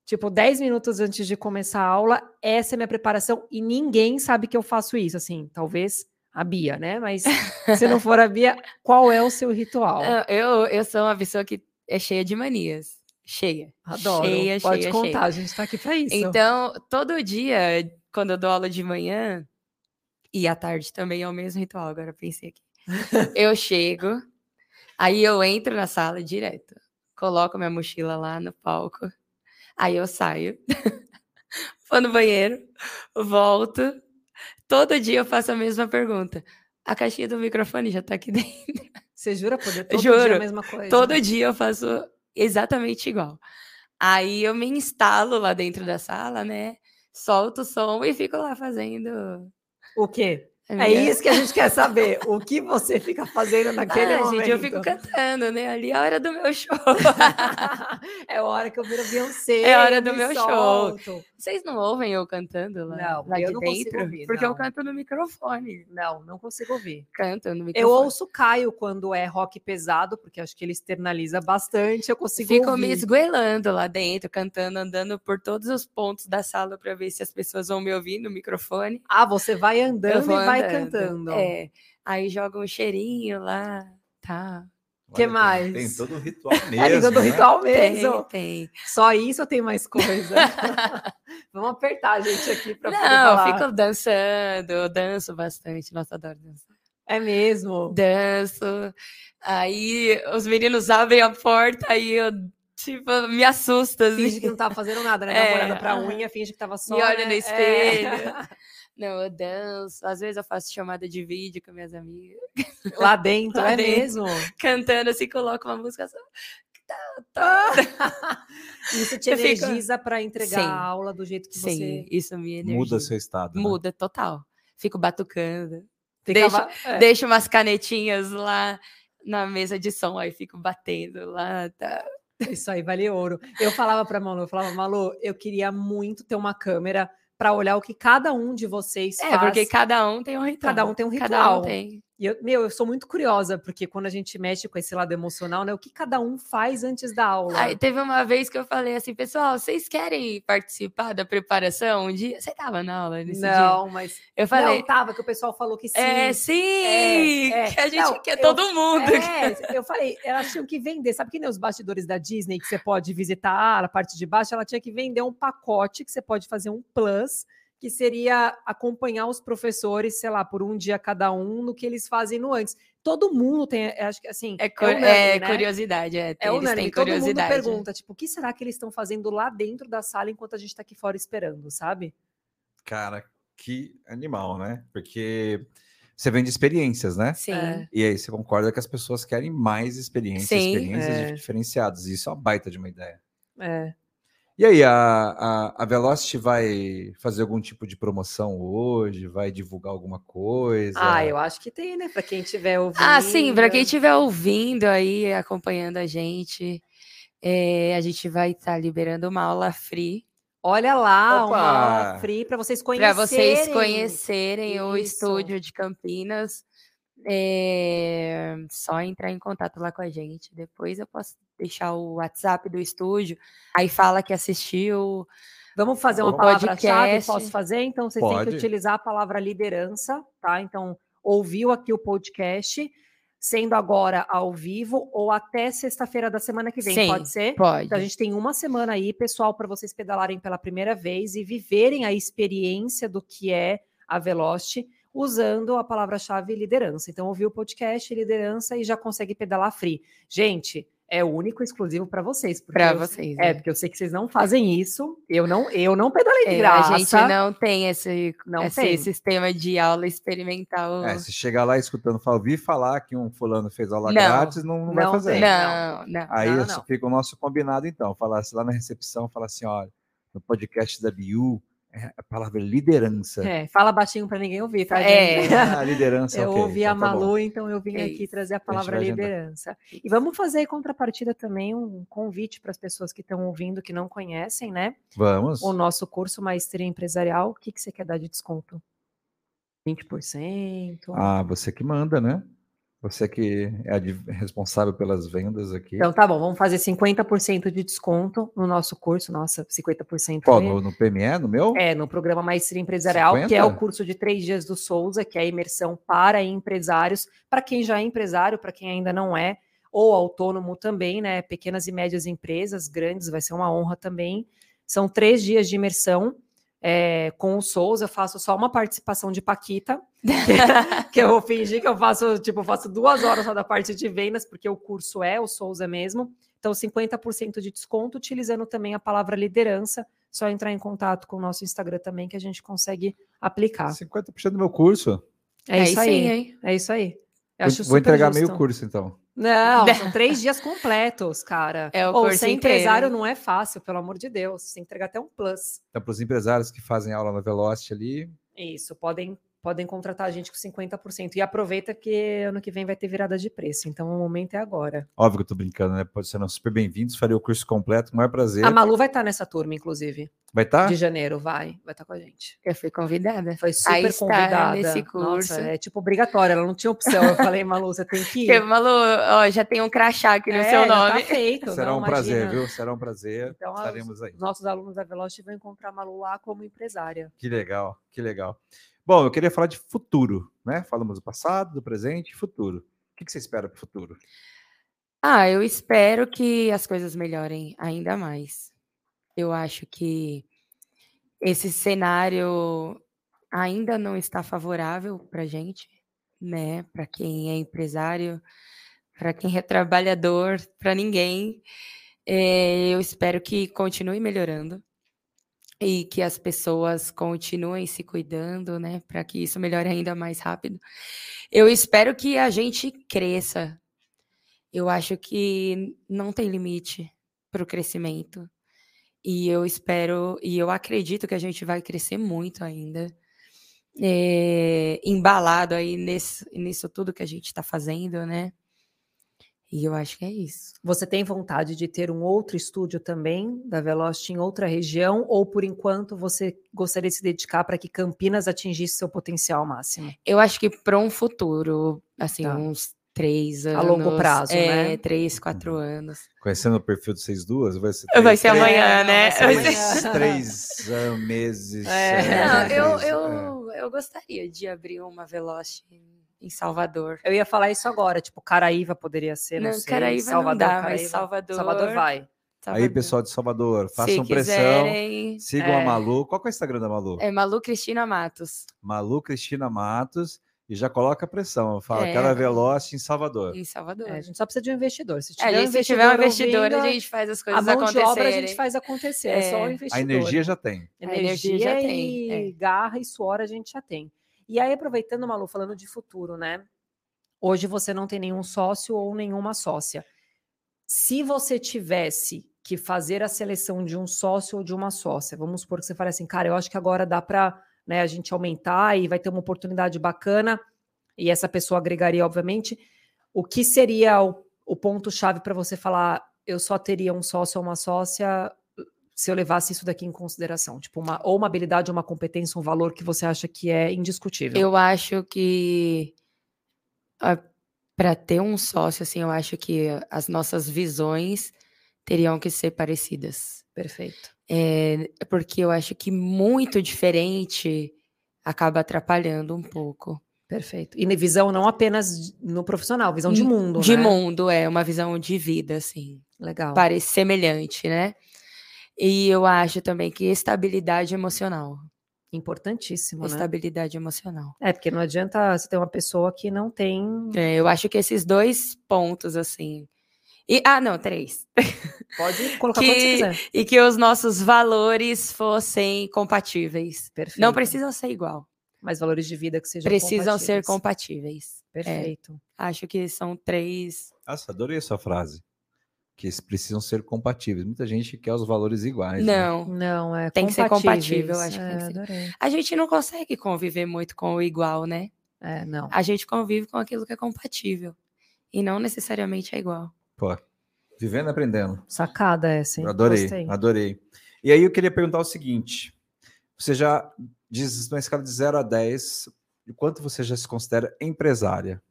tipo, 10 minutos antes de começar a aula, essa é minha preparação e ninguém sabe que eu faço isso, assim, talvez a Bia, né? Mas se não for a Bia, qual é o seu ritual? Eu, eu sou uma pessoa que é cheia de manias. Cheia. Adoro. Cheia, Pode cheia, contar, cheia. a gente tá aqui para isso. Então, todo dia, quando eu dou aula de manhã, e à tarde também é o mesmo ritual, agora eu pensei aqui. eu chego, aí eu entro na sala direto, coloco minha mochila lá no palco, aí eu saio, vou no banheiro, volto. Todo dia eu faço a mesma pergunta. A caixinha do microfone já tá aqui dentro. Você jura poder todo dia Juro, a mesma coisa? Todo dia eu faço exatamente igual. Aí eu me instalo lá dentro da sala, né? solto o som e fico lá fazendo. O quê? A É minha- isso que a gente quer saber. O que você fica fazendo naquele Ah, momento? gente, eu fico cantando, né? Ali é a hora do meu show. é hora que eu viro Beyoncé. É hora eu do me meu show. solto. Vocês não ouvem eu cantando lá, Não, lá eu de não consigo dentro? ouvir, porque eu não. canto no microfone. Não, não consigo ouvir. Canto no Eu microfone. ouço o Caio quando é rock pesado, porque acho que ele externaliza bastante. Eu consigo Fico ouvir. me esgoelando lá dentro, cantando, andando por todos os pontos da sala para ver se as pessoas vão me ouvir no microfone. Ah, você vai Eu andando vou e vai andando. cantando. É. Aí joga um cheirinho lá, tá. Que Olha, tem- mais? Tem todo um ritual mesmo. É língua do né? ritual Tem, mesmo. tem. Só isso ou tem mais coisa? Vamos apertar a gente aqui para poder Não, falar. eu fico dançando, eu danço bastante. Nossa, adoro dançar. É mesmo. Danço. Aí os meninos abrem a porta e eu, tipo, me assusto. assim. Finge que não tava fazendo nada, né? Dá É, uma olhada pra unha, finge que tava só. Me olha né? no É. Não, eu danço. Às vezes eu faço chamada de vídeo com minhas amigas. Lá dentro, Lá é dentro. mesmo. Cantando assim, coloco uma música só. Isso te Eu fico- energiza pra entregar Sim. a aula do jeito que Sim, você isso me energiza. Muda seu estado. né? Muda, total. Fico batucando. ficava. é. Deixo umas canetinhas lá na mesa de som, aí fico batendo lá. Tá. Isso aí vale ouro. Eu falava pra Malu, eu falava, Malu, eu queria muito ter uma câmera pra olhar o que cada um de vocês É, faz. porque cada um tem um ritual. Cada um tem um Cada ritual. um tem. E eu, meu, eu sou muito curiosa, porque quando a gente mexe com esse lado emocional, né? O que cada um faz antes da aula? Aí teve uma vez que eu falei assim, pessoal, vocês querem participar da preparação um dia? Você tava na aula nesse dia? não, mas. Eu falei, Não, tava, que o pessoal falou que sim. é, sim, é. que a gente Não, quer eu- todo mundo. É, eu falei, elas tinham que vender, sabe que nem os bastidores da Disney que você pode visitar a parte de baixo, ela tinha que vender um pacote que você pode fazer um plus, que seria acompanhar os professores, sei lá, por um dia cada um no que eles fazem no antes. Todo mundo tem, eu acho que assim, É, cu- unânime, é né? curiosidade, é, É eles unânime, têm todo mundo curiosidade. pergunta, tipo, o que será que eles estão fazendo lá dentro da sala enquanto a gente tá aqui fora esperando, sabe? Cara, que animal, né? Porque você vende experiências, né? Sim. É. E aí você concorda que as pessoas querem mais experiências, Sim, experiências é. diferenciadas. Isso é uma baita de uma ideia. É. E aí, a, a, a Velocity vai fazer algum tipo de promoção hoje? Vai divulgar alguma coisa? Ah, eu acho que tem, né? Pra quem tiver ouvindo. Ah, sim, para quem estiver ouvindo aí, acompanhando a gente, é, a gente vai estar liberando uma aula free Olha lá, Opa! uma aula free para vocês conhecerem. para vocês conhecerem o Isso. estúdio de Campinas. É só entrar em contato lá com a gente. Depois eu posso deixar o WhatsApp do estúdio. Aí fala que assistiu. Vamos fazer uma palavra-chave? podcast. Posso fazer? Então, vocês têm Pode. que utilizar a palavra liderança, tá? Então, ouviu aqui o podcast, sendo agora ao vivo ou até sexta-feira da semana que vem, Sim, pode ser? Pode. Então, a gente tem uma semana aí, pessoal, para vocês pedalarem pela primeira vez e viverem a experiência do que é a Velocity usando a palavra-chave liderança. Então, ouviu o podcast, liderança e já consegue pedalar free. Gente, é único e exclusivo para vocês. Para eu- vocês. É, né? porque eu sei que vocês não fazem isso. Eu não, eu não pedalei de É, graça. a gente não tem esse, Não esse tem. sistema de aula experimental. É, se chegar lá escutando, fala, vi falar que um fulano fez aula Não, grátis, não, não vai fazer. tem. não, não. Aí Não, isso não. fica o nosso combinado, então. Falar lá na recepção, falar assim, olha, no podcast da Biu, é a palavra liderança. É, fala baixinho para ninguém ouvir, tá, É. Ah, liderança, Eu ok, ouvi então a tá. Malu, então eu vim É aqui trazer a A palavra agendar. liderança. E vamos fazer em contrapartida também um convite para as pessoas que estão ouvindo, que não conhecem, né? Vamos. O nosso curso Maestria Empresarial. O que, que você quer dar de desconto? 20%? Ah, você que manda, né? Você que é responsável pelas vendas aqui. Então tá bom, vamos fazer 50% de desconto no nosso curso. Nossa, 50% Qual, no, no PME, no meu? É, no programa Maestria Empresarial, que é 50? o curso de três dias do Souza, que é a imersão para empresários, para quem já é empresário, para quem ainda não é, ou autônomo também, né? Pequenas e médias empresas, grandes, vai ser uma honra também. São três dias de imersão. É, com o Souza, eu faço só uma participação de Paquita, que eu vou fingir que eu faço, tipo, eu faço duas horas só da parte de vendas, porque o curso é o Souza mesmo. Então, 50% de desconto, utilizando também a palavra liderança. Só entrar em contato com o nosso Instagram também, que a gente consegue aplicar. 50% do meu curso. É, isso sim, aí. hein? É isso aí. Eu acho Vou super entregar justo. meio curso, então. Não, são três dias completos, cara. É o Ou curso ser empresário inteiro. não é fácil, pelo amor de Deus. Você tem que entregar até um plus. Então, para os empresários que fazem aula na Velocity ali, Isso, podem, podem contratar a gente com 50%. E aproveita que ano que vem vai ter virada de preço. Então o momento é agora. óbvio que eu tô brincando, né? Pode ser não, super bem-vindos, farei o curso completo, com o maior prazer. A Malu vai estar nessa turma, inclusive. Vai estar? De janeiro, vai. Vai estar com a gente. Eu fui convidada. Foi super está convidada. nesse Nossa, curso. é tipo obrigatório, ela não tinha opção. Eu falei, Malu, você tem que ir. Porque, Malu, ó, já tem um crachá aqui no É, seu já nome. Tá feito, Será não, um prazer, imagina. viu? Será um prazer. Então, as- Estaremos aí. Os nossos alunos da Velocity vão encontrar a Malu lá como empresária. Que legal, que legal. Bom, eu queria falar de futuro, né? Falamos do passado, do presente e futuro. O que você espera para o futuro? Ah, eu espero que as coisas melhorem ainda mais. Eu acho que esse cenário ainda não está favorável para gente, né? Para quem é empresário, para quem é trabalhador, para ninguém. Eh, eu espero que continue melhorando e que as pessoas continuem se cuidando, né? Para que isso melhore ainda mais rápido. Eu espero que a gente cresça. Eu acho que não tem limite para o crescimento. E eu espero, e eu acredito que a gente vai crescer muito ainda. eh, embalado aí nesse, nisso tudo que a gente está fazendo, né? E eu acho que é isso. Você tem vontade de ter um outro estúdio também da Velocity em outra região? Ou por enquanto você gostaria de se dedicar para que Campinas atingisse seu potencial máximo? Eu acho que para um futuro, assim, Tá. uns três anos. A longo prazo, é, né? Três, quatro Uhum. anos. Conhecendo o perfil de vocês duas, vai ser. Vai três- ser três- amanhã, não, né? vai ser Três, amanhã. três meses. É. é, Não, eu, três, é. eu, eu gostaria de abrir uma Velocity em Salvador. Eu ia falar isso agora, tipo, Caraíva poderia ser, não, Não, sei, Caraíva não Salvador, dá, mas Caraíva. Salvador- Salvador vai. Aí, pessoal de Salvador, Se façam pressão. Sigam É. a Malu. Qual que é o Instagram da Malu? é Malu Cristina Matos, Malu Cristina Matos. E já coloca a pressão. Fala, É. quero a Velocity em Salvador. em Salvador. É, a gente só precisa de um investidor. Se É, tiver, a um gente, se tiver um investidor, ouvindo, a gente faz as a coisas mão de acontecerem. obra a gente faz acontecer. É, só o É. investidor. A energia já tem. A energia já tem, e é. garra e suor a gente já tem. E aí, aproveitando, Malu, falando de futuro, né? Hoje você não tem nenhum sócio ou nenhuma sócia. Se você tivesse que fazer a seleção de um sócio ou de uma sócia, vamos supor que você fale assim, cara, eu acho que agora dá para né, a gente aumentar e vai ter uma oportunidade bacana, e essa pessoa agregaria, obviamente. O que seria o, o ponto-chave para você falar, eu só teria um sócio ou uma sócia se eu levasse isso daqui em consideração? Tipo, uma, ou uma habilidade, ou uma competência, um valor que você acha que é indiscutível. Eu acho que para ter um sócio, assim, eu acho que as nossas visões teriam que ser parecidas. Perfeito. É, porque eu acho que muito diferente acaba atrapalhando um pouco. Perfeito. E visão não apenas no profissional, visão de Hum, mundo, De né? mundo, é uma visão de vida, assim. Legal. Parece semelhante, né? E eu acho também que estabilidade emocional. Importantíssimo, né? Estabilidade emocional. É, porque não adianta você ter uma pessoa que não tem. É, eu acho que esses dois pontos, assim. E, ah, não, três. Pode colocar quanto você Que- quiser. E que os nossos valores fossem compatíveis. Perfeito. Não precisam ser igual. Mas valores de vida que sejam Precisam ser compatíveis. compatíveis. É, Perfeito. acho que são três. Nossa, adorei a sua frase. Que eles precisam ser compatíveis. Muita gente quer os valores iguais. né? Não. Não, é Tem que ser compatível, acho que é, tem que ser. A gente não consegue conviver muito com o igual, né? É, não. A gente convive com aquilo que é compatível. E não necessariamente é igual. Pô, vivendo e aprendendo. Sacada essa, hein? adorei, Gostei. adorei. E aí eu queria perguntar o seguinte: você já diz na escala de 0 a 10, o quanto você já se considera empresária?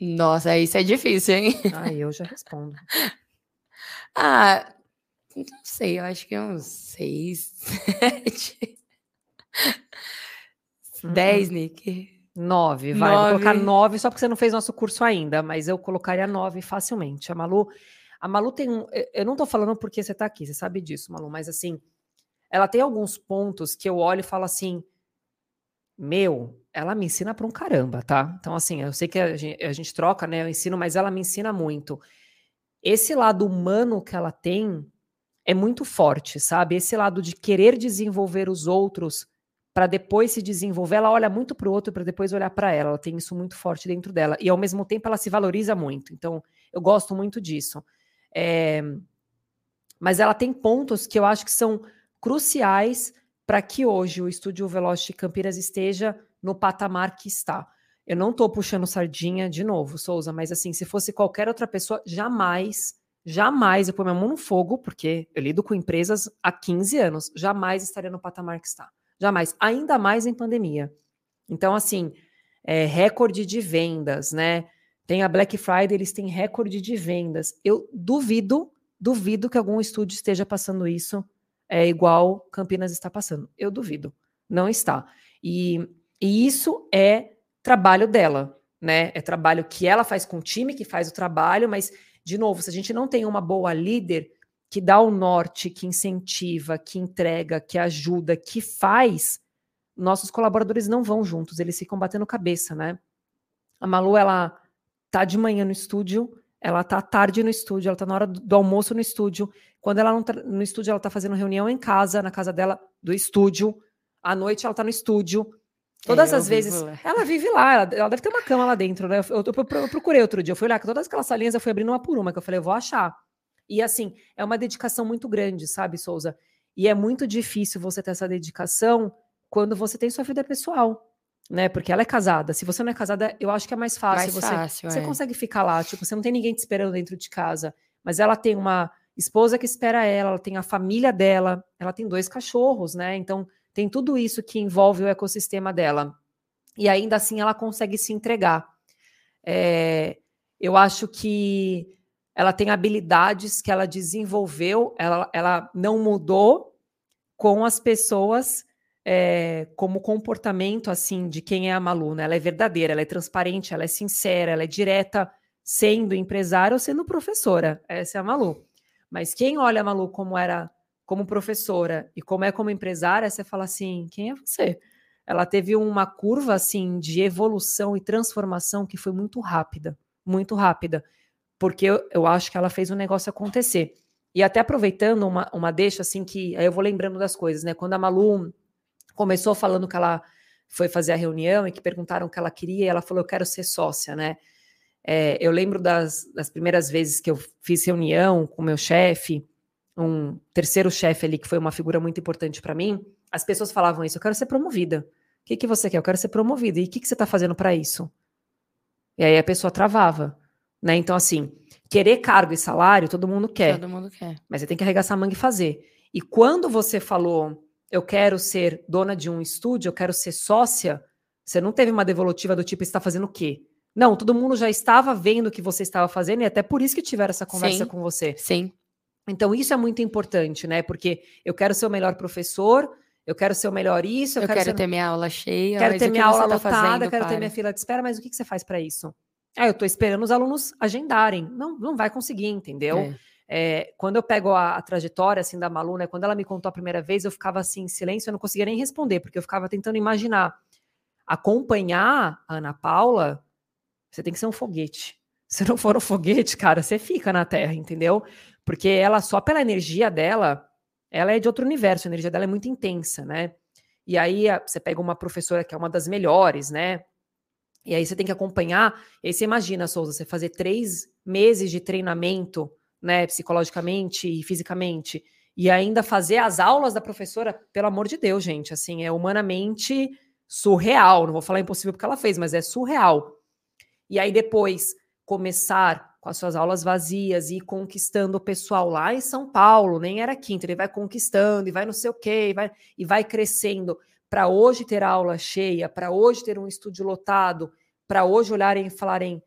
Nossa, isso é difícil, hein? Aí eu já respondo. Ah, não sei, eu acho que uns seis, sete. Dez, Nick. Nove, vai. Vou colocar Nove. nove só porque você não fez nosso curso ainda, mas eu colocaria nove facilmente. A Malu, a Malu tem um. eu- Eu não tô falando porque você tá aqui, você sabe disso, Malu, mas assim, ela tem alguns pontos que eu olho e falo assim: meu, ela me ensina pra um caramba, tá? Então, assim, eu sei que a gente, a gente troca, né? Eu ensino, mas ela me ensina muito. Esse lado humano que ela tem é muito forte, sabe? Esse lado de querer desenvolver os outros para depois se desenvolver. Ela olha muito para o outro para depois olhar para ela. Ela tem isso muito forte dentro dela. E ao mesmo tempo ela se valoriza muito. Então, eu gosto muito disso. É... Mas ela tem pontos que eu acho que são cruciais para que hoje o estúdio Velocity Campinas esteja no patamar que está. Eu não estou puxando sardinha de novo, Souza, mas assim, se fosse qualquer outra pessoa, jamais, jamais eu pôr minha mão no fogo, porque eu lido com empresas há 15 anos, jamais estaria no patamar que está. Jamais. Ainda mais em pandemia. Então, assim, é, recorde de vendas, né? Tem a Black Friday, eles têm recorde de vendas. Eu duvido, duvido que algum estúdio esteja passando isso é igual Campinas está passando. Eu duvido. Não está. E, e isso é trabalho dela, né? É trabalho que ela faz com o time, que faz o trabalho, mas, de novo, se a gente não tem uma boa líder, que dá o norte, que incentiva, que entrega, que ajuda, que faz, nossos colaboradores não vão juntos, eles ficam batendo cabeça, né? A Malu, ela tá de manhã no estúdio, ela tá tarde no estúdio, ela tá na hora do, almoço no estúdio. Quando ela não tá no estúdio, ela tá fazendo reunião em casa, na casa dela, do estúdio. À noite, ela tá no estúdio. Todas é, as vezes. Ela vive lá, ela, ela, deve ter uma cama lá dentro, né? Eu, eu, eu, eu procurei outro dia, eu fui olhar, todas aquelas salinhas eu fui abrindo uma por uma, que eu falei, eu vou achar. E assim, é uma dedicação muito grande, sabe, Souza? E é muito difícil você ter essa dedicação quando você tem sua vida pessoal, né? Porque ela é casada. Se você não é casada, eu acho que é mais fácil. Mais você, fácil, você é. consegue ficar lá, tipo, você não tem ninguém te esperando dentro de casa. Mas ela tem uma esposa que espera ela, ela tem a família dela, ela tem dois cachorros, né? Então tem tudo isso que envolve o ecossistema dela. E ainda assim ela consegue se entregar. É, eu acho que ela tem habilidades que ela desenvolveu, ela, ela não mudou com as pessoas é, como comportamento assim de quem é a Malu, né? Ela é verdadeira, ela é transparente, ela é sincera, ela é direta, sendo empresária ou sendo professora. Essa é a Malu. Mas quem olha a Malu como era como professora e como é como empresária, você fala assim, quem é você? Ela teve uma curva assim de evolução e transformação que foi muito rápida, muito rápida porque eu, eu acho que ela fez o um negócio acontecer. E até aproveitando uma, uma deixa, assim, que aí eu vou lembrando das coisas, né? Quando a Malu começou falando que ela foi fazer a reunião e que perguntaram o que ela queria, e ela falou: Eu quero ser sócia, né? É, eu lembro das, das primeiras vezes que eu fiz reunião com meu chefe, um terceiro chefe ali, que foi uma figura muito importante para mim, as pessoas falavam isso: Eu quero ser promovida. O que, que você quer? Eu quero ser promovida. E o que, que você está fazendo para isso? E aí a pessoa travava. Né? Então, assim, querer cargo e salário, todo mundo quer. Todo mundo quer. Mas você tem que arregaçar a manga e fazer. E quando você falou, eu quero ser dona de um estúdio, eu quero ser sócia, você não teve uma devolutiva do tipo, está fazendo o quê? Não, todo mundo já estava vendo o que você estava fazendo e até por isso que tiveram essa conversa sim, com você. Sim. Então, isso é muito importante, né? Porque eu quero ser o melhor professor, eu quero ser o melhor isso, eu, eu quero, quero ser... ter minha aula cheia, quero ter minha aula tá lotada, quero ter minha fila de espera, mas o que, que você faz para isso? Ah, eu estou esperando os alunos agendarem. Não, não vai conseguir, entendeu? É. É, quando eu pego a, a, trajetória assim da Malu, né, quando ela me contou a primeira vez, eu ficava assim em silêncio, eu não conseguia nem responder, porque eu ficava tentando imaginar. Acompanhar a Ana Paula, você tem que ser um foguete. Se não for um foguete, cara, você fica na Terra, entendeu? Porque ela, só pela energia dela, ela é de outro universo, a energia dela é muito intensa, né? E aí você pega uma professora que é uma das melhores, né? E aí você tem que acompanhar. E aí você imagina, Souza, você fazer três meses de treinamento, né, psicologicamente e fisicamente, e ainda fazer as aulas da professora, pelo amor de Deus, gente, assim, é humanamente surreal. Não vou falar impossível porque ela fez, mas é surreal. E aí depois começar com as suas aulas vazias e conquistando o pessoal lá em São Paulo, nem era quinta, ele vai conquistando e vai não sei o quê, e vai, e vai crescendo para hoje ter aula cheia, para hoje ter um estúdio lotado, para hoje olharem e falarem: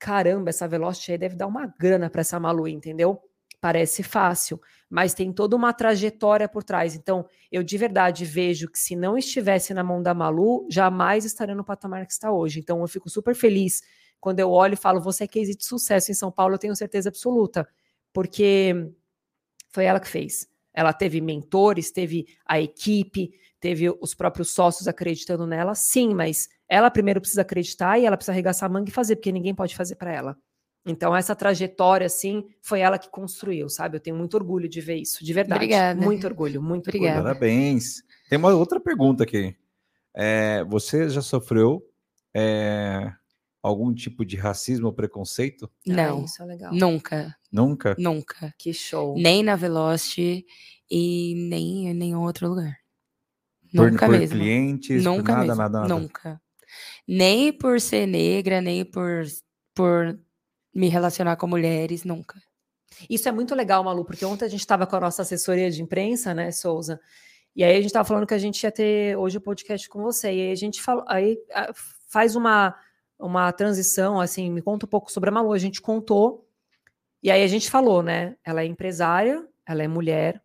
caramba, essa Velocity deve dar uma grana para essa Malu, entendeu? Parece fácil, mas tem toda uma trajetória por trás. Então, eu de verdade vejo que se não estivesse na mão da Malu, jamais estaria no patamar que está hoje. Então, eu fico super feliz quando eu olho e falo: você é case de sucesso em São Paulo, eu tenho certeza absoluta, porque foi ela que fez. Ela teve mentores, teve a equipe, teve os próprios sócios acreditando nela, sim, mas ela primeiro precisa acreditar e ela precisa arregaçar a manga e fazer, porque ninguém pode fazer para ela. Então, essa trajetória, assim, foi ela que construiu, sabe? Eu tenho muito orgulho de ver isso, de verdade. Obrigada. Muito orgulho, muito Obrigada. orgulho. Parabéns. Tem uma outra pergunta aqui. É, você já sofreu é, algum tipo de racismo ou preconceito? Não, Ah, isso é legal. nunca, Nunca? nunca. Que show. Nem na Velocity e nem em nenhum outro lugar. Por, nunca por mesmo. clientes, por Nunca nada, mesmo. nada, nada. Nunca. Nem por ser negra, nem por, por me relacionar com mulheres, nunca. Isso é muito legal, Malu, porque ontem a gente estava com a nossa assessoria de imprensa, né, Souza? E aí a gente estava falando que a gente ia ter hoje o podcast com você. E aí a gente falou, aí ah, faz uma, uma transição, assim, me conta um pouco sobre a Malu. A gente contou, e aí a gente falou, né? Ela é empresária, ela é mulher,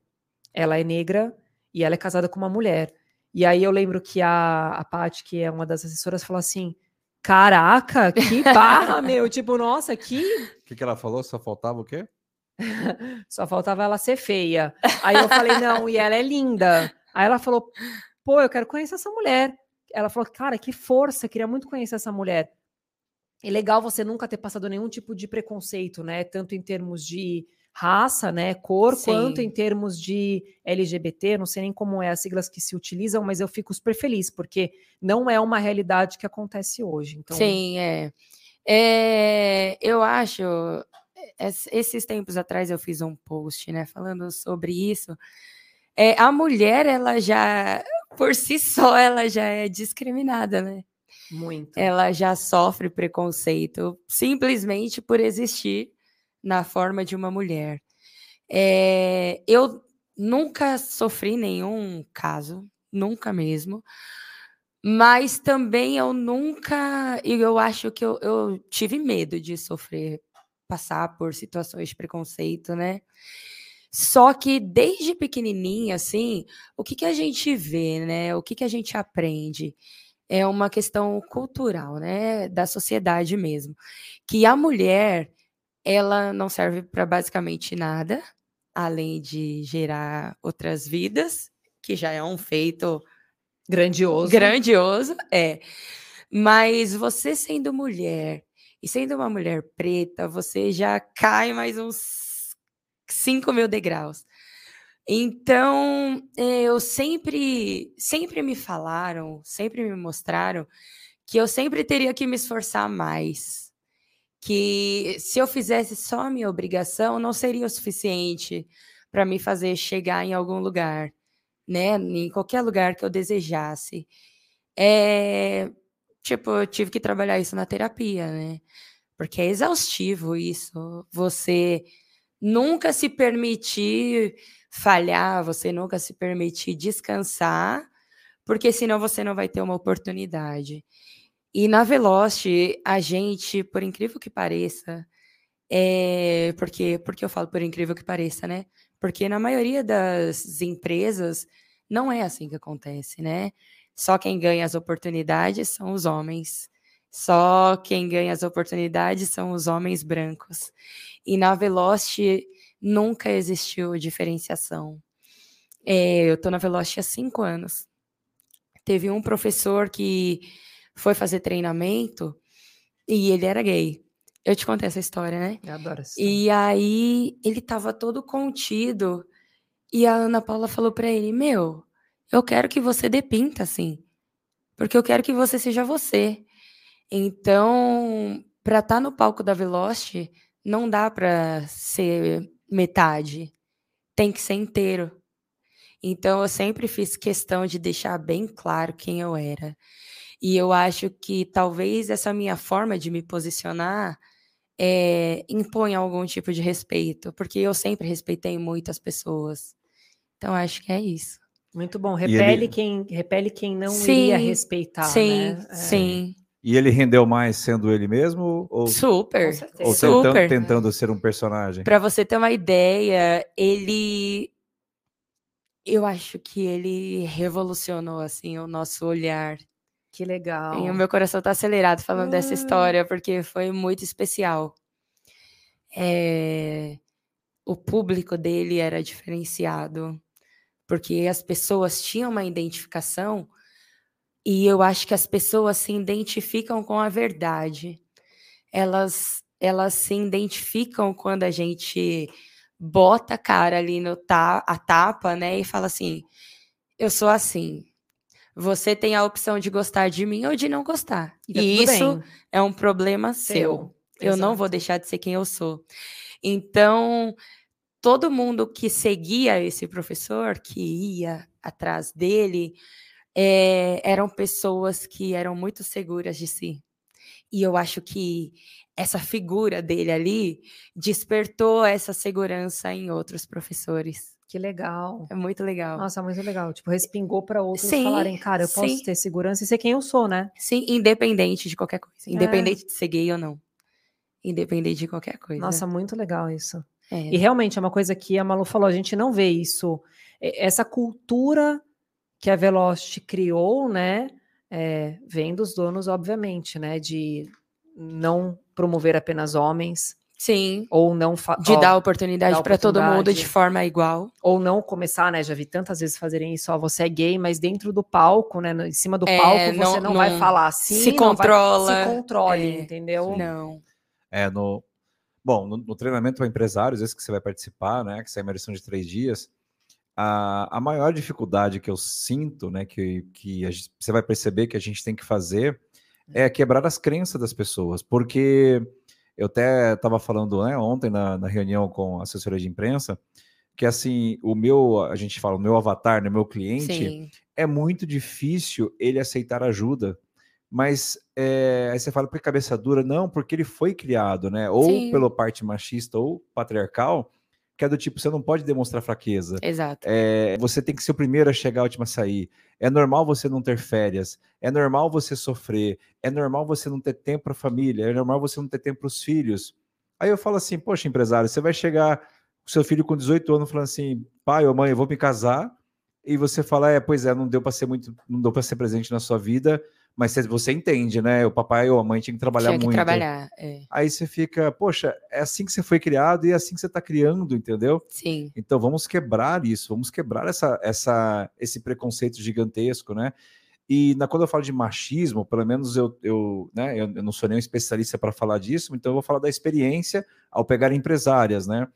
ela é negra e ela é casada com uma mulher. E aí eu lembro que a, a Paty, que é uma das assessoras, falou assim: Caraca, que barra, meu! Tipo, nossa, que O que, que ela falou? Só faltava o quê? só faltava ela ser feia. Aí eu falei, não, e ela é linda. Aí ela falou, pô, eu quero conhecer essa mulher. Ela falou, cara, que força, queria muito conhecer essa mulher. E legal você nunca ter passado nenhum tipo de preconceito, né? Tanto em termos de raça, né, cor, Sim. quanto em termos de LGBT, não sei nem como é as siglas que se utilizam, mas eu fico super feliz, porque não é uma realidade que acontece hoje. Então, Sim, é. É, eu acho. es- Esses tempos atrás eu fiz um post, né, falando sobre isso. É, a mulher, ela já, por si só, ela já é discriminada, né? Muito. Ela já sofre preconceito simplesmente por existir na forma de uma mulher. É, eu nunca sofri nenhum caso, nunca mesmo. Mas também eu nunca. E eu acho que eu, eu tive medo de sofrer, passar por situações de preconceito, né? Só que desde pequenininha, assim, o que, que a gente vê, né? O que, que a gente aprende? É uma questão cultural, né? Da sociedade mesmo. Que a mulher, ela não serve para basicamente nada, além de gerar outras vidas, que já é um feito Grandioso. grandioso, é. Mas você sendo mulher e sendo uma mulher preta, você já cai mais uns 5 mil degraus. Então, eh, eu sempre, sempre me falaram, sempre me mostraram que eu sempre teria que me esforçar mais. Que se eu fizesse só a minha obrigação, não seria o suficiente para me fazer chegar em algum lugar né, em qualquer lugar que eu desejasse. É, tipo, eu tive que trabalhar isso na terapia, né? Porque é exaustivo isso. Você nunca se permitir falhar, você nunca se permitir descansar, porque senão você não vai ter uma oportunidade. E na Veloci, a gente, por incrível que pareça, é, porque, porque eu falo por incrível que pareça, né? Porque na maioria das empresas não é assim que acontece, né? Só quem ganha as oportunidades são os homens. Só quem ganha as oportunidades são os homens brancos. E na Veloci nunca existiu diferenciação. É, eu estou na Veloci há cinco anos. Teve um professor que foi fazer treinamento e ele era gay. Eu te contei essa história, né? Eu adoro isso. E aí ele estava todo contido. E a Ana Paula falou para ele: Meu, eu quero que você depinta assim. Porque eu quero que você seja você. Então, para estar no palco da Veloci, não dá para ser metade. Tem que ser inteiro. Então, eu sempre fiz questão de deixar bem claro quem eu era. E eu acho que talvez essa minha forma de me posicionar é, impõe algum tipo de respeito, porque eu sempre respeitei muitas pessoas. Então, acho que é isso. Muito bom. Repele, ele- quem, repele quem não Sim, iria respeitar, sim, né? É, sim. E ele rendeu mais sendo ele mesmo ou, Super. Ou Super. tentando, tentando ser um personagem? Para você ter uma ideia, ele eu acho que ele revolucionou assim o nosso olhar. Que legal. E o meu coração tá acelerado falando dessa Ah. história porque foi muito especial. É, O público dele era diferenciado porque as pessoas tinham uma identificação e eu acho que as pessoas se identificam com a verdade. Elas elas se identificam quando a gente bota a cara ali no ta a tapa, né, e fala assim: eu sou assim. você tem a opção de gostar de mim ou de não gostar. E tá E, isso bem. é um problema seu. Seu. Eu não vou deixar de ser quem eu sou. Então, todo mundo que seguia esse professor, que ia atrás dele, eh, eram pessoas que eram muito seguras de si. E eu acho que essa figura dele ali despertou essa segurança em outros professores. Que legal. É muito legal. Nossa, muito legal. Tipo, respingou para outros Sim, falarem, cara, eu posso sim. ter segurança e ser quem eu sou, né? Sim, independente de qualquer coisa. É. Independente de ser gay ou não. Independente de qualquer coisa. Nossa, muito legal isso. É. E realmente é uma coisa que a Malu falou, a gente não vê isso. Essa cultura que a Velocity criou, né, é, vem dos donos, obviamente, né, de não promover apenas homens Sim. ou não De ó, dar oportunidade para todo mundo de forma igual. ou não começar, né? Já vi tantas vezes fazerem isso, ó, você é gay, mas dentro do palco, né? Em cima do É, palco, você não- não, vai falar assim. se não vai- controla, se controle, é, entendeu? Não. É, no, bom, no, no treinamento para empresários, esse que você vai participar, né, que é a imersão de três dias, a, a maior dificuldade que eu sinto, né, que, que gente- você vai perceber que a gente tem que fazer é quebrar as crenças das pessoas, porque eu até estava falando né, ontem na, na reunião com a assessoria de imprensa, que assim, o meu, a gente fala, o meu avatar, né, meu cliente, Sim. é muito difícil ele aceitar ajuda. Mas é, aí você fala para cabeça dura, não, porque ele foi criado, né? Ou Sim. pela parte machista ou patriarcal, que é do tipo, você não pode demonstrar fraqueza. Exato. É, você tem que ser o primeiro a chegar, a última a sair. É normal você não ter férias. É normal você sofrer. É normal você não ter tempo para a família. É normal você não ter tempo para os filhos. Aí eu falo assim, poxa, empresário, você vai chegar com seu filho com 18 anos falando assim, pai ou mãe, eu vou me casar. E você fala, é, pois é, não deu para ser muito, não deu para ser presente na sua vida, mas você- você entende, né? O papai ou a mãe tinha que trabalhar Tinha que muito. trabalhar. É. Aí você fica, poxa, é assim que você foi criado e é assim que você está criando, entendeu? Sim. Então vamos quebrar isso, vamos quebrar essa, essa, esse preconceito gigantesco, né? E na, quando eu falo de machismo, pelo menos eu, eu, né, eu, eu não sou nenhum especialista para falar disso, então eu vou falar da experiência ao pegar empresárias, né?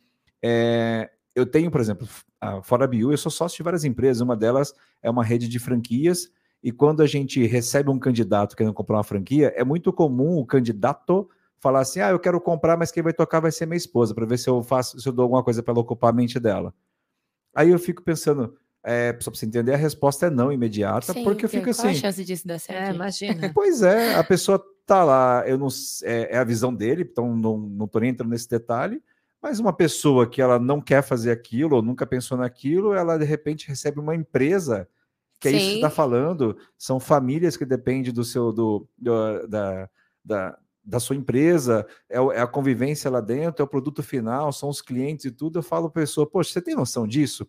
É, eu tenho, por exemplo, a Fora Biu, eu sou sócio de várias empresas, uma delas é uma rede de franquias, e quando a gente recebe um candidato querendo comprar uma franquia, é muito comum o candidato falar assim: ah, eu quero comprar, mas quem vai tocar vai ser minha esposa, para ver se eu faço, se eu dou alguma coisa para ela ocupar a mente dela. Aí eu fico pensando, é, só para você entender, a resposta é não imediata, Sim, porque eu fico qual a assim. chance disso dar certo? É, imagina. Pois é, a pessoa tá lá, eu não, s- é, é a visão dele, então não, não tô nem entrando nesse detalhe, mas uma pessoa que ela não quer fazer aquilo, ou nunca pensou naquilo, ela de repente recebe uma empresa, que é isso que você está Sim. falando, são famílias que dependem do seu, do, do- da, da, da sua empresa, é, é a convivência lá dentro, é o produto final, são os clientes e tudo, eu falo para pessoa, poxa, você tem noção disso?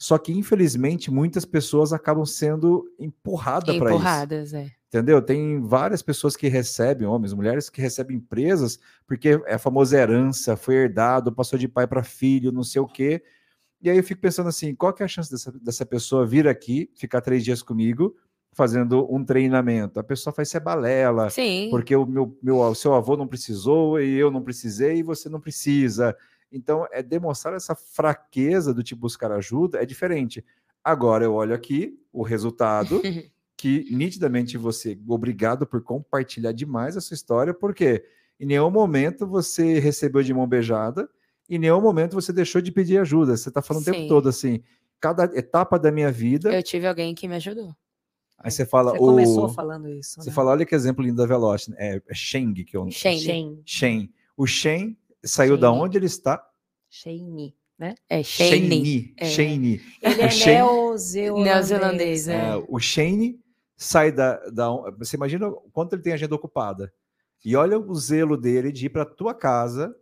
Só que, infelizmente, muitas pessoas acabam sendo empurradas para isso. Empurradas, é. Entendeu? Tem várias pessoas que recebem, homens, mulheres que recebem empresas, porque é a famosa herança, foi herdado, passou de pai para filho, não sei o quê. E aí eu fico pensando assim: qual que é a chance dessa, dessa pessoa vir aqui, ficar três dias comigo, fazendo um treinamento? A pessoa faz ser balela, Sim. porque o meu, meu o seu avô não precisou e eu não precisei e você não precisa. Então, é demonstrar essa fraqueza do tipo buscar ajuda é diferente. Agora eu olho aqui o resultado que nitidamente você, obrigado por compartilhar demais a sua história, porque em nenhum momento você recebeu de mão beijada, em nenhum momento você deixou de pedir ajuda. Você está falando o tempo Sim. todo assim, cada etapa da minha vida, Eu tive alguém que me ajudou. aí você fala, Você o, começou falando isso. você né? fala, olha que exemplo lindo da Veloci, é, é Sheng que eu Shane. Shane. Shen. O Shen saiu da onde ele está? Shane, né? É Shane. Shane. É. Shane. Ele é O Shane- neozelandês. Neozelandês, é. É, o Shane sai da, da. Você imagina o quanto ele tem agenda ocupada. E olha o zelo dele de ir para tua casa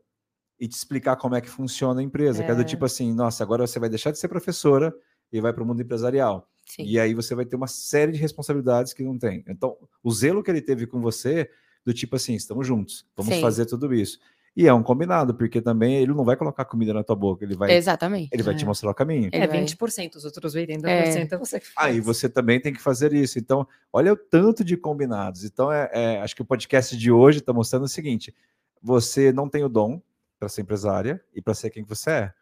e te explicar como é que funciona a empresa. Que é do É. tipo assim: nossa, agora você vai deixar de ser professora e vai para o mundo empresarial. Sim. E aí você vai ter uma série de responsabilidades que não tem. Então, o zelo que ele teve com você, do tipo assim, estamos juntos, vamos Sim. fazer tudo isso. E é um combinado, porque também ele não vai colocar comida na tua boca, ele vai, Exatamente. ele vai te É. mostrar o caminho. Ele É vai- 20%, os outros 80% É. é você que faz. Aí você também tem que fazer isso. Então, olha o tanto de combinados. Então, é, é, acho que o podcast de hoje está mostrando o seguinte: você não tem o dom para ser empresária e para ser quem você é.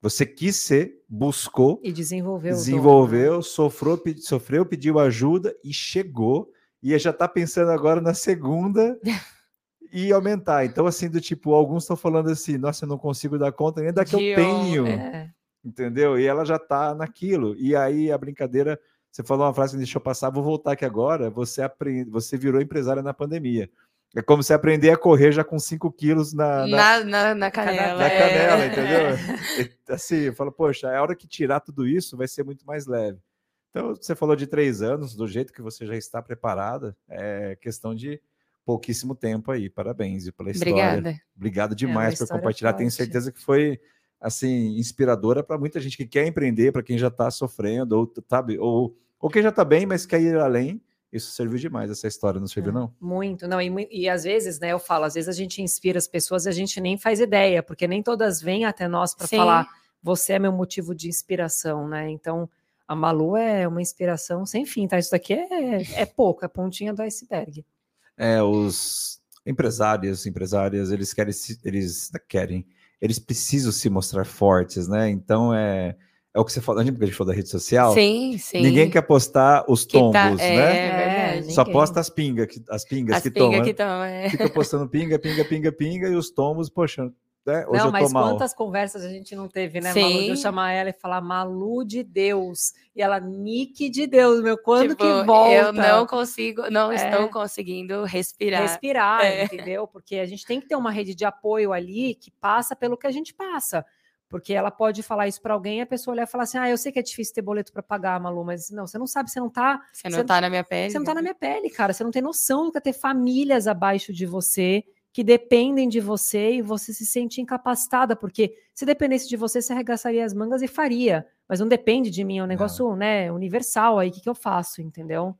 Você quis ser, buscou, E desenvolveu. dom, né? desenvolveu, sofreu, pe- sofreu, pediu ajuda e chegou. E já está pensando agora na segunda e aumentar. Então, assim, do tipo, alguns estão falando assim, nossa, eu não consigo dar conta nem da que eu tenho, É. entendeu? E ela já está naquilo. E aí a brincadeira, você falou uma frase que me deixou passar, vou voltar aqui agora. Você aprende, você virou empresária na pandemia. É como você aprender a correr já com 5 quilos na, na, Na, na, na canela. na é. canela, entendeu? E, Assim, eu falo, poxa, a hora que tirar tudo isso vai ser muito mais leve. Então, você falou de três anos, do jeito que você já está preparada, é questão de pouquíssimo tempo aí. Parabéns pela história. Obrigada. Obrigado demais por história compartilhar. Tenho forte. certeza que foi assim inspiradora para muita gente que quer empreender, para quem já está sofrendo ou sabe, ou ou quem já está bem, mas quer ir além. Isso serviu demais essa história, não serviu É. não? Muito, não, e, e às vezes, né, eu falo, às vezes a gente inspira as pessoas e a gente nem faz ideia, porque nem todas vêm até nós para falar, você é meu motivo de inspiração, né? Então, a Malu é uma inspiração sem fim, tá? Isso daqui é, é pouco, é pontinha do iceberg. É, os empresários, empresárias, eles querem, se- eles querem, eles precisam se mostrar fortes, né? Então é, é o que você falou, lembra que a gente falou da rede social? Sim, sim. Ninguém quer postar os Que tombos, tá- né? É, É, verdade. Só ninguém. posta as pingas, que- as pingas As que pingas tomam. que né? tomam, é. Fica postando pinga, pinga, pinga, pinga, pinga e os tombos, poxa, né? Hoje não, eu tô mas mal. quantas conversas a gente não teve, né, Malu? De eu Sim. chamar ela e falar Malu de Deus. E ela, Nick de Deus, meu, quando Tipo, que volta? Eu não consigo, não É. estou conseguindo respirar. respirar, É. entendeu? Porque a gente tem que ter uma rede de apoio ali que passa pelo que a gente passa. Porque ela pode falar isso para alguém e a pessoa olhar e falar assim: ah, eu sei que é difícil ter boleto para pagar, Malu, mas não, você não sabe, você não tá. Você não Você- tá na minha pele. Você não tá na minha pele, cara. Você não tem noção do que é ter famílias abaixo de você que dependem de você e você se sente incapacitada, porque se dependesse de você, você arregaçaria as mangas e faria. Mas não depende de mim, é um negócio, né, universal aí, o que, que eu faço, entendeu?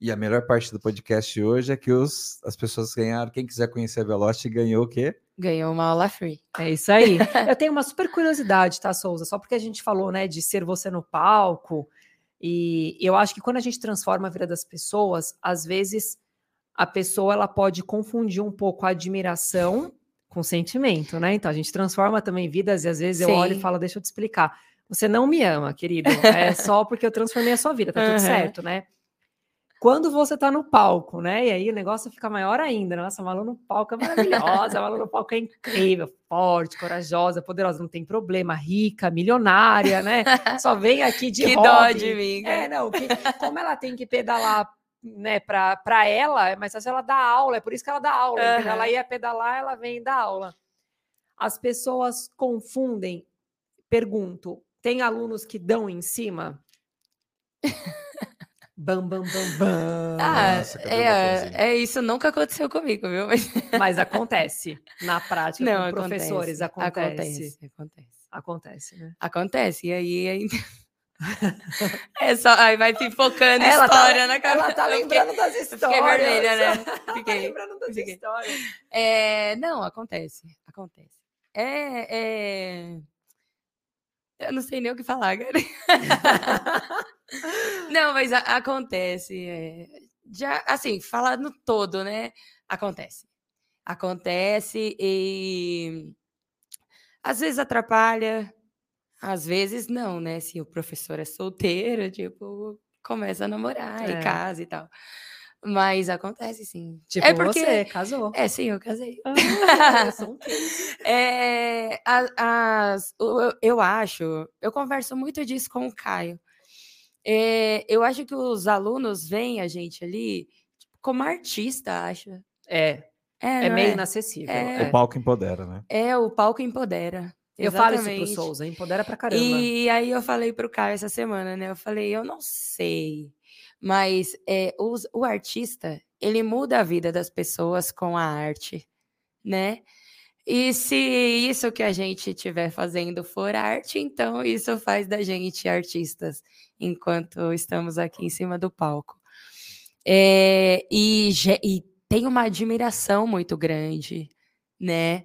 E a melhor parte do podcast hoje é que os, as pessoas ganharam. Quem quiser conhecer a Velocity ganhou o quê? Ganhou uma aula free. É isso aí. Eu tenho uma super curiosidade, tá, Souza? Só porque a gente falou, né, de ser você no palco. E eu acho que quando a gente transforma a vida das pessoas, às vezes a pessoa ela pode confundir um pouco a admiração com sentimento, né? Então a gente transforma também vidas e às vezes eu olho e Sim. falo, deixa eu te explicar. Você não me ama, querido. É só porque eu transformei a sua vida, tá tudo Aham. certo, né? Quando você tá no palco, né? E aí o negócio fica maior ainda. Nossa, a Malu no palco é maravilhosa, a Malu no palco é incrível, forte, corajosa, poderosa, não tem problema, rica, milionária, né? Só vem aqui de que hobby. dó de mim. É, cara. não, que, como ela tem que pedalar, né, pra, pra ela, é mais fácil ela dar aula, é por isso que ela dá aula. Aham. Ela ia pedalar, ela vem dar aula. As pessoas confundem, pergunto, tem alunos que dão em cima? bam, bam, bam, bam. Ah, Nossa, é, é isso nunca aconteceu comigo, viu? Mas Mas acontece na prática não, com acontece, professores, acontece. acontece, acontece. Acontece, né? Acontece, e aí, aí... é só, aí vai pipocando Ela tá- história na cabeça. Ela tá lembrando das fiquei, histórias. eu fiquei vermelha, né? Tá Fiquei. lembrando das fiquei. histórias. É, não, acontece, acontece. É, é... Eu não sei nem o que falar, cara. não, mas a- acontece. é, Já, assim, falar no todo, né? Acontece. Acontece e às vezes atrapalha, às vezes não, né? Se o professor é solteiro, tipo, começa a namorar É. e casa e tal. Mas acontece sim. Tipo, é porque você casou. é, sim, eu casei. Ah, eu. É, as, o- eu, eu acho, eu converso muito disso com o Caio. É, eu acho que os alunos veem a gente ali tipo, como artista, acho. É, É, é meio é? inacessível. É. O palco empodera, né? É, o palco empodera. Eu falo isso pro Exatamente. Souza, empodera pra caramba. E aí eu falei pro Caio essa semana, né? Eu falei, eu não sei, mas é, os- o artista, ele muda a vida das pessoas com a arte, né? E se isso que a gente estiver fazendo for arte, então isso faz da gente artistas, enquanto estamos aqui em cima do palco. É, e, e tem uma admiração muito grande, né?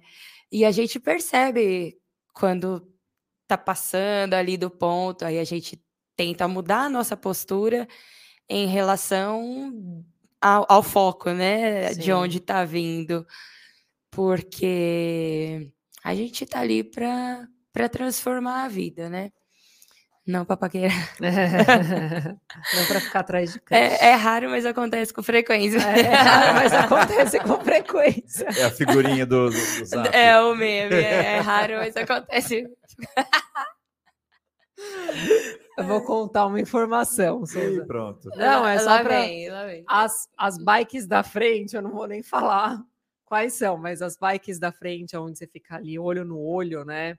E a gente percebe quando tá passando ali do ponto, aí a gente tenta mudar a nossa postura em relação ao, ao foco, né? De Sim. onde tá vindo. Porque a gente tá ali para para transformar a vida, né? Não para paquerar. Não para ficar atrás de câmera. É, é raro, mas acontece com frequência. É, é raro, mas acontece com frequência. É a figurinha do, do, do zap. É o meme, é, é raro, mas acontece. Eu vou contar uma informação, E Souza. pronto. Não, é só lá pra- vem, lá vem. As, as bikes da frente, eu não vou nem falar quais são, mas as bikes da frente, onde você fica ali olho no olho, né?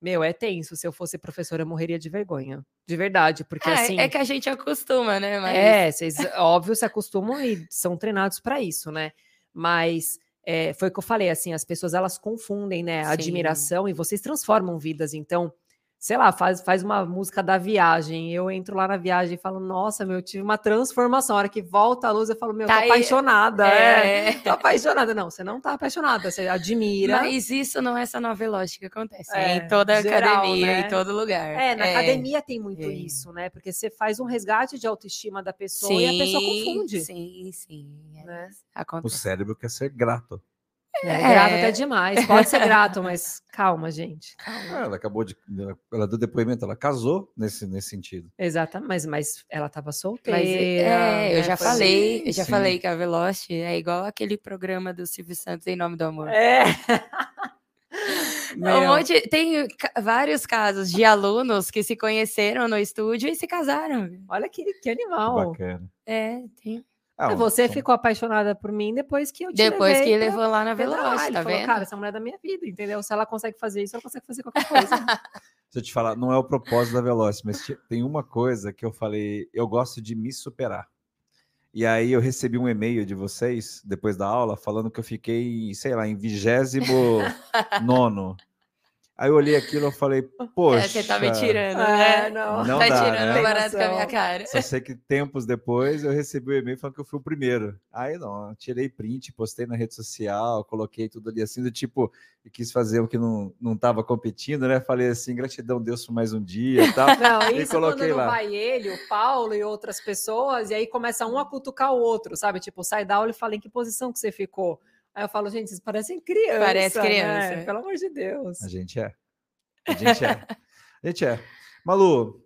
Meu, é tenso. Se eu fosse professora, eu morreria de vergonha. De verdade, porque É, assim. é que a gente acostuma, né? Mas... É, vocês, óbvio, se acostumam e são treinados para isso, né? Mas é, foi o que eu falei, assim, as pessoas elas confundem, né? a. Admiração e vocês transformam vidas. Então, sei lá, faz, faz uma música da viagem. Eu entro lá na viagem e falo, nossa, meu, eu tive uma transformação. A hora que volta a luz, eu falo, meu, Tá tô apaixonada. É. É. Tô apaixonada. Não, você não tá apaixonada, você admira. Mas isso não é essa novela que acontece. É, É, em toda geral, academia, né? em todo lugar. É, na academia tem muito é. isso, né? Porque você faz um resgate de autoestima da pessoa e a pessoa confunde. Sim, sim. é, Né? O cérebro quer ser grato. É, É. grato até demais. Pode ser grato, mas calma, gente. Calma. Ah, Ela acabou de. Ela deu depoimento, ela casou nesse, nesse sentido. Exatamente, mas, mas ela estava solteira. Mas, é, eu né? já Foi- falei, eu já sim. falei que a Veloci é igual aquele programa do Silvio Santos em nome do amor. É. Um monte, tem vários casos de alunos que se conheceram no estúdio e se casaram. Olha que, que Que animal. bacana. É, tem. Ah, É, Você ficou apaixonada por mim depois que eu te Depois levei que pra- levou lá na trabalho. tá Falou, vendo? Cara, essa mulher é da minha vida, entendeu? Se ela consegue fazer isso, ela consegue fazer qualquer coisa. Se eu te falar, não é o propósito da Veloci, mas tem uma coisa que eu falei, eu gosto de me superar. E aí eu recebi um e-mail de vocês, depois da aula, falando que eu fiquei, sei lá, em vigésimo nono. Aí eu olhei aquilo e falei, poxa... É, você tá me tirando, É, né? não. Não tá dá, tirando né? barato com a minha cara. Só sei que tempos depois eu recebi o e-mail falando que eu fui o primeiro. Aí não, tirei print, postei na rede social, coloquei tudo ali assim, do tipo, e quis fazer o que não, não tava competindo, né? Falei assim, gratidão Deus por mais um dia e tal. Não, E isso quando coloquei não lá. vai ele, o Paulo e outras pessoas, e aí começa um a cutucar o outro, sabe? Tipo, sai da aula e fala em que posição que você ficou. Aí eu falo, gente, vocês parecem criança. Parece né? criança. Pelo amor de Deus. A gente é. A gente é. A gente é. Malu,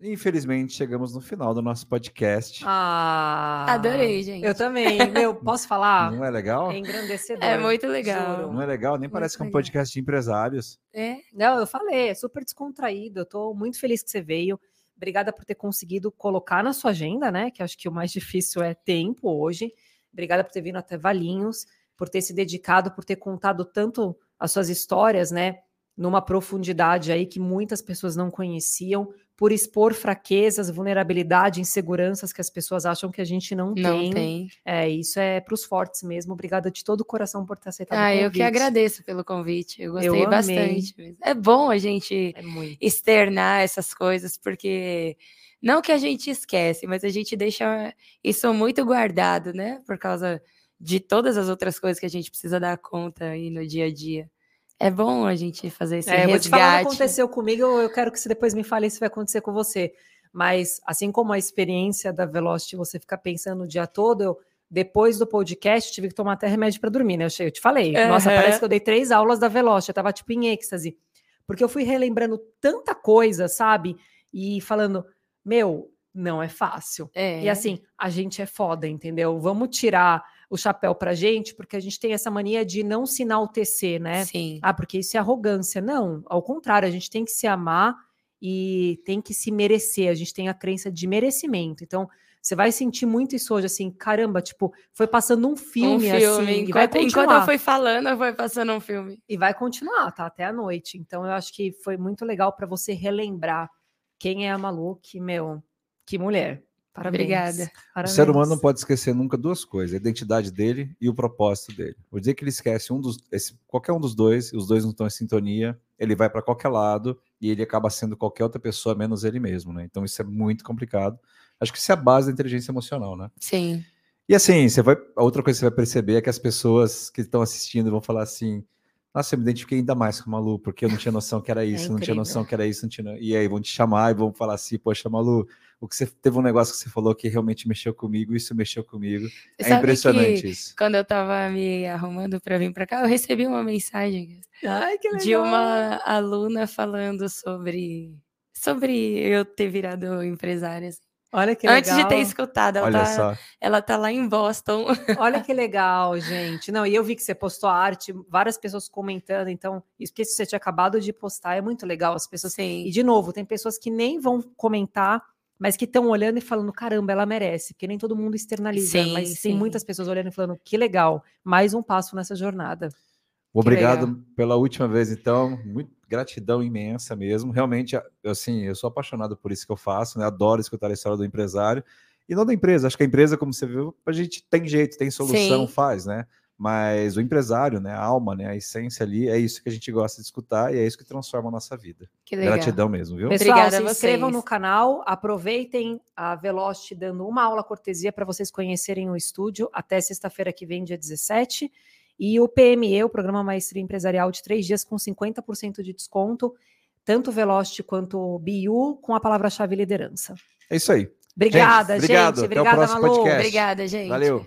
infelizmente chegamos no final do nosso podcast. Ah, Adorei, gente. Eu também. Meu, posso falar? Não é legal? É engrandecedor. É muito legal. juro. Não é legal? Nem Muito parece que é um legal. podcast de empresários. É, Não, eu falei, é super descontraído. Eu tô muito feliz que você veio. Obrigada por ter conseguido colocar na sua agenda, né? Que acho que o mais difícil é tempo hoje. Obrigada por ter vindo até Valinhos, por ter se dedicado, por ter contado tanto as suas histórias, né? Numa profundidade aí que muitas pessoas não conheciam, por expor fraquezas, vulnerabilidade, inseguranças que as pessoas acham que a gente não, não tem. tem. É, isso é para os fortes mesmo. Obrigada de todo o coração por ter aceitado o Ah, eu convite. que agradeço pelo convite. Eu gostei amei. bastante. mesmo. É bom a gente É externar essas coisas, porque não que a gente esquece, mas a gente deixa isso muito guardado, né? Por causa de todas as outras coisas que a gente precisa dar conta aí no dia a dia. É bom a gente fazer esse É, eu vou te falar o que resgate. aconteceu comigo, eu quero que você depois me fale se vai acontecer com você. Mas, assim como a experiência da Velocity, você fica pensando o dia todo, eu, depois do podcast, tive que tomar até remédio para dormir, né? Eu, eu te falei. Nossa, Aham. parece que eu dei três aulas da Velocity, eu tava tipo em êxtase. Porque eu fui relembrando tanta coisa, sabe? E falando, meu, não é fácil. É. E assim, a gente é foda, entendeu? Vamos tirar o chapéu pra gente, porque a gente tem essa mania de não se enaltecer, né? Sim. Ah, porque isso é arrogância. Não, ao contrário, a gente tem que se amar e tem que se merecer. A gente tem a crença de merecimento. Então, você vai sentir muito isso hoje, assim, caramba, tipo, foi passando um filme, um filme. assim, e vai Enquanto, enquanto continuar. eu fui falando, foi passando um filme. E vai continuar, tá? Até a noite. Então, eu acho que foi muito legal para você relembrar quem é a Malu, que, meu, que mulher. Parabéns. Obrigada. O Parabéns. ser humano não pode esquecer nunca duas coisas: a identidade dele e o propósito dele. Vou dizer que ele esquece um dos, esse- qualquer um dos dois, os dois não estão em sintonia, ele vai para qualquer lado e ele acaba sendo qualquer outra pessoa menos ele mesmo, né? Então isso é muito complicado. Acho que isso é a base da inteligência emocional, né? Sim. E assim, você vai, a outra coisa que você vai perceber é que as pessoas que estão assistindo vão falar assim: Nossa, eu me identifiquei ainda mais com a Malu, porque eu não tinha noção que era isso, não tinha noção que era isso, não tinha... E aí vão te chamar e vão falar assim, poxa, Malu, o que você teve um negócio que você falou que realmente mexeu comigo, isso mexeu comigo. É Sabe impressionante que isso. Quando eu tava me arrumando para vir para cá, eu recebi uma mensagem Ai, que de uma aluna falando sobre sobre eu ter virado empresária. assim. Olha que Antes legal. de ter escutado, ela Olha tá, só. ela tá lá em Boston. Olha que legal, gente. Não, e eu vi que você postou arte, várias pessoas comentando, então, isso que você tinha acabado de postar é muito legal. As pessoas. Sim. E, de novo, tem pessoas que nem vão comentar, mas que estão olhando e falando: caramba, ela merece, porque nem todo mundo externaliza, Sim, mas tem sim. muitas pessoas olhando e falando: que legal, mais um passo nessa jornada. Obrigado pela última vez, então. Muito gratidão imensa mesmo. Realmente, eu, assim, eu sou apaixonado por isso que eu faço, né? Adoro escutar a história do empresário. E não da empresa, acho que a empresa, como você viu, a gente tem jeito, tem solução, Sim. faz, né? Mas o empresário, né? A alma, né? A essência ali, é isso que a gente gosta de escutar e é isso que transforma a nossa vida. Que legal. Gratidão mesmo, viu? Pessoal, Obrigada se inscrevam vocês. no canal, aproveitem a Velocity dando uma aula cortesia para vocês conhecerem o estúdio até sexta-feira que vem, dia 17. E o PME, o Programa Maestria Empresarial de três dias com 50% de desconto, tanto o Velocity quanto o BU, com a palavra-chave liderança. É isso aí. Obrigada, gente. o Obrigada, próximo Malu. podcast. Obrigada, gente. Valeu.